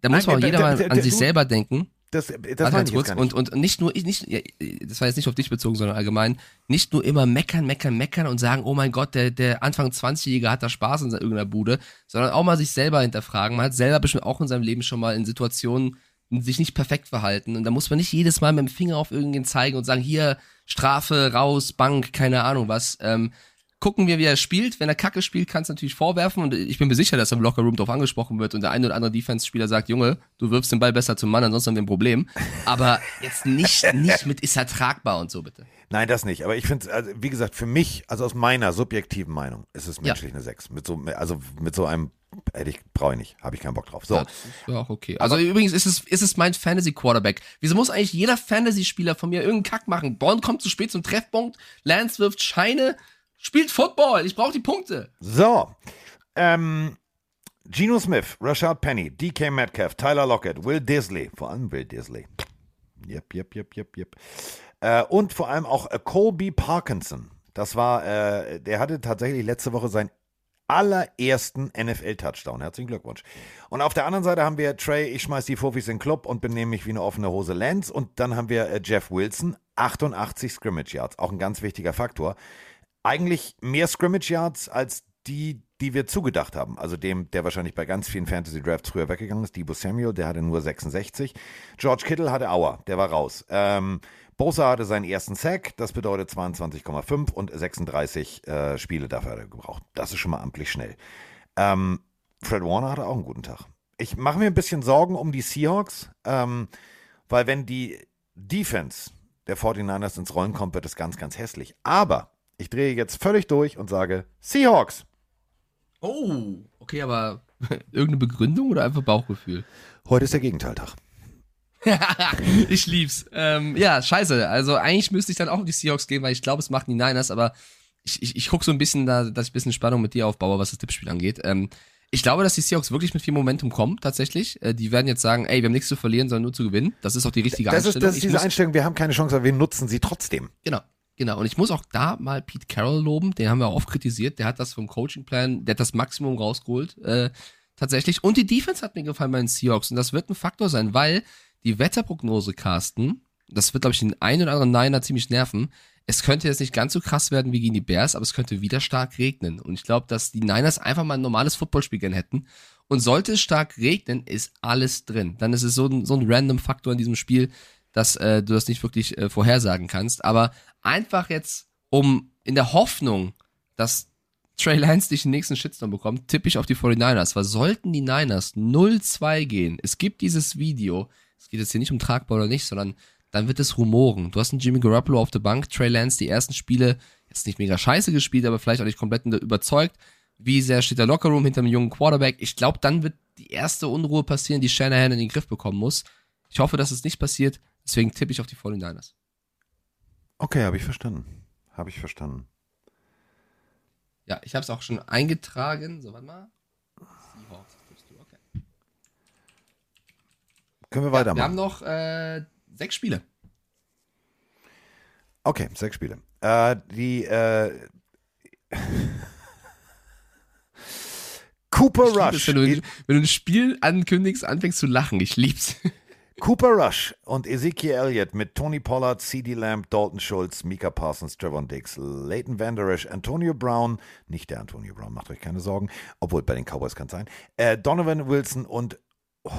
da muss Nein, man auch jeder mal an sich du- selber denken. Das, das ganz kurz. Und, und nicht nur, ich, nicht, ja, das war jetzt nicht auf dich bezogen, sondern allgemein, nicht nur immer meckern, meckern, meckern und sagen, oh mein Gott, der, der Anfang 20-Jährige hat da Spaß in irgendeiner Bude, sondern auch mal sich selber hinterfragen. Man hat selber bestimmt auch in seinem Leben schon mal in Situationen sich nicht perfekt verhalten. Und da muss man nicht jedes Mal mit dem Finger auf irgendwen zeigen und sagen, hier, Strafe, raus, Bank, keine Ahnung was. Ähm, gucken wir, wie er spielt. Wenn er Kacke spielt, kannst du natürlich vorwerfen. Und ich bin mir sicher, dass er im Lockerroom drauf angesprochen wird und der eine oder andere Defense-Spieler sagt, Junge, du wirfst den Ball besser zum Mann, ansonsten haben wir ein Problem. Aber *laughs* jetzt nicht, nicht mit ist er tragbar und so, bitte. Nein, das nicht. Aber ich finde, also, wie gesagt, für mich, also aus meiner subjektiven Meinung, ist es Ja. menschlich eine 6. Mit so, also mit so einem, hätte ich, brauche ich nicht, habe ich keinen Bock drauf. So, Ja, das ist ja auch okay. Also übrigens ist es, ist es mein Fantasy-Quarterback. Wieso muss eigentlich jeder Fantasy-Spieler von mir irgendeinen Kack machen? Born kommt zu spät zum Treffpunkt, Lance wirft Scheine, spielt Football, ich brauche die Punkte. so. Ähm, Geno Smith, Rashad Penny, DK Metcalf, Tyler Lockett, Will Disley, vor allem Will Disley. Yep, yep, yep, yep, yep. Äh, und vor allem auch äh, Colby Parkinson. Das war, äh, der hatte tatsächlich letzte Woche seinen allerersten NFL-Touchdown. Herzlichen Glückwunsch. Und auf der anderen Seite haben wir Trey, ich schmeiß die Fofis in den Club und benehme mich wie eine offene Hose Lance. Und dann haben wir äh, Jeff Wilson, 88 Scrimmage Yards. Auch ein ganz wichtiger Faktor. Eigentlich mehr Scrimmage Yards als die, die wir zugedacht haben. Also dem, der wahrscheinlich bei ganz vielen Fantasy Drafts früher weggegangen ist. Debo Samuel, der hatte nur 66. George Kittle hatte Auer, der war raus. Ähm, Bosa hatte seinen ersten Sack, das bedeutet 22,5 und 36 äh, Spiele dafür hat er gebraucht. Das ist schon mal amtlich schnell. Ähm, Fred Warner hatte auch einen guten Tag. Ich mache mir ein bisschen Sorgen um die Seahawks, ähm, weil wenn die Defense der 49ers ins Rollen kommt, wird es ganz, ganz hässlich. Aber ich drehe jetzt völlig durch und sage Seahawks. Oh, okay, aber *laughs* irgendeine Begründung oder einfach Bauchgefühl? Heute ist der Gegenteiltag. *laughs* ich lieb's. Ähm, ja, scheiße. Also eigentlich müsste ich dann auch auf die Seahawks gehen, weil ich glaube, es machen die Niners, aber ich, ich, ich gucke so ein bisschen da, dass ich ein bisschen Spannung mit dir aufbaue, was das Tippspiel angeht. Ähm, ich glaube, dass die Seahawks wirklich mit viel Momentum kommen, tatsächlich. Äh, die werden jetzt sagen, ey, wir haben nichts zu verlieren, sondern nur zu gewinnen. Das ist auch die richtige Das ist, Einstellung. das ist Ich diese Einstellung, wir haben keine Chance, aber wir nutzen sie trotzdem. Genau. Genau, und ich muss auch da mal Pete Carroll loben, den haben wir auch oft kritisiert, der hat das vom Coaching-Plan, der hat das Maximum rausgeholt, äh, tatsächlich. Und die Defense hat mir gefallen bei den Seahawks und das wird ein Faktor sein, weil die Wetterprognose, Carsten, das wird, glaube ich, den einen oder anderen Niner ziemlich nerven. Es könnte jetzt nicht ganz so krass werden wie gegen die Bears, aber es könnte wieder stark regnen. Und ich glaube, dass die Niners einfach mal ein normales Footballspiel gern hätten. Und sollte es stark regnen, ist alles drin. Dann ist es so ein, so ein random Faktor in diesem Spiel, dass äh, du das nicht wirklich äh, vorhersagen kannst. Aber einfach jetzt, um in der Hoffnung, dass Trey Lance nicht den nächsten Shitstorm bekommt, tippe ich auf die 49ers. Weil sollten die Niners 0-2 gehen, es gibt dieses Video, es geht jetzt hier nicht um tragbar oder nicht, sondern dann wird es rumoren. Du hast einen Jimmy Garoppolo auf der Bank, Trey Lance die ersten Spiele jetzt nicht mega scheiße gespielt, aber vielleicht auch nicht komplett überzeugt. Wie sehr steht der Lockerroom hinter einem jungen Quarterback? Ich glaube, dann wird die erste Unruhe passieren, die Shanahan in den Griff bekommen muss. Ich hoffe, dass es nicht passiert. Deswegen tippe ich auf die 49ers. Okay, habe ich verstanden. Habe ich verstanden. Ja, ich habe es auch schon eingetragen. So, warte mal. Seahawks tippst du, okay. Können wir Ja, weitermachen? wir haben noch äh, sechs Spiele. Okay, sechs Spiele. Äh, die äh, *laughs* Cooper Ich Rush. es, wenn, du, wenn du ein Spiel ankündigst, anfängst zu lachen. Ich lieb's. *laughs* Cooper Rush und Ezekiel Elliott mit Tony Pollard, CD Lamb, Dalton Schultz, Mika Parsons, Trevon Diggs, Leighton Vander Esch, Antonio Brown, nicht der Antonio Brown, macht euch keine Sorgen, obwohl bei den Cowboys kann es sein, äh, Donovan Wilson und oh,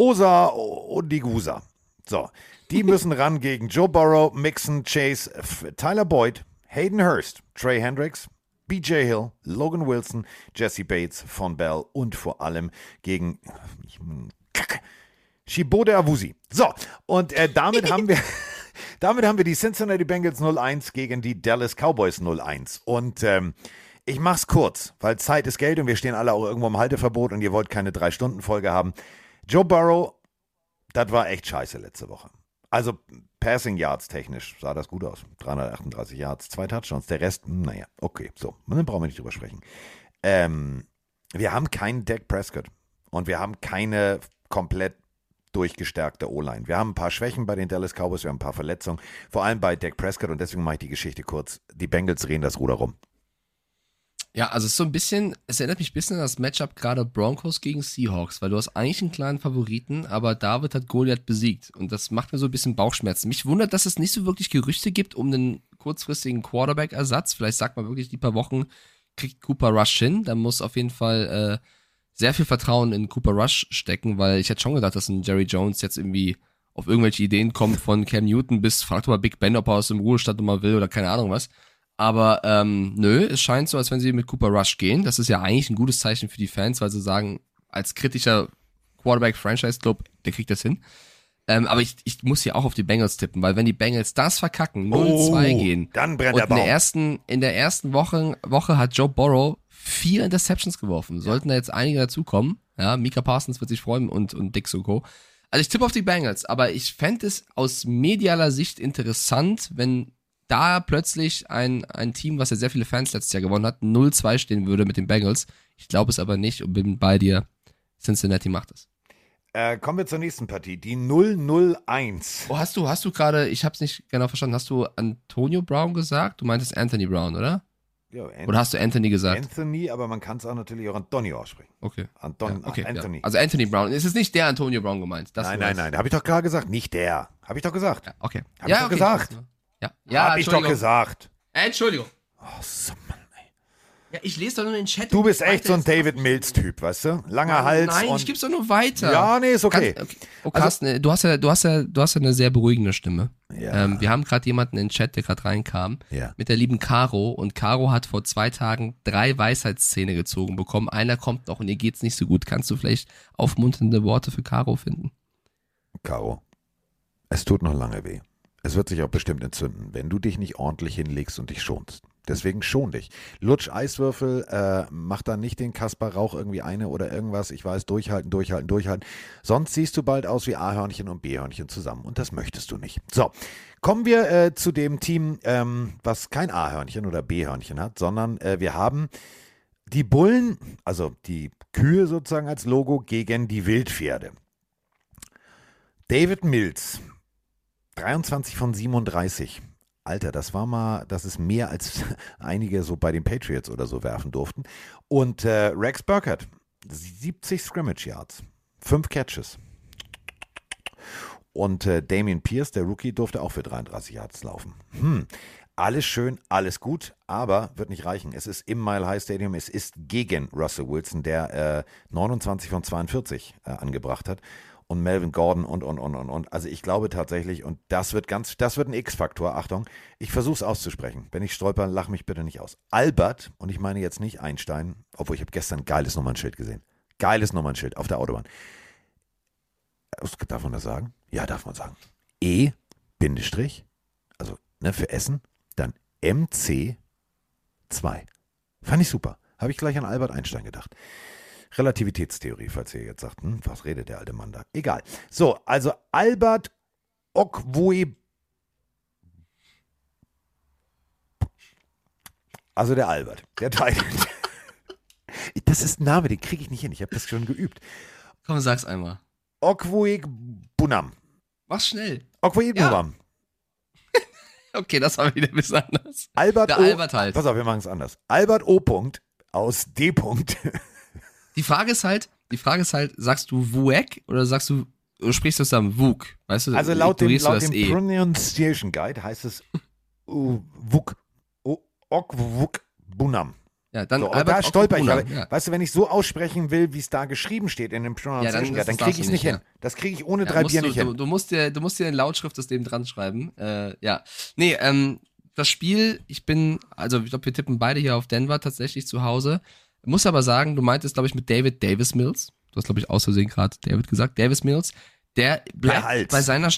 Osa Odigusa. So, die müssen ran gegen Joe Burrow, Mixon, Chase, Tyler Boyd, Hayden Hurst, Trey Hendricks, BJ Hill, Logan Wilson, Jesse Bates, Von Bell und vor allem gegen Shibode Awusi. So, und äh, damit haben wir *laughs* damit haben wir die Cincinnati Bengals 0-1 gegen die Dallas Cowboys 0-1. Und ähm, ich mach's kurz, weil Zeit ist Geld und wir stehen alle auch irgendwo im Halteverbot und ihr wollt keine Drei-Stunden-Folge haben. Joe Burrow, das war echt scheiße letzte Woche. Also Passing Yards technisch sah das gut aus. 338 Yards, zwei Touchdowns. Der Rest, hm, naja, okay, so. Dann brauchen wir nicht drüber sprechen. Ähm, wir haben keinen Dak Prescott und wir haben keine komplett durchgestärkte O-Line. Wir haben ein paar Schwächen bei den Dallas Cowboys, wir haben ein paar Verletzungen, vor allem bei Dak Prescott und deswegen mache ich die Geschichte kurz. Die Bengals drehen das Ruder rum. Ja, also es ist so ein bisschen, es erinnert mich ein bisschen an das Matchup gerade Broncos gegen Seahawks, weil du hast eigentlich einen kleinen Favoriten, aber David hat Goliath besiegt und das macht mir so ein bisschen Bauchschmerzen. Mich wundert, dass es nicht so wirklich Gerüchte gibt um einen kurzfristigen Quarterback-Ersatz. Vielleicht sagt man wirklich, die paar Wochen kriegt Cooper Rush hin. Da muss auf jeden Fall äh, sehr viel Vertrauen in Cooper Rush stecken, weil ich hätte schon gedacht, dass ein Jerry Jones jetzt irgendwie auf irgendwelche Ideen kommt von Cam Newton bis, fragt mal Big Ben, ob er aus dem Ruhestand nochmal will oder keine Ahnung was. Aber ähm, nö, es scheint so, als wenn sie mit Cooper Rush gehen. Das ist ja eigentlich ein gutes Zeichen für die Fans, weil sie sagen, als kritischer Quarterback-Franchise-Club, der kriegt das hin. Ähm, aber ich, ich muss hier auch auf die Bengals tippen, weil wenn die Bengals das verkacken, 0-2 Oh, gehen, dann brennt und der in der Baum. ersten, in der ersten Woche, Woche hat Joe Burrow vier Interceptions geworfen. Sollten da jetzt einige dazukommen, ja, Mika Parsons wird sich freuen und, und Dick Soko. Also ich tippe auf die Bengals, aber ich fände es aus medialer Sicht interessant, wenn da plötzlich ein, ein Team, was ja sehr viele Fans letztes Jahr gewonnen hat, 0-2 stehen würde mit den Bengals. Ich glaube es aber nicht und bin bei dir. Cincinnati macht es. Äh, kommen wir zur nächsten Partie, die 001. Oh, hast du, hast du gerade, ich habe es nicht genau verstanden, hast du Antonio Brown gesagt? Du meintest Anthony Brown, oder? Ja, An- Oder hast du Anthony gesagt? Anthony, aber man kann es auch natürlich auch Antonio aussprechen. Okay. Anton, Ja, okay, Anthony. Ja. Also Anthony Brown. Es ist nicht der Antonio Brown gemeint. Nein, nein, nein, habe ich doch gerade gesagt, nicht der. Habe ich doch gesagt. Ja, okay. Hab ja, ich doch okay. gesagt. Ja, ja Hab ich doch gesagt. Entschuldigung. Oh, so, Mann, ey. Ja, ich lese doch nur den Chat. Du bist echt so ein David Mills-Typ, weißt du? Langer Hals. Nein, und ich geb's doch nur weiter. Ja, nee, ist okay. Kannst, okay. Oh, Carsten, äh, du hast ja, du hast ja, du hast ja eine sehr beruhigende Stimme. Ja. Ähm, wir haben gerade jemanden in den Chat, der gerade reinkam, Ja. mit der lieben Caro. Und Caro hat vor zwei Tagen drei Weisheitszähne gezogen bekommen. Einer kommt noch und ihr geht's nicht so gut. Kannst du vielleicht aufmunternde Worte für Caro finden? Caro, es tut noch lange weh. Es wird sich auch bestimmt entzünden, wenn du dich nicht ordentlich hinlegst und dich schonst. Deswegen schon dich. Lutsch Eiswürfel, äh, mach da nicht den Kaspar Rauch irgendwie eine oder irgendwas. Ich weiß, durchhalten, durchhalten, durchhalten. Sonst siehst du bald aus wie A-Hörnchen und B-Hörnchen zusammen und das möchtest du nicht. So, kommen wir äh, zu dem Team, ähm, was kein A-Hörnchen oder B-Hörnchen hat, sondern äh, wir haben die Bullen, also die Kühe sozusagen als Logo gegen die Wildpferde. David Mills, 23 von 37. Alter, das war mal, das ist mehr als *laughs* einige so bei den Patriots oder so werfen durften. Und äh, Rex Burkhardt, 70 Scrimmage Yards, 5 Catches. Und äh, Damian Pierce, der Rookie, durfte auch für 33 Yards laufen. Hm. Alles schön, alles gut, aber wird nicht reichen. Es ist im Mile High Stadium, es ist gegen Russell Wilson, der äh, 29 von 42 äh, angebracht hat und Melvin Gordon und, und, und, und, und. Also ich glaube tatsächlich, und das wird ganz, das wird ein X-Faktor. Achtung, ich versuche es auszusprechen. Wenn ich stolper, lach mich bitte nicht aus. Albert, und ich meine jetzt nicht Einstein, obwohl ich habe gestern ein geiles Nummernschild gesehen. Geiles Nummernschild auf der Autobahn. Darf man das sagen? Ja, darf man sagen. E, Bindestrich, also ne, für Essen, dann MC2. Fand ich super. Habe ich gleich an Albert Einstein gedacht. Relativitätstheorie, falls ihr jetzt sagt, hm, was redet der alte Mann da? Egal. So, also Albert Okwue. Also der Albert, der Teil. *laughs* Das ist ein Name, den kriege ich nicht hin. Ich habe das schon geübt. Komm, sag's einmal. Okwueg Bunam. Mach's schnell. Okwueg Ja. Bunam. *laughs* Okay, das war wieder ein bisschen anders. Albert Der O. Albert halt. Pass auf, wir machen es anders. Albert O. Punkt aus D. Punkt. Die Frage ist halt, die Frage ist halt, sagst du Wuek oder sagst du, oder sprichst du zusammen Wuk? Weißt du, Also laut dem, laut dem E. Pronunciation Guide heißt es uh, Wuk. Uh, Okwuk Bunam. Ja, dann So, da stolper ich. Aber, ja. Weißt du, wenn ich so aussprechen will, wie es da geschrieben steht in dem Pronunciation es dann das kriege ich es nicht hin. Das kriege ich ohne Ja, drei Bier du, nicht du, hin. du musst dir, du musst dir in Lautschrift das dem dran schreiben. Äh, ja. Nee, ähm, das Spiel, ich bin, also ich glaube, wir tippen beide hier auf Denver tatsächlich zu Hause. Muss aber sagen, du meintest, glaube ich, mit David Davis Mills. Du hast, glaube ich, aus Versehen gerade David gesagt. Davis Mills, der bleibt Hals. bei seiner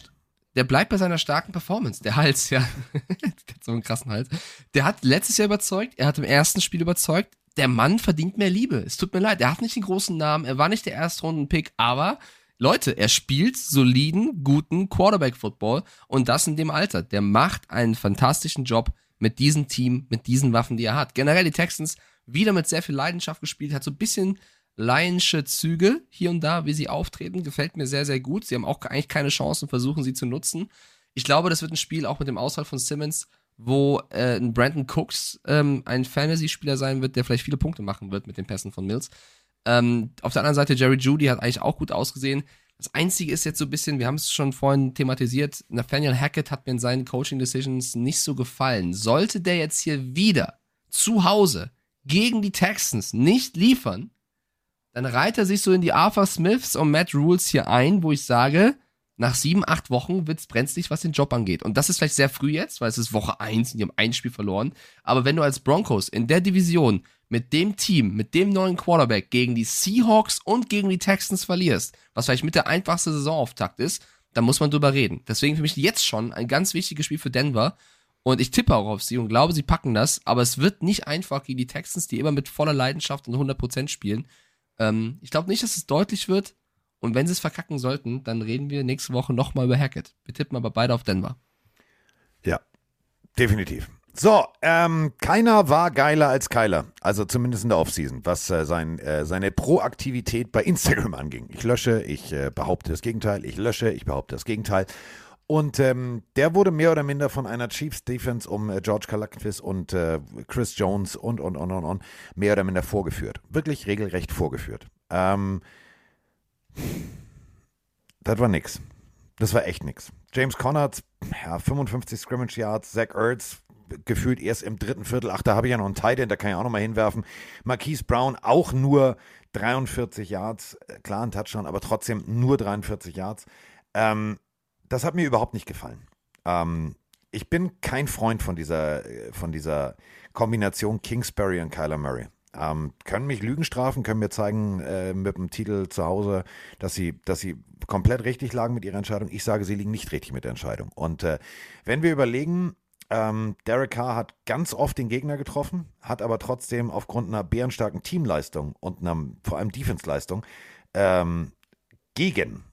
der bleibt bei seiner starken Performance. Der Hals, ja. *laughs* der hat so einen krassen Hals. Der hat letztes Jahr überzeugt, er hat im ersten Spiel überzeugt. Der Mann verdient mehr Liebe. Es tut mir leid, er hat nicht den großen Namen, er war nicht der Erstrunden-Pick, aber Leute, er spielt soliden, guten Quarterback-Football und das in dem Alter. Der macht einen fantastischen Job mit diesem Team, mit diesen Waffen, die er hat. Generell die Texans wieder mit sehr viel Leidenschaft gespielt, hat so ein bisschen laiensche Züge hier und da, wie sie auftreten, gefällt mir sehr, sehr gut. Sie haben auch eigentlich keine Chancen, versuchen sie zu nutzen. Ich glaube, das wird ein Spiel auch mit dem Ausfall von Simmons, wo äh, ein Brandon Cooks ähm, ein Fantasy-Spieler sein wird, der vielleicht viele Punkte machen wird mit den Pässen von Mills. Ähm, auf der anderen Seite, Jerry Judy hat eigentlich auch gut ausgesehen. Das Einzige ist jetzt so ein bisschen, wir haben es schon vorhin thematisiert, Nathaniel Hackett hat mir in seinen Coaching-Decisions nicht so gefallen. Sollte der jetzt hier wieder zu Hause gegen die Texans nicht liefern, dann reiht er sich so in die Arthur Smiths und Matt Rules hier ein, wo ich sage, nach sieben, acht Wochen wird's brenzlig, was den Job angeht. Und das ist vielleicht sehr früh jetzt, weil es ist Woche eins und die haben ein Spiel verloren. Aber wenn du als Broncos in der Division mit dem Team, mit dem neuen Quarterback gegen die Seahawks und gegen die Texans verlierst, was vielleicht mit der einfachste Saisonauftakt ist, dann muss man drüber reden. Deswegen für mich jetzt schon ein ganz wichtiges Spiel für Denver. Und ich tippe auch auf sie und glaube, sie packen das. Aber es wird nicht einfach gegen die Texans, die immer mit voller Leidenschaft und 100% spielen. Ähm, ich glaube nicht, dass es deutlich wird. Und wenn sie es verkacken sollten, dann reden wir nächste Woche nochmal über Hackett. Wir tippen aber beide auf Denver. Ja, definitiv. So, ähm, keiner war geiler als Kyler. Also zumindest in der Offseason, was äh, sein, äh, seine Proaktivität bei Instagram anging. Ich lösche, ich äh, behaupte das Gegenteil, ich lösche, ich behaupte das Gegenteil. Und ähm, der wurde mehr oder minder von einer Chiefs Defense um äh, George Kalakfis und äh, Chris Jones und, und, und, und, und mehr oder minder vorgeführt. Wirklich regelrecht vorgeführt. Ähm, das war nix. Das war echt nix. James Conner, ja, 55 Scrimmage Yards, Zach Ertz, gefühlt erst im dritten Viertel. Ach, da habe ich ja noch einen Tight End, da kann ich auch noch mal hinwerfen. Marquise Brown auch nur 43 Yards, äh, klar ein Touchdown, aber trotzdem nur 43 Yards. Ähm, das hat mir überhaupt nicht gefallen. Ähm, ich bin kein Freund von dieser, äh, von dieser Kombination Kingsbury und Kyler Murray. Ähm, können mich Lügen strafen, können mir zeigen äh, mit dem Titel zu Hause, dass sie, dass sie komplett richtig lagen mit ihrer Entscheidung. Ich sage, sie liegen nicht richtig mit der Entscheidung. Und äh, wenn wir überlegen, ähm, Derek Carr hat ganz oft den Gegner getroffen, hat aber trotzdem aufgrund einer bärenstarken Teamleistung und einer vor allem Defense-Leistung ähm, gegen,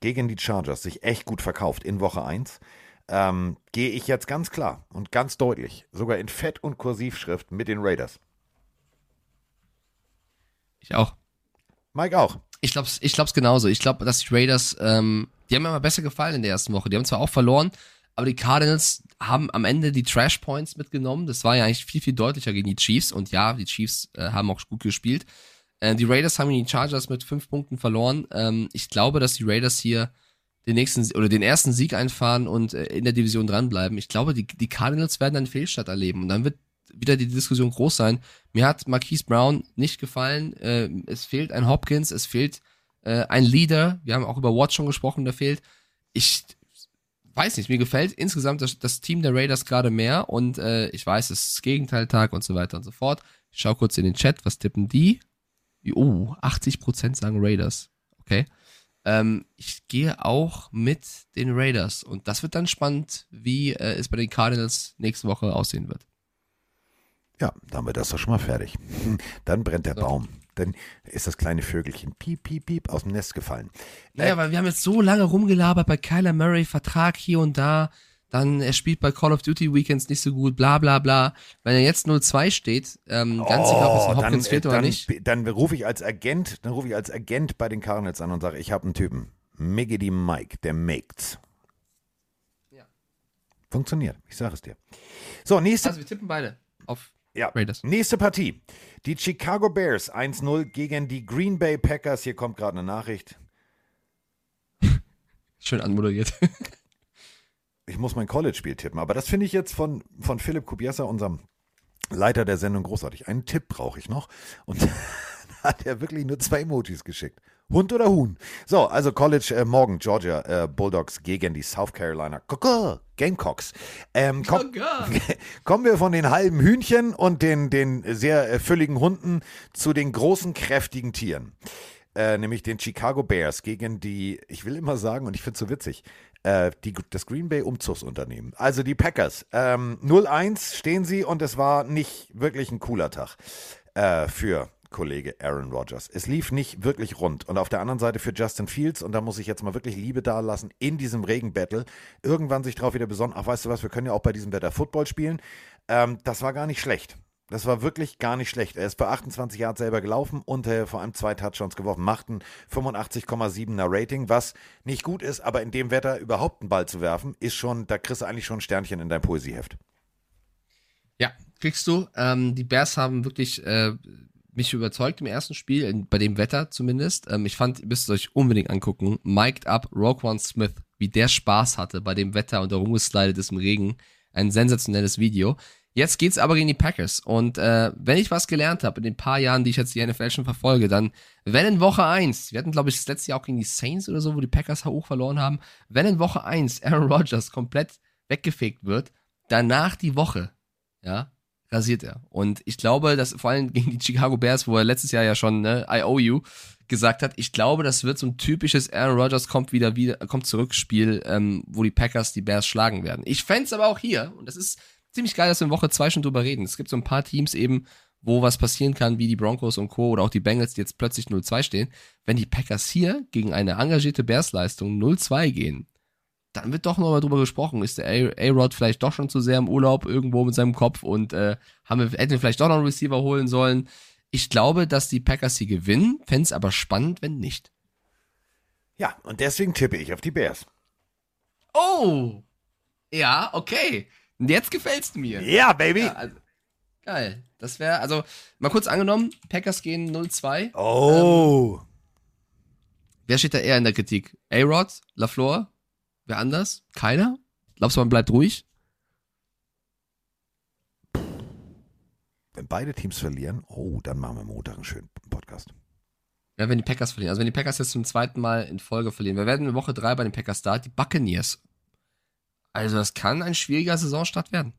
gegen die Chargers sich echt gut verkauft in Woche 1. Ähm, gehe ich jetzt ganz klar und ganz deutlich, sogar in Fett- und Kursivschrift mit den Raiders. Ich auch. Mike auch. Ich glaube ich glaub's genauso. Ich glaube, dass die Raiders, ähm, die haben mir mal besser gefallen in der ersten Woche. Die haben zwar auch verloren, Aber die Cardinals haben am Ende die Trash Points mitgenommen. Das war ja eigentlich viel, viel deutlicher gegen die Chiefs. Und ja, die Chiefs äh, haben auch gut gespielt. Äh, die Raiders haben die Chargers mit fünf Punkten verloren. Ähm, ich glaube, dass die Raiders hier den nächsten oder den ersten Sieg einfahren und äh, in der Division dranbleiben. Ich glaube, die, die Cardinals werden einen Fehlstart erleben. Und dann wird wieder die Diskussion groß sein. Mir hat Marquise Brown nicht gefallen. Äh, es fehlt ein Hopkins, es fehlt äh, ein Leader. Wir haben auch über Watt schon gesprochen, der fehlt. Ich weiß nicht, mir gefällt insgesamt das, das Team der Raiders gerade mehr und äh, ich weiß, es ist Gegenteiltag und so weiter und so fort. Ich schau kurz in den Chat, was tippen die? Oh, 80% sagen Raiders. Okay. Ähm, ich gehe auch mit den Raiders und das wird dann spannend, wie äh, es bei den Cardinals nächste Woche aussehen wird. Ja, dann haben wir das doch schon mal fertig. *laughs* Dann brennt der So. Baum. Dann ist das kleine Vögelchen piep, piep, piep aus dem Nest gefallen. Naja, weil wir haben jetzt so lange rumgelabert bei Kyler Murray, Vertrag hier und da. Dann, er spielt bei Call of Duty Weekends nicht so gut, bla bla bla. Wenn er jetzt 0-2 steht, ähm, ganz egal, ob es Oh, Hopkins fehlt oder dann, nicht. Dann rufe ich als Agent, dann rufe ich als Agent bei den Cardinals an und sage, ich habe einen Typen. Miggity Mike, der make's. Ja. Funktioniert, ich sage es dir. So, nächste, Also wir tippen beide auf ja, Raiders. nächste Partie. Die Chicago Bears 1-0 gegen die Green Bay Packers. Hier kommt gerade eine Nachricht. *laughs* Schön anmoderiert. *laughs* Ich muss mein College-Spiel tippen, aber das finde ich jetzt von, von Philipp Kubiesa, unserem Leiter der Sendung, großartig. Einen Tipp brauche ich noch. Und *laughs* hat er wirklich nur zwei Emojis geschickt. Hund oder Huhn? So, also College äh, morgen, Georgia äh, Bulldogs gegen die South Carolina Coco Gamecocks. Ähm, komm, *laughs* kommen wir von den halben Hühnchen und den, den sehr äh, fülligen Hunden zu den großen, kräftigen Tieren. Äh, nämlich den Chicago Bears gegen die, ich will immer sagen, und ich finde es so witzig, äh, die, das Green Bay Umzugsunternehmen. Also die Packers. Ähm, 0-1 stehen sie und es war nicht wirklich ein cooler Tag äh, für Kollege Aaron Rodgers. Es lief nicht wirklich rund. Und auf der anderen Seite für Justin Fields, und da muss ich jetzt mal wirklich Liebe dalassen, in diesem Regenbattle, irgendwann sich drauf wieder besonnen, ach weißt du was, wir können ja auch bei diesem Wetter Football spielen. Ähm, das war gar nicht schlecht. Das war wirklich gar nicht schlecht. Er ist bei 28 Jahren selber gelaufen und äh, vor allem zwei Touchdowns geworfen, machten 85,7er Rating, was nicht gut ist, aber in dem Wetter überhaupt einen Ball zu werfen, ist schon, da kriegst du eigentlich schon ein Sternchen in dein Poesieheft. Ja, kriegst du. Ähm, die Bears haben wirklich äh, mich überzeugt im ersten Spiel, in, bei dem Wetter zumindest. Ähm, ich fand, ihr müsst es euch unbedingt angucken. Mic'd up Roquan Smith, wie der Spaß hatte bei dem Wetter und der rumgeslidet ist im Regen. Ein sensationelles Video. Jetzt geht's aber gegen die Packers. Und äh, wenn ich was gelernt habe in den paar Jahren, die ich jetzt die NFL schon verfolge, dann, wenn in Woche 1, wir hatten, glaube ich, das letzte Jahr auch gegen die Saints oder so, wo die Packers hoch verloren haben, wenn in Woche 1 Aaron Rodgers komplett weggefegt wird, danach die Woche, ja, rasiert er. Und ich glaube, dass vor allem gegen die Chicago Bears, wo er letztes Jahr ja schon, ne, I owe you, gesagt hat, ich glaube, das wird so ein typisches Aaron Rodgers kommt wieder, wieder, kommt zurück Spiel, ähm, wo die Packers die Bears schlagen werden. Ich fänd's aber auch hier, und das ist ziemlich geil, dass wir in Woche zwei schon drüber reden. Es gibt so ein paar Teams eben, wo was passieren kann, wie die Broncos und Co. oder auch die Bengals, die jetzt plötzlich 0-2 stehen. Wenn die Packers hier gegen eine engagierte Bears-Leistung 0-2 gehen, dann wird doch nochmal drüber gesprochen. Ist der A-Rod vielleicht doch schon zu sehr im Urlaub irgendwo mit seinem Kopf und äh, haben wir, hätten wir vielleicht doch noch einen Receiver holen sollen. Ich glaube, dass die Packers hier gewinnen, fände es aber spannend, wenn nicht. Ja, und deswegen tippe ich auf die Bears. Oh! Ja, okay. Und jetzt gefällt's mir. Ja, Baby. Ja, also, geil. Das wäre, also, mal kurz angenommen, Packers gehen 0-2. Oh. Wer steht da eher in der Kritik? A-Rod? LaFleur? Wer anders? Keiner? Glaubst du, man bleibt ruhig? Wenn beide Teams verlieren, oh, dann machen wir Montag einen schönen Podcast. Ja, wenn die Packers verlieren. Also wenn die Packers jetzt zum zweiten Mal in Folge verlieren. Wir werden in Woche drei bei den Packers da, die Buccaneers. Also das kann ein schwieriger Saisonstart werden.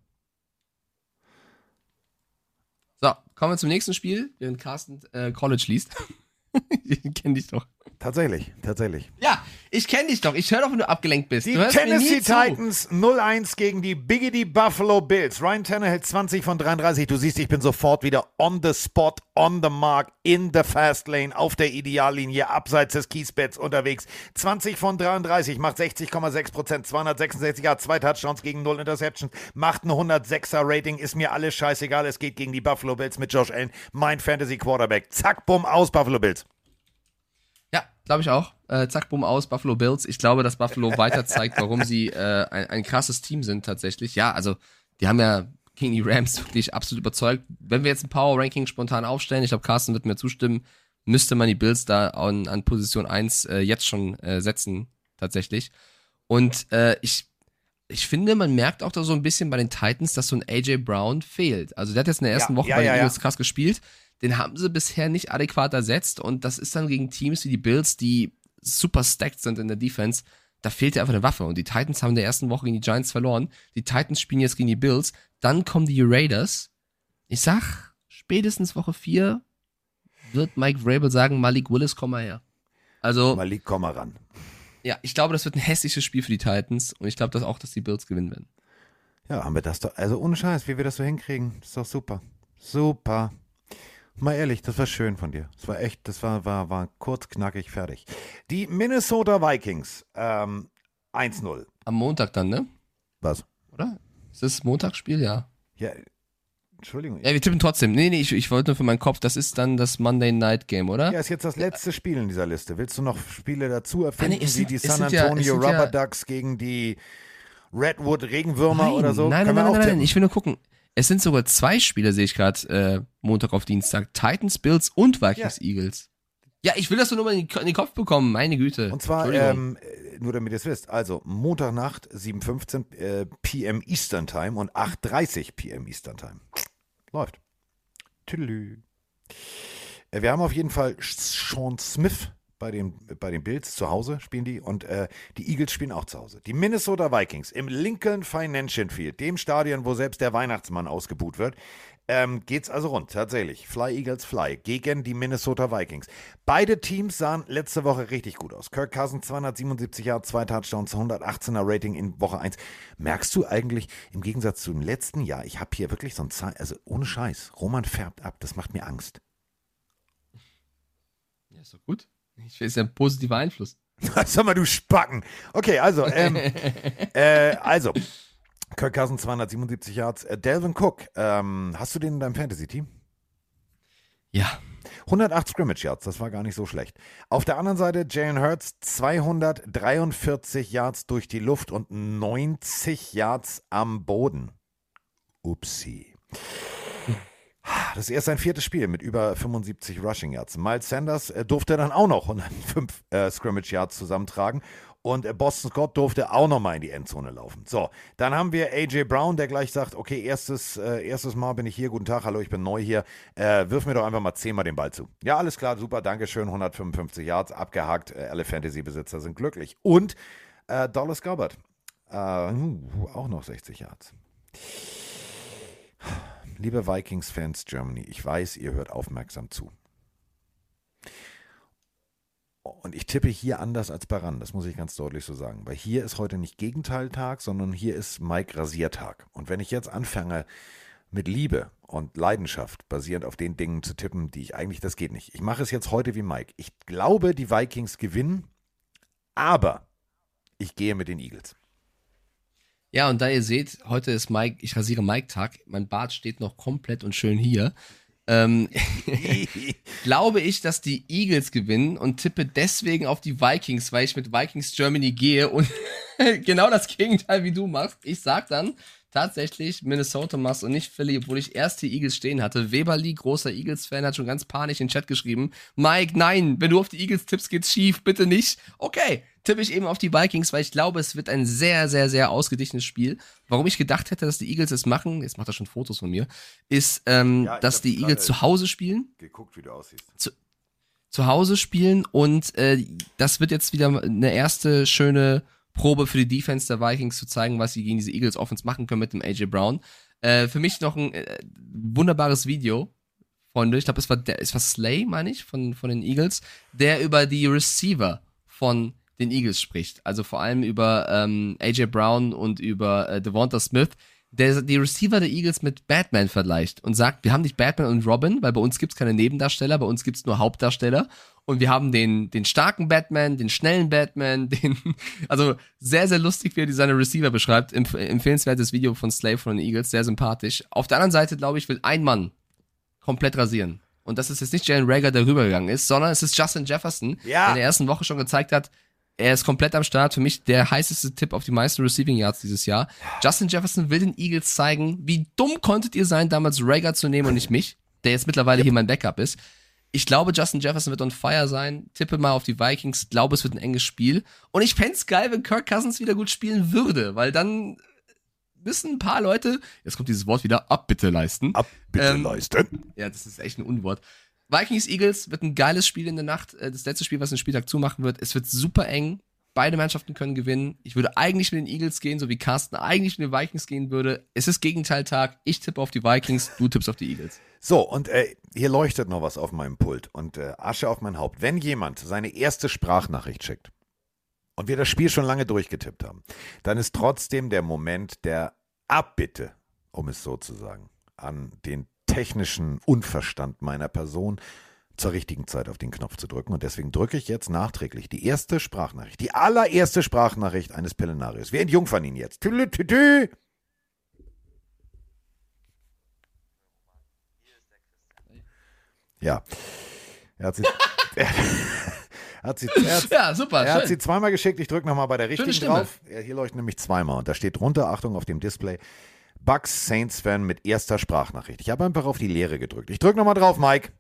So, kommen wir zum nächsten Spiel, während Carsten äh, College liest. *laughs* ich kenn dich doch. Tatsächlich, tatsächlich. Ja, ich kenn dich doch. Ich höre doch, wenn du abgelenkt bist. Die Tennessee. Titans 0-1 gegen die Biggity Buffalo Bills. Ryan Tannehill 20 von 33. Du siehst, ich bin sofort wieder on the spot, on the mark, in the fast lane, auf der Ideallinie, abseits des Kiesbetts unterwegs. 20 von 33, macht 60,6 Prozent, 266 Yards, zwei Touchdowns gegen 0 Interceptions, macht ein 106er Rating, ist mir alles scheißegal. Es geht gegen die Buffalo Bills mit Josh Allen, mein Fantasy Quarterback. Zack, bumm, aus Buffalo Bills. Glaube ich auch. Äh, zack, boom, aus, Buffalo Bills. Ich glaube, dass Buffalo weiter zeigt, warum sie äh, ein, ein krasses Team sind tatsächlich. Ja, also die haben ja gegen die Rams wirklich absolut überzeugt. Wenn wir jetzt ein Power-Ranking spontan aufstellen, ich glaube, Carsten wird mir zustimmen, müsste man die Bills da an, an Position 1 äh, jetzt schon äh, setzen, tatsächlich. Und äh, ich, ich finde, man merkt auch da so ein bisschen bei den Titans, dass so ein AJ Brown fehlt. Also der hat jetzt in der ersten Ja, Woche ja, bei den ja. Eagles krass gespielt. Den haben sie bisher nicht adäquat ersetzt und das ist dann gegen Teams wie die Bills, die super stacked sind in der Defense. Da fehlt dir einfach eine Waffe. Und die Titans haben in der ersten Woche gegen die Giants verloren. Die Titans spielen jetzt gegen die Bills. Dann kommen die Raiders. Ich sag, spätestens Woche 4 wird Mike Vrabel sagen, Malik Willis, komm mal her. Also, Malik, komm mal ran. ja, ich glaube, das wird ein hässliches Spiel für die Titans und ich glaube dass auch, dass die Bills gewinnen werden. Ja, haben wir das doch. Also ohne Scheiß, wie wir das so hinkriegen, ist doch super. Super. Mal ehrlich, das war schön von dir. Das war echt, das war, war, war kurz, knackig, fertig. Die Minnesota Vikings, ähm, 1-0. Am Montag dann, ne? Was? Oder? Ist das Montagsspiel? Ja. Ja, Entschuldigung. Ja, wir tippen trotzdem. Nee, nee, ich, ich wollte nur für meinen Kopf, das ist dann das Monday Night Game, oder? Ja, ist jetzt das letzte Spiel in dieser Liste. Willst du noch Spiele dazu erfinden, Ah, nee, es wie die San ja- Antonio ja- Rubber Ducks gegen die Redwood Regenwürmer nein, oder so? Nein, Können nein, nein, nein, nein, ich will nur gucken. Es sind sogar zwei Spiele, sehe ich gerade, äh, Montag auf Dienstag. Titans, Bills und Vikings, Eagles. Ja, ich will das nur mal in, den Kopf bekommen, meine Güte. Und zwar, ähm, äh, nur damit ihr es wisst, also Montagnacht 7.15 äh, PM Eastern Time und 8.30 PM Eastern Time. Läuft. Tüdelü. Äh, wir haben auf jeden Fall Sean Smith bei den, bei den Bills zu Hause spielen die und äh, die Eagles spielen auch zu Hause. Die Minnesota Vikings im Lincoln Financial Field, dem Stadion, wo selbst der Weihnachtsmann ausgebuht wird, ähm, geht's also rund, tatsächlich. Fly Eagles Fly gegen die Minnesota Vikings. Beide Teams sahen letzte Woche richtig gut aus. Kirk Cousins 277 Jahre, zwei Touchdowns, 118er Rating in Woche 1. Merkst du eigentlich im Gegensatz zu dem letzten Jahr, ich habe hier wirklich so ein Zahl, also ohne Scheiß, Roman färbt ab, das macht mir Angst. ja, ist doch gut. Ich ist ja ein positiver Einfluss. *laughs* Sag mal, du Spacken. Okay, also, ähm, *laughs* äh, also, Kirk Cousins 277 Yards. Äh, Delvin Cook, ähm, hast du den in deinem Fantasy-Team? Ja. 108 Scrimmage Yards, das war gar nicht so schlecht. Auf der anderen Seite Jalen Hurts 243 Yards durch die Luft und 90 Yards am Boden. Upsi. Das ist erst sein viertes Spiel mit über 75 Rushing Yards. Miles Sanders äh, durfte dann auch noch 105 äh, Scrimmage Yards zusammentragen. Und äh, Boston Scott durfte auch noch mal in die Endzone laufen. So, dann haben wir AJ Brown, der gleich sagt, okay, erstes, äh, erstes Mal bin ich hier, guten Tag, hallo, ich bin neu hier. Äh, wirf mir doch einfach mal zehnmal den Ball zu. Ja, alles klar, super, danke schön, 155 Yards, abgehakt, äh, alle Fantasy-Besitzer sind glücklich. Und äh, Dallas Gabbard, äh, uh, auch noch 60 Yards. Liebe Vikings-Fans Germany, ich weiß, ihr hört aufmerksam zu. Und ich tippe hier anders als bei RAN, das muss ich ganz deutlich so sagen. Weil hier ist heute nicht Gegenteiltag, sondern hier ist Mike Rasiertag. Und wenn ich jetzt anfange, mit Liebe und Leidenschaft basierend auf den Dingen zu tippen, die ich eigentlich, das geht nicht. Ich mache es jetzt heute wie Mike. Ich glaube, die Vikings gewinnen, aber ich gehe mit den Eagles. Ja, und da ihr seht, heute ist Mike, ich rasiere Mike-Tag. Mein Bart steht noch komplett und schön hier. Ähm, *laughs* glaube ich, dass die Eagles gewinnen und tippe deswegen auf die Vikings, weil ich mit Vikings Germany gehe und *laughs* genau das Gegenteil wie du machst. Ich sag dann tatsächlich Minnesota machst und nicht Philly, obwohl ich erst die Eagles stehen hatte. Weberly, großer Eagles-Fan, hat schon ganz panisch in den Chat geschrieben. Mike, nein, wenn du auf die Eagles tippst, geht's schief, bitte nicht. Okay, tippe ich eben auf die Vikings, weil ich glaube, es wird ein sehr, sehr, sehr ausgeglichenes Spiel. Warum ich gedacht hätte, dass die Eagles es machen, jetzt macht er schon Fotos von mir, ist, ähm, Ja, dass die Eagles zu Hause spielen Geguckt, wie du aussiehst. zu Hause spielen und äh, das wird jetzt wieder eine erste schöne Probe für die Defense der Vikings zu zeigen, was sie gegen diese Eagles Offense machen können mit dem AJ Brown. Äh, für mich noch ein äh, wunderbares Video, Freunde. Ich glaube, es war der, es war Slay, meine ich, von, von den Eagles, der über die Receiver von den Eagles spricht. Also vor allem über ähm, AJ Brown und über äh, Devonta Smith, der die Receiver der Eagles mit Batman vergleicht und sagt, wir haben nicht Batman und Robin, weil bei uns gibt's keine Nebendarsteller, bei uns gibt's nur Hauptdarsteller. Und wir haben den, den starken Batman, den schnellen Batman, *laughs* den, also sehr, sehr lustig, wie er die seine Receiver beschreibt. Empf empfehlenswertes Video von Slave von den Eagles, sehr sympathisch. Auf der anderen Seite, glaube ich, will ein Mann komplett rasieren. Und das ist jetzt nicht Jalen Rager, der rübergegangen ist, sondern es ist Justin Jefferson, Ja. der in der ersten Woche schon gezeigt hat, er ist komplett am Start. Für mich der heißeste Tipp auf die meisten Receiving Yards dieses Jahr. Justin Jefferson will den Eagles zeigen, wie dumm konntet ihr sein, damals Rager zu nehmen und nicht mich, der jetzt mittlerweile hier mein Backup ist. Ich glaube, Justin Jefferson wird on fire sein. Tippe mal auf die Vikings. Glaube, es wird ein enges Spiel. Und ich fänd's geil, wenn Kirk Cousins wieder gut spielen würde, weil dann müssen ein paar Leute, jetzt kommt dieses Wort wieder, Abbitte leisten. Ab bitte Ähm, leisten. Ja, das ist echt ein Unwort. Vikings Eagles wird ein geiles Spiel in der Nacht. Äh, Das letzte Spiel, was den Spieltag zumachen wird. Es wird super eng. Beide Mannschaften können gewinnen. Ich würde eigentlich mit den Eagles gehen, so wie Carsten eigentlich mit den Vikings gehen würde. Es ist Gegenteiltag. Ich tippe auf die Vikings, du tippst auf die Eagles. So, und äh, hier leuchtet noch was auf meinem Pult und äh, Asche auf mein Haupt. Wenn jemand seine erste Sprachnachricht schickt und wir das Spiel schon lange durchgetippt haben, dann ist trotzdem der Moment der Abbitte, um es so zu sagen, an den technischen Unverstand meiner Person zur richtigen Zeit auf den Knopf zu drücken. Und deswegen drücke ich jetzt nachträglich die erste Sprachnachricht, die allererste Sprachnachricht eines Pillenarius. Wir entjungfern ihn jetzt. Tülü, tü, tü. Ja. Er hat sie, *laughs* er, hat sie, er hat, Ja, super. er hat sie zweimal geschickt. Ich drücke nochmal bei der richtigen drauf. Ja, hier leuchten nämlich zweimal. Und da steht drunter, Achtung auf dem Display, Bucks Saints Fan mit erster Sprachnachricht. Ich habe einfach auf die Leere gedrückt. Ich drücke nochmal drauf, Mike.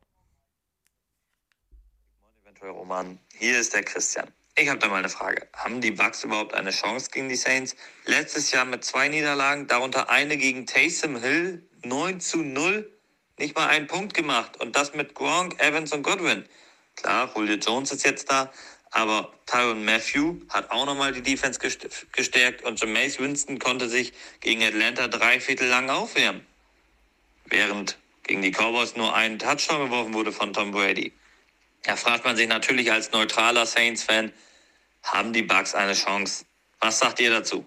Roman. Hier ist der Christian. Ich habe da mal eine Frage. Haben die Bucks überhaupt eine Chance gegen die Saints? Letztes Jahr mit zwei Niederlagen, darunter eine gegen Taysom Hill, 9 zu 0, nicht mal einen Punkt gemacht. Und das mit Gronk, Evans und Godwin. Klar, Julio Jones ist jetzt da, aber Tyron Matthew hat auch nochmal die Defense gest- gestärkt und Jameis Winston konnte sich gegen Atlanta drei Viertel lang aufwärmen. Während gegen die Cowboys nur ein Touchdown geworfen wurde von Tom Brady. Da fragt man sich natürlich als neutraler Saints-Fan, haben die Bucks eine Chance? Was sagt ihr dazu?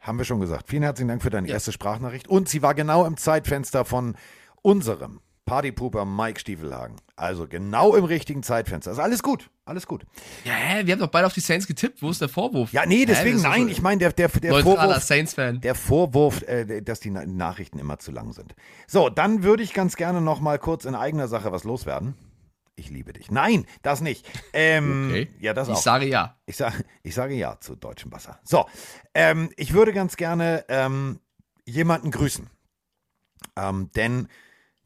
Haben wir schon gesagt. Vielen herzlichen Dank für deine erste Sprachnachricht. Und sie war genau im Zeitfenster von unserem Partypooper Mike Stiefelhagen. Also genau im richtigen Zeitfenster. Also alles gut. Alles gut. Ja, hä, wir haben doch beide auf die Saints getippt. Wo ist der Vorwurf? Ja, nee, Hä, deswegen doch nein. Ich meine, der, der, der Vorwurf, Saints-Fan. der Vorwurf, äh, dass die Na- Nachrichten immer zu lang sind. So, dann würde ich ganz gerne noch mal kurz in eigener Sache was loswerden. Ich liebe dich. Nein, das nicht. Ähm, Okay. Ja, das Ich auch. sage ja. Ich, sag, ich sage ja zu deutschem Wasser. So, ähm, ich würde ganz gerne ähm, jemanden grüßen. Ähm, denn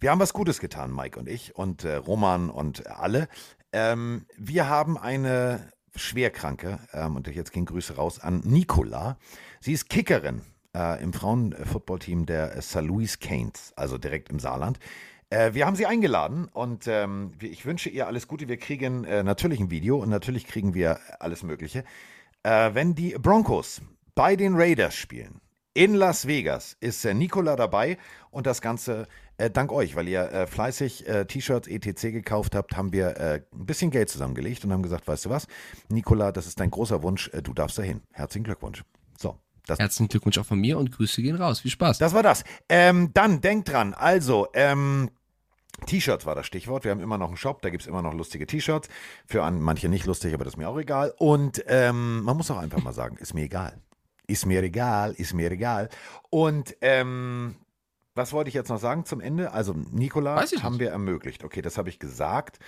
wir haben was Gutes getan, Mike und ich und äh, Roman und alle. Ähm, wir haben eine Schwerkranke, ähm, und jetzt gehen Grüße raus an Nicola. Sie ist Kickerin äh, im Frauenfootballteam der äh, St. Louis Canes, also direkt im Saarland. Äh, wir haben sie eingeladen und ähm, ich wünsche ihr alles Gute. Wir kriegen äh, natürlich ein Video und natürlich kriegen wir alles Mögliche. Äh, wenn die Broncos bei den Raiders spielen, in Las Vegas, ist äh, Nicola dabei und das Ganze äh, dank euch, weil ihr äh, fleißig äh, T-Shirts etc. gekauft habt, haben wir äh, ein bisschen Geld zusammengelegt und haben gesagt, weißt du was, Nicola, das ist dein großer Wunsch, äh, du darfst dahin. Herzlichen Glückwunsch. So, das Herzlichen Glückwunsch auch von mir und Grüße gehen raus. Viel Spaß. das war das. Ähm, dann denkt dran, also, ähm, T-Shirts war das Stichwort. Wir haben immer noch einen Shop, da gibt es immer noch lustige T-Shirts. Für an, manche nicht lustig, aber das ist mir auch egal. Und ähm, man muss auch einfach mal sagen, ist mir egal. Ist mir egal, ist mir egal. Und ähm, was wollte ich jetzt noch sagen zum Ende? Also, Nikola haben wir ermöglicht. Okay, das habe ich gesagt.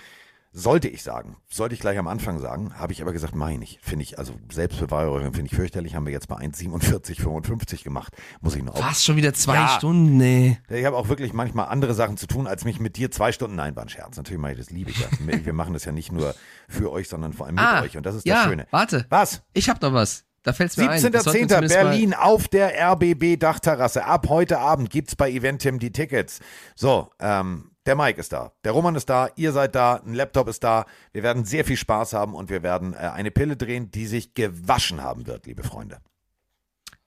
Sollte ich sagen. Sollte ich gleich am Anfang sagen. Habe ich aber gesagt, meine ich. Finde ich, also Selbstbeweihräucherung finde ich fürchterlich. Haben wir jetzt bei 1,47,55 gemacht. Muss ich noch Fast schon wieder zwei Ja. Stunden, nee. ich habe auch wirklich manchmal andere Sachen zu tun, als mich mit dir zwei Stunden. Nein, war ein Scherz. Natürlich mache ich das, liebe ich ja. *laughs* Wir machen das ja nicht nur für euch, sondern vor allem mit Ah, euch. Und das ist ja, das Schöne. warte. Was? Ich hab noch was. Da fällt's mir ein. Das sollten wir 17.10. zumindest mal- Berlin auf der RBB Dachterrasse. Ab heute Abend gibt's bei Eventim die Tickets. So, ähm, der Mike ist da, der Roman ist da, ihr seid da, ein Laptop ist da. Wir werden sehr viel Spaß haben und wir werden äh, eine Pille drehen, die sich gewaschen haben wird, liebe Freunde.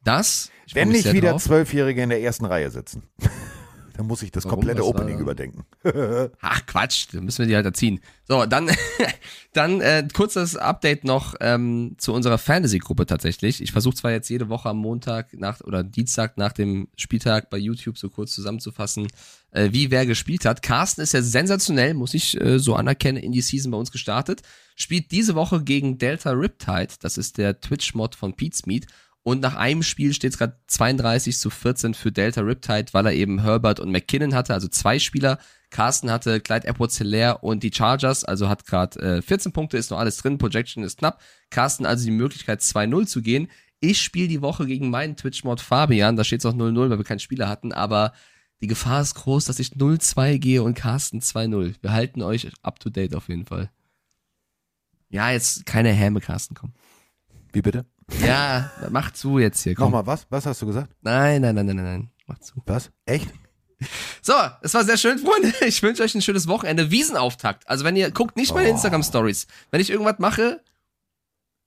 Das? Wenn nicht wieder drauf. Zwölfjährige in der ersten Reihe sitzen. *laughs* Dann muss ich das Warum? komplette war Opening da? überdenken. *laughs* Ach Quatsch, dann müssen wir die halt erziehen. So, dann, *laughs* dann äh, kurzes Update noch ähm, zu unserer Fantasy-Gruppe tatsächlich. Ich versuche zwar jetzt jede Woche am Montag nach oder Dienstag nach dem Spieltag bei YouTube so kurz zusammenzufassen, äh, wie wer gespielt hat. Carsten ist ja sensationell, muss ich äh, so anerkennen, in die Season bei uns gestartet. Spielt diese Woche gegen Delta Riptide, das ist der Twitch-Mod von Pete's Meat. Und nach einem Spiel steht es gerade 32 zu 14 für Delta Riptide, weil er eben Herbert und McKinnon hatte, also zwei Spieler. Carsten hatte Clyde edwards hilaire und die Chargers, also hat gerade äh, 14 Punkte, ist noch alles drin, Projection ist knapp. Carsten also die Möglichkeit 2-0 zu gehen. Ich spiele die Woche gegen meinen Twitch-Mod Fabian, da steht es auch 0-0, weil wir keinen Spieler hatten, aber die Gefahr ist groß, dass ich 0-2 gehe und Carsten 2-0. Wir halten euch up to date auf jeden Fall. Ja, jetzt keine Häme, Carsten, komm. Wie bitte? Ja, mach zu jetzt hier. Komm. Nochmal, was? Was hast du gesagt? Nein, nein, nein, nein, nein, nein. Mach zu. Was? Echt? So, es war sehr schön, Freunde. Ich wünsche euch ein schönes Wochenende. Wiesenauftakt. Also wenn ihr guckt nicht meine Oh. Instagram Stories. Wenn ich irgendwas mache,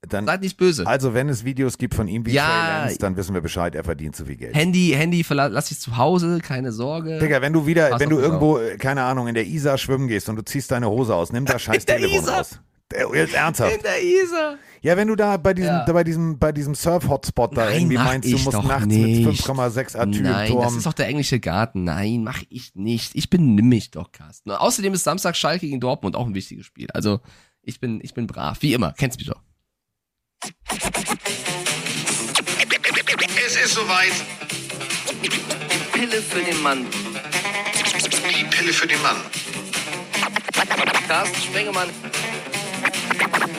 Dann, seid nicht böse. also, wenn es Videos gibt von ihm wie Ja. Lance, dann wissen wir Bescheid, er verdient zu viel Geld. Handy, Handy lass ich zu Hause, keine Sorge. Digga, wenn du wieder, Pass wenn du auf dich irgendwo, äh, keine Ahnung, in der Isar schwimmen gehst und du ziehst deine Hose aus, nimm das *laughs* scheiß der Telefon raus. Der, jetzt ernsthaft. In der Isar. Ja, wenn du da bei diesem, Ja. da bei diesem, bei diesem Surf-Hotspot da Nein, irgendwie meinst, du musst nachts nicht. mit 5,6 Nein, das ist doch der englische Garten. Nein, mach ich nicht. Ich benimm mich doch, Carsten. Und außerdem ist Samstag Schalke gegen Dortmund auch ein wichtiges Spiel. Also, ich bin, ich bin brav. Wie immer. Kennst mich doch. Es ist soweit. Pille für den Mann. Die Pille für den Mann. Carsten Spengemann.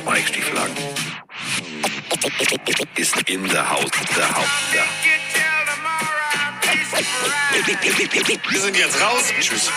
Mike Stieflagen. Ist in der Haus. Der Haus. Der. *laughs* Wir sind jetzt raus. Tschüss.